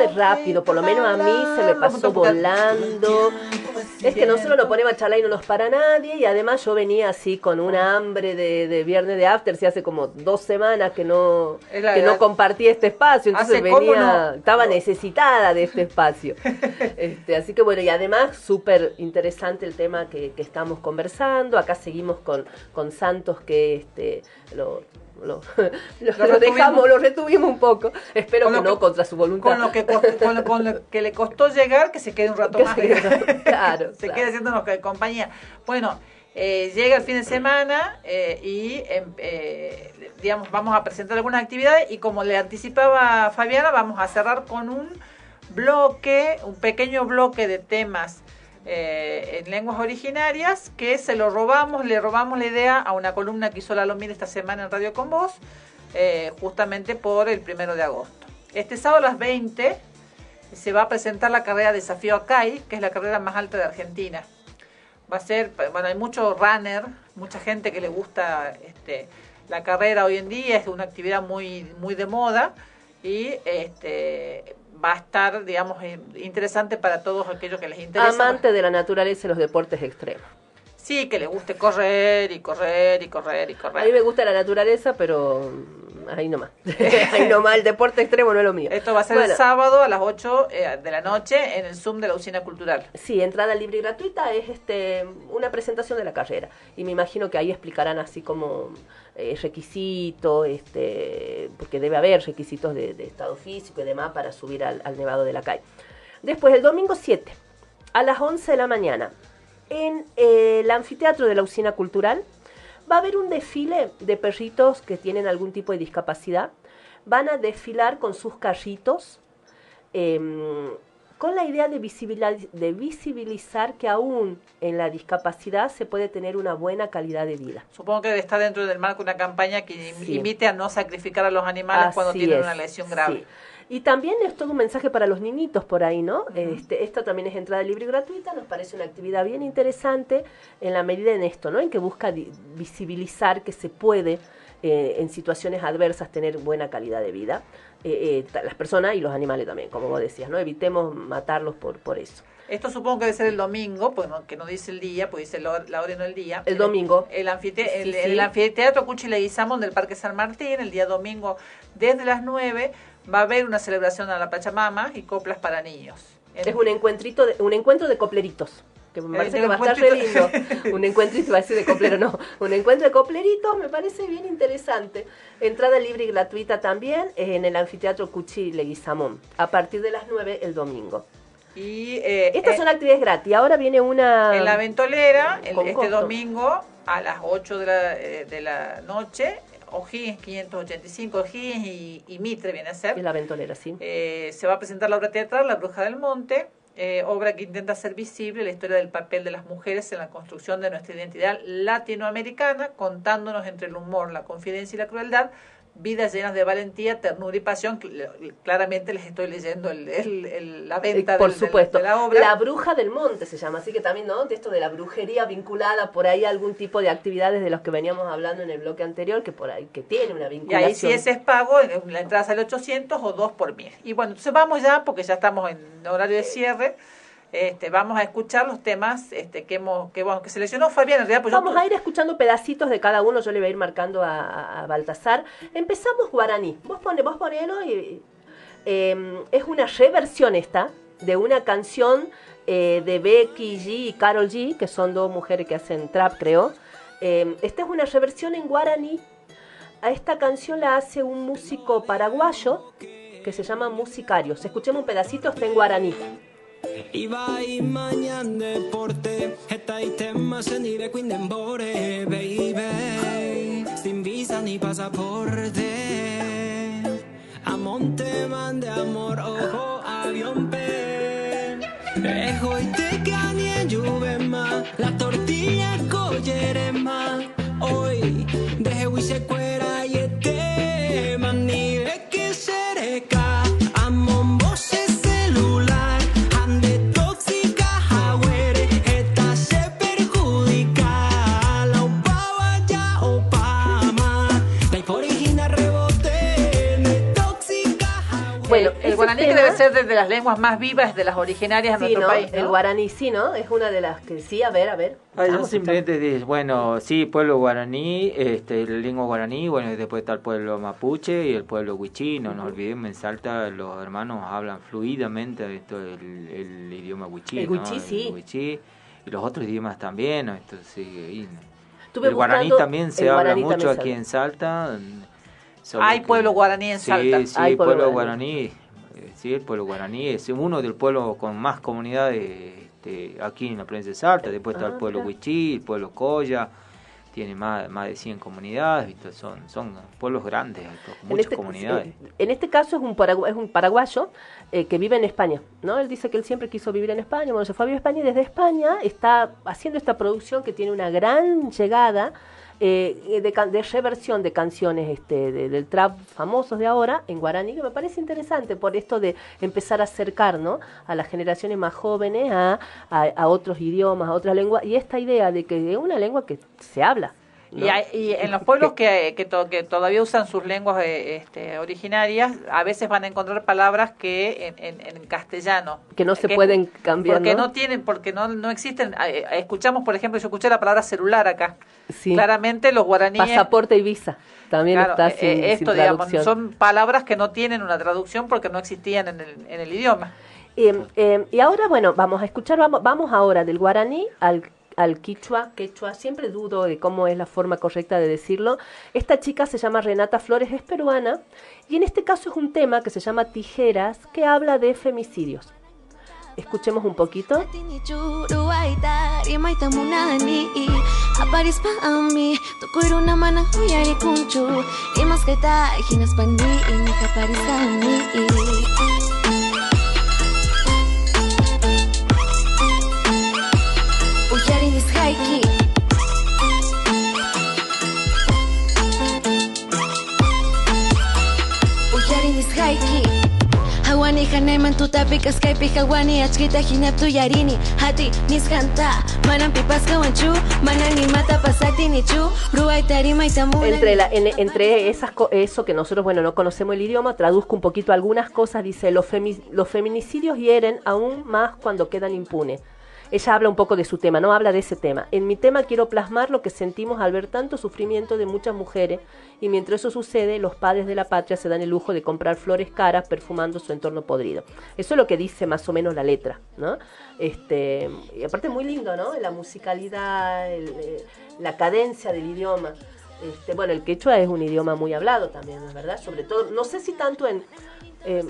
De rápido? Por lo menos a mí se me pasó volando. Es que nosotros nos ponemos a charlar y no nos para nadie. Y además yo venía así con una hambre de, de viernes de after. Si hace como dos semanas que no, que no verdad. compartí este espacio. Entonces venía, no. estaba necesitada de este espacio. [LAUGHS] este, así que bueno, y además súper interesante el tema que, que estamos conversando. Acá seguimos con, con Santos que este, lo, lo, [LAUGHS] lo- lo retuvimos. dejamos, lo retuvimos un poco. Espero Con que no que- contra su voluntad. Con lo, que [LAUGHS] con, lo, con lo que le costó llegar, que se quede un rato Que más. se quede- [LAUGHS] claro, se claro. quede haciéndonos compañía. Bueno, eh, llega el fin de semana eh, y, em, eh, digamos, vamos a presentar algunas actividades y como le anticipaba Fabiana, vamos a cerrar con un bloque, un pequeño bloque de temas eh, en lenguas originarias que se lo robamos, le robamos la idea a una columna que hizo Lalo Mir esta semana en Radio Con Voz, eh, justamente por el primero de agosto. Este sábado a las 20 se va a presentar la carrera Desafío Acai, que es la carrera más alta de Argentina. Va a ser, bueno, hay mucho runner, mucha gente que le gusta este, la carrera hoy en día, es una actividad muy, muy de moda y este, va a estar, digamos, eh, interesante para todos aquellos que les interesa. Amante de la naturaleza y los deportes extremos. Sí, que les guste correr y correr y correr y A correr. mí me gusta la naturaleza, pero ahí nomás. [LAUGHS] ahí nomás, el deporte extremo no es lo mío. Esto va a ser el sábado a las 8 eh, de la noche en el Zoom de la Usina Cultural. Sí, entrada libre y gratuita es este una presentación de la carrera. Y me imagino que ahí explicarán así como eh, requisitos, este, porque debe haber requisitos de, estado físico y demás para subir al, Nevado de la Calle. Después, el domingo 7, a las 11 de la mañana, en eh, el anfiteatro de la Usina Cultural, va a haber un desfile de perritos que tienen algún tipo de discapacidad. Van a desfilar con sus carritos, em, con la idea de visibilizar, de visibilizar que aún en la discapacidad se puede tener una buena calidad de vida. Supongo que está dentro del marco una campaña que invite a no sacrificar a los animales cuando tienen una lesión grave. Y también es todo un mensaje para los niñitos por ahí, ¿no? este, esto también es entrada libre y gratuita, nos parece una actividad bien interesante en la medida en esto, ¿no? En que busca visibilizar que se puede eh, en situaciones adversas tener buena calidad de vida. Eh, eh, las personas y los animales también, como vos decías, ¿no? Evitemos matarlos por, por eso. Esto supongo que debe ser el domingo, pues que no dice el día, pues dice la hora y no el día. El domingo. El, el, anfiteatro Cuchi Leguizamón del Parque San Martín, el día domingo desde las 9 va a haber una celebración a la Pachamama y coplas para niños. Es un encuentrito de, un encuentro de copleritos que me parece que va a estar re lindo. [LAUGHS] un encuentro, va a decir de coplero, no, un encuentro de copleritos me parece bien interesante. Entrada libre y gratuita también en el anfiteatro Cuchi Leguizamón, a partir de las 9 el domingo. Y, eh, Estas son actividades gratis. Ahora viene una... En la ventolera, este domingo a las 8 de la, eh, de la noche, O'Higgins 585, O'Higgins y, Mitre viene a ser. Y la ventolera, sí. Eh, se va a presentar la obra teatral La Bruja del Monte, eh, obra que intenta hacer visible la historia del papel de las mujeres en la construcción de nuestra identidad latinoamericana, contándonos entre el humor, la confidencia y la crueldad vidas llenas de valentía, ternura y pasión. Claramente les estoy leyendo el, la venta Por supuesto. De, la obra. La bruja del monte se llama, así que también, ¿no? De esto de la brujería vinculada, por ahí algún tipo de actividades de los que veníamos hablando en el bloque anterior, que por ahí que tiene una vinculación. Y ahí si ese es pago, la entrada sale 800 o 2 por mil. Y bueno, entonces vamos ya, porque ya estamos en horario de cierre. Este, vamos a escuchar los temas este, que, hemos, que, que seleccionó Fabián. En realidad, pues vamos a ir escuchando pedacitos de cada uno, yo le voy a ir marcando a, Baltasar. Empezamos guaraní. Vos, pone, vos ponelo y... Em, es una reversión esta de una canción eh, de Becky G y Carol G, que son dos mujeres que hacen trap, creo. Em, esta es una reversión en guaraní. A esta canción la hace un músico paraguayo que se llama Musicarios. Escuchemos un pedacito, está en guaraní. Ibai mañan deporte Eta tema senire bore baby. Sin visa ni pasaporte. A monte mande amor, ojo, avión pe. Ejo y te canie lluvema La tortilla collerema. Hoy deje se cuera guaraní que debe ser de las lenguas más vivas, de las originarias de nuestro país. El guaraní sí, ¿no? Es una de las que sí, a ver, a ver. Ah, yo simplemente bueno, sí, pueblo guaraní, este, la lengua guaraní, bueno, después está el pueblo mapuche y el pueblo huichí, no nos olvidemos, en Salta los hermanos hablan fluidamente esto, el, idioma huichí. El huichí, sí. y los otros idiomas también, esto sigue el guaraní también se habla mucho aquí en Salta. Hay pueblo guaraní en Salta. Sí, sí, pueblo, guaraní. Sí, el pueblo guaraní es uno del pueblo con más comunidades este, aquí en la provincia de Salta. Después está el ah, pueblo Huichí, el pueblo Coya, tiene más, más de 100 comunidades, son, son pueblos grandes, muchas este, comunidades. En este caso es un, es un paraguayo eh, que vive en España, ¿no? Él dice que él siempre quiso vivir en España, bueno, se fue a vivir a España y desde España está haciendo esta producción que tiene una gran llegada eh, de, de, reversión de canciones este, del trap famosos de ahora en guaraní, que me parece interesante por esto de empezar a acercar a las generaciones más jóvenes a, a, otros idiomas, a otras lenguas, y esta idea de que es una lengua que se habla. ¿No? Y, hay- y en los pueblos [LAUGHS] que, que, to- que todavía usan sus lenguas eh, este, originarias, a veces van a encontrar palabras que en, en- en castellano. Que no se que- pueden cambiar, Porque ¿no? no tienen, porque no, no existen. eh, Escuchamos, por ejemplo, yo escuché la palabra celular acá. Sí. Claramente los guaraníes... Pasaporte y visa. También Claro, está eh, sin, eh, sin esto, digamos, son palabras que no tienen una traducción porque no existían en el, en el idioma. Eh, eh, y ahora, bueno, vamos a escuchar, vamos, vamos ahora del guaraní al, al quichua, quechua, siempre dudo de cómo es la forma correcta de decirlo. Esta chica se llama Renata Flores, es peruana, y en este caso es un tema que se llama Tijeras, que habla de femicidios. Escuchemos un poquito. Hanayman tutapikas kaypi hawani achkita hinap tuyarini Hati niskanta manan pipas kawanchu Manan nimata pasati nichu Ruaitari maitamuna Entre, la, en- entre esas eso que nosotros, bueno, no conocemos el idioma, traduzco un poquito algunas cosas. Dice, los, femi- los feminicidios hieren aún más cuando quedan impunes. Ella habla un poco de su tema, no habla de ese tema. En mi tema quiero plasmar lo que sentimos al ver tanto sufrimiento de muchas mujeres y mientras eso sucede, los padres de la patria se dan el lujo de comprar flores caras perfumando su entorno podrido. Eso es lo que dice más o menos la letra, ¿no? Este, y aparte muy lindo, ¿no? La musicalidad, eh, la cadencia del idioma. Este, bueno, el quechua es un idioma muy hablado también, ¿no es verdad? Sobre todo, no sé si tanto en, eh,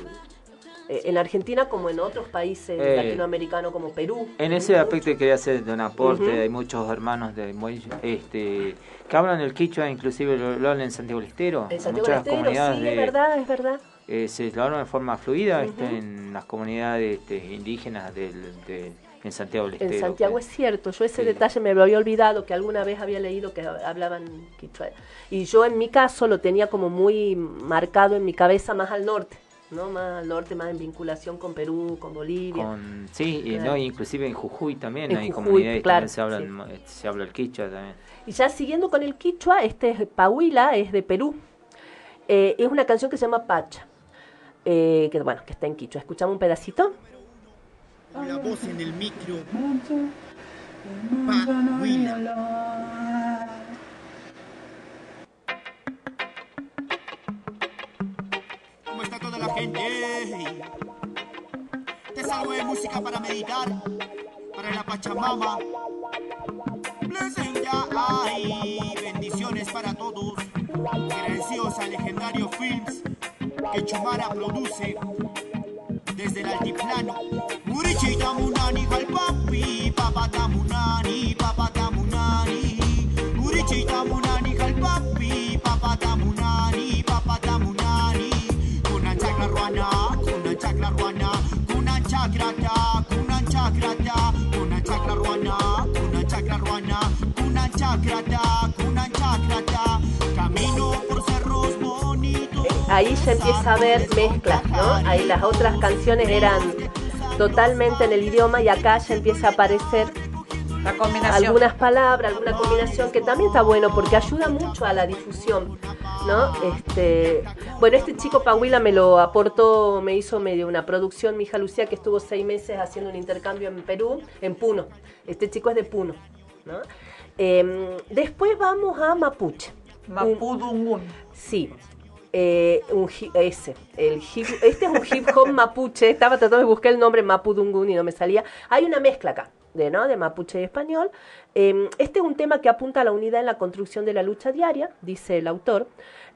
en Argentina como en otros países Eh, latinoamericanos como Perú. En ese aspecto quería hacer un aporte, hay muchos hermanos de este, que hablan el quichua, inclusive lo, lo hablan en Santiago del Estero. En Santiago muchas del Estero, comunidades sí, de- es verdad, es verdad. eh, se lo hablan de forma fluida este, en las comunidades este, indígenas del, de, en Santiago del Estero. En Santiago es cierto, yo ese detalle me lo había olvidado, que alguna vez había leído que hablaban quichua. Y yo en mi caso lo tenía como muy marcado en mi cabeza más al norte, ¿no? Más al norte, más en vinculación con Perú, con Bolivia. Con, sí, y no, inclusive en Jujuy también En hay Jujuy, comunidades que claro, también se, hablan, eh, se habla el quichua también. Y ya siguiendo con el quichua, este es Pahuila, es de Perú. Eh, es una canción que se llama Pacha, eh, que bueno, que está en quichua. Escuchamos un pedacito. La voz en el micro. Pahuila. La gente? Te salgo de música para meditar, para la Pachamama. Blessing ya hay, bendiciones para todos. Agradecidos a Legendario Films, que Chumara produce desde el altiplano. Murichi tamunani papi, papa Ahí se empieza a ver mezclas, ¿no? Ahí las otras canciones eran totalmente en el idioma y acá ya empieza a aparecer La combinación. algunas palabras, alguna combinación que también está bueno porque ayuda mucho a la difusión, ¿no? Este, bueno, este chico Pahuila me lo aportó, me hizo medio una producción, mi hija Lucía que estuvo seis meses haciendo un intercambio en Perú, en Puno. Este chico es de Puno, ¿no? Em, después vamos a Mapuche. Mapudungun. Sí. Eh, un ese, el hip, este es un hip hop [LAUGHS] mapuche. Estaba tratando de buscar el nombre Mapudungun y no me salía. Hay una mezcla acá, de, ¿no? de mapuche y español. Eh, este es un tema que apunta a la unidad en la construcción de la lucha diaria, dice el autor.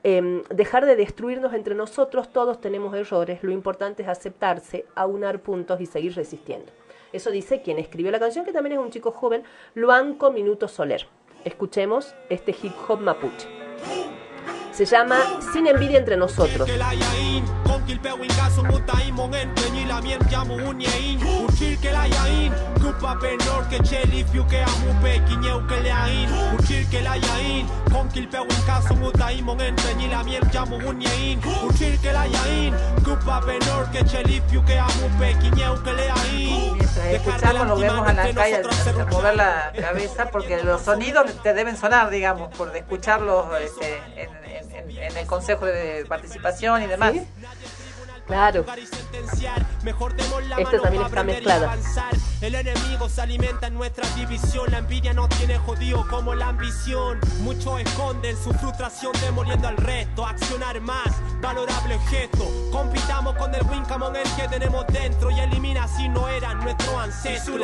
Eh, dejar de destruirnos entre nosotros, todos tenemos errores. Lo importante es aceptarse, aunar puntos y seguir resistiendo. Eso dice quien escribió la canción, que también es un chico joven, Luanco Minuto Soler. Escuchemos este hip hop mapuche. Se llama Sin envidia entre nosotros. Unyein Uchil ke penor ke cheli fiu ke amu pe Kinyeu ke le ain Uchil ke la yain Konkil pewin kaso mutai mongen Penyi la mien jamu unyein Uchil ke la yain Kupa penor ke cheli fiu ke amu pe Kinyeu ke le ain escuchamos, lo vemos a la calle, a, a mover la cabeza, porque los sonidos te deben sonar, digamos, por escucharlos este, en, en- en- en el consejo de participación y demás. Claro. Esto también está mezclado. El enemigo se alimenta en nuestra división. La envidia no tiene jodido como la ambición. Muchos esconden su frustración demoliendo al resto. Accionar más, valorable gesto. Compitamos con el Winkamon el que tenemos dentro. Y elimina si no eran nuestros ancestros.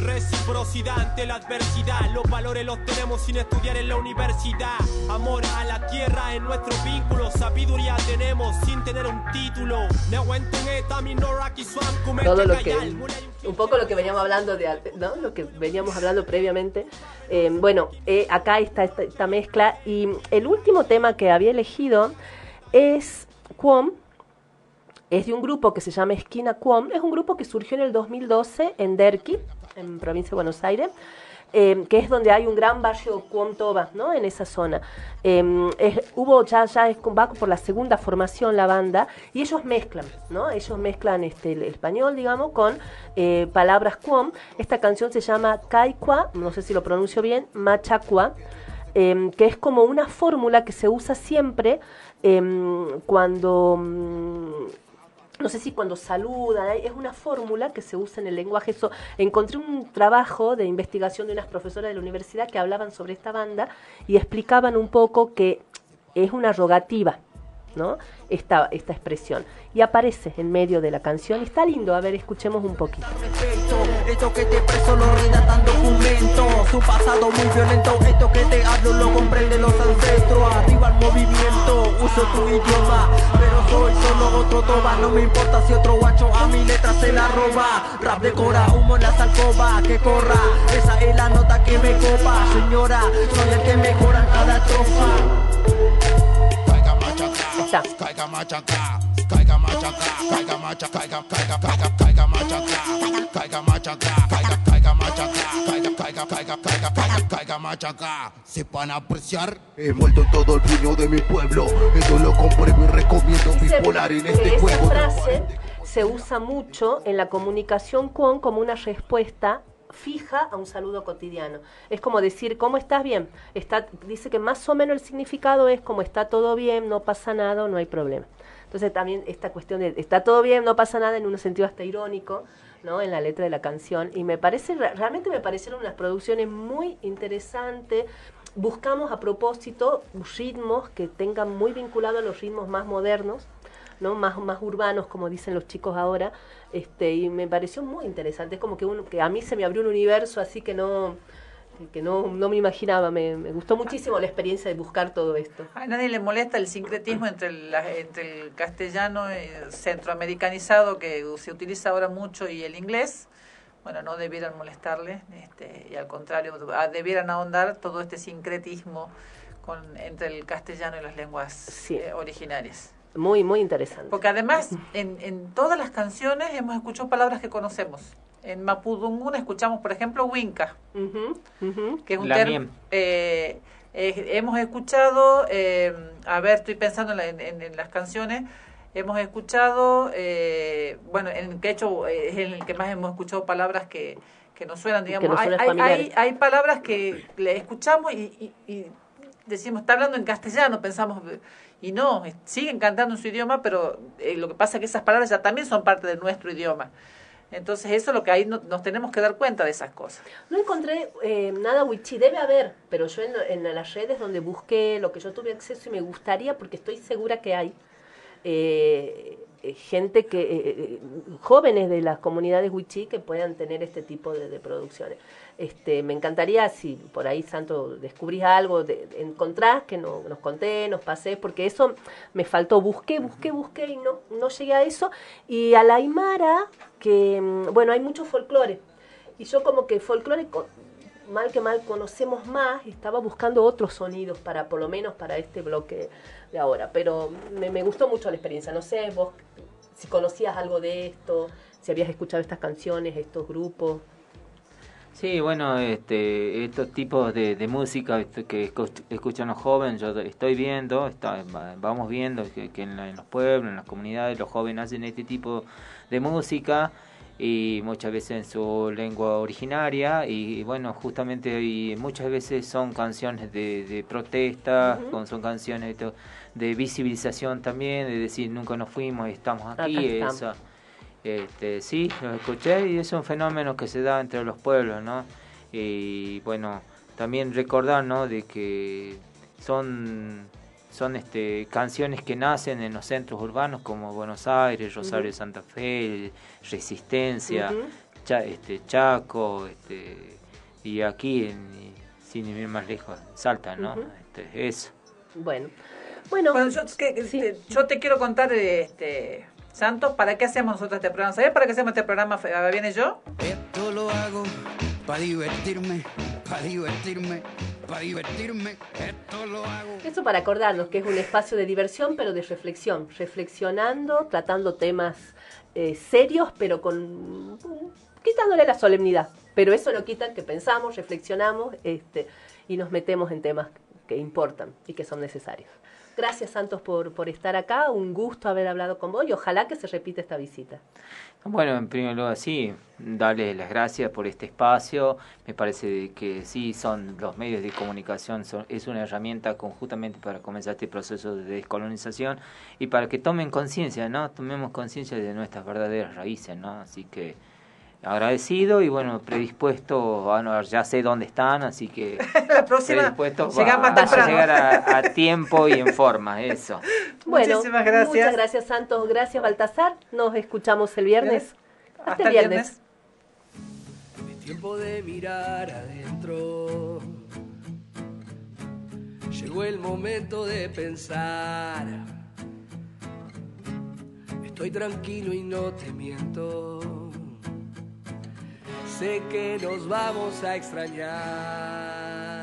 Reciprocidad ante la adversidad. Los valores los tenemos sin estudiar en la universidad. Amor a la tierra es nuestro vínculo. Sabiduría tenemos sin tener un título. todo lo que un poco lo que veníamos hablando de ¿no? lo que veníamos hablando previamente Eh, bueno eh, acá está esta, esta mezcla y el último tema que había elegido es Quom es de un grupo que se llama Esquina Quom es un grupo que surgió en el 2012 en Derqui en provincia de Buenos Aires eh, que es donde hay un gran barrio Quom Toba, ¿no? En esa zona. Eh, hubo ya, ya es, va por la segunda formación la banda y ellos mezclan, ¿no? Ellos mezclan este, el español, digamos, con eh, palabras Quom. Esta canción se llama Kaikwa, no sé si lo pronuncio bien, Machacua, que es como una fórmula que se usa siempre em, cuando... no sé si cuando saludan, es una fórmula que se usa en el lenguaje. Eso, encontré un trabajo de investigación de unas profesoras de la universidad que hablaban sobre esta banda y explicaban un poco que es una rogativa, ¿no? Esta, esta expresión. Y aparece en medio de la canción está lindo. A ver, escuchemos un poquito. Esto que te preso lo redactan documentos Su pasado muy violento Esto que te hablo lo comprenden los ancestros. Arriba el movimiento Uso tu idioma Pero soy solo otro toba. No me importa si otro guacho a mi letra se la roba. Rap de cora, humo en las alcobas Que corra. Esa es la nota que me copa Señora, soy el que mejora cada estrofa Caiga, caiga machaca. Sepan apreciar, he muerto todo el puño de mi pueblo. Eso lo compruebo y recomiendo bipolar en este esa juego. frase se usa mucho en la comunicación con como una respuesta fija a un saludo cotidiano. Es como decir, ¿cómo estás bien? Dice que más o menos el significado es como está todo bien, no pasa nada, no hay problema. Entonces también esta cuestión de está todo bien, no pasa nada en un sentido hasta irónico, ¿no? En la letra de la canción. Y me parece, re- realmente me parecieron unas producciones muy interesantes. Buscamos a propósito ritmos que tengan muy vinculados a los ritmos más modernos, ¿no? más, más urbanos, como dicen los chicos ahora, este, y me pareció muy interesante. Es como que, uno, que a mí se me abrió un universo así que no que no, no me imaginaba. Me, me gustó muchísimo la experiencia de buscar todo esto. A nadie le molesta el sincretismo entre el, entre el castellano eh, centroamericanizado que se utiliza ahora mucho y el inglés. Bueno, no debieran molestarle este, y al contrario, ah, debieran ahondar todo este sincretismo con, entre el castellano y las lenguas eh, originarias. Muy, muy interesante. Porque además, en, en todas las canciones hemos escuchado palabras que conocemos. En Mapudungún escuchamos, por ejemplo, Winca, que es un término... eh, eh, hemos escuchado, eh, a ver, estoy pensando en, la- en- en- las canciones, hemos escuchado, eh, bueno, en el que hecho es en el que más hemos escuchado palabras que, que nos suenan, digamos. nos hay, suenan hay, familiares. hay, hay palabras que le escuchamos y, y- y decimos, está hablando en castellano, pensamos, y no, siguen cantando en su idioma, pero eh, lo que pasa es que esas palabras ya también son parte de nuestro idioma. Entonces eso es lo que ahí no- nos tenemos que dar cuenta de esas cosas. No encontré eh, nada wichí, debe haber, pero yo en, las redes donde busqué lo que yo tuve acceso y me gustaría, porque estoy segura que hay eh, gente que, eh, eh, jóvenes de las comunidades wichí que puedan tener este tipo de, de producciones. Este, me encantaría si por ahí, Santo, descubrís algo, de, encontrás, que no, nos conté, nos pasé, porque eso me faltó. Busqué, busqué, busqué y no, no llegué a eso. Y a la Aymara, que, mm, bueno, hay mucho folclore. Y yo como que folclore, mal que mal, conocemos más, estaba buscando otros sonidos para, por lo menos para este bloque de ahora. Pero me, me gustó mucho la experiencia. No sé, vos, si conocías algo de esto, si habías escuchado estas canciones, estos grupos. Sí, bueno, este, estos tipos de, música este, que escu- escuchan los jóvenes, yo estoy viendo, está- va- vamos viendo que, que en, la- en los pueblos, en las comunidades, los jóvenes hacen este tipo de música y muchas veces en su lengua originaria y, bueno, justamente y muchas veces son canciones de, de protesta, son canciones de, de visibilización también, de decir nunca nos fuimos, estamos aquí, esa- este, sí, lo escuché y es un fenómeno que se da entre los pueblos, ¿no? Y bueno, también recordar, ¿no? De que son, son este, canciones que nacen en los centros urbanos como Buenos Aires, Rosario de Ujú. Santa Fe, Resistencia. Cha- este, Chaco, este, y aquí, en, sin ir más lejos, Salta, ¿no? Este, eso. Bueno. Bueno, yo, que- este, yo te quiero contar, este, Santos, ¿para qué hacemos nosotros este programa? ¿Sabes para qué hacemos este programa, Viene yo? Esto lo hago para divertirme, para divertirme, para divertirme. Esto lo hago. Eso para acordarnos que es un espacio de diversión, pero de reflexión. Reflexionando, tratando temas eh, serios, pero con quitándole la solemnidad. Pero eso no quita que pensamos, reflexionamos este, y nos metemos en temas que importan y que son necesarios. Gracias, Santos, por, por estar acá. Un gusto haber hablado con vos y ojalá que se repita esta visita. Bueno, en primer lugar, sí, darles las gracias por este espacio. Me parece que sí, son los medios de comunicación, son, es una herramienta conjuntamente para comenzar este proceso de descolonización y para que tomen conciencia, ¿no? Tomemos conciencia de nuestras verdaderas raíces, ¿no? Así que agradecido y bueno, predispuesto, a, no, ya sé dónde están, así que [LAUGHS] La próxima predispuesto llega a, llegar a, a [LAUGHS] tiempo y en forma, eso. Bueno, Muchísimas gracias. Muchas gracias, Santos. Gracias, Baltasar. Nos escuchamos el viernes. Hasta, Hasta el el viernes. Tiempo de mirar adentro. Llegó el momento de pensar. Estoy tranquilo y no te miento. Sé que nos vamos a extrañar.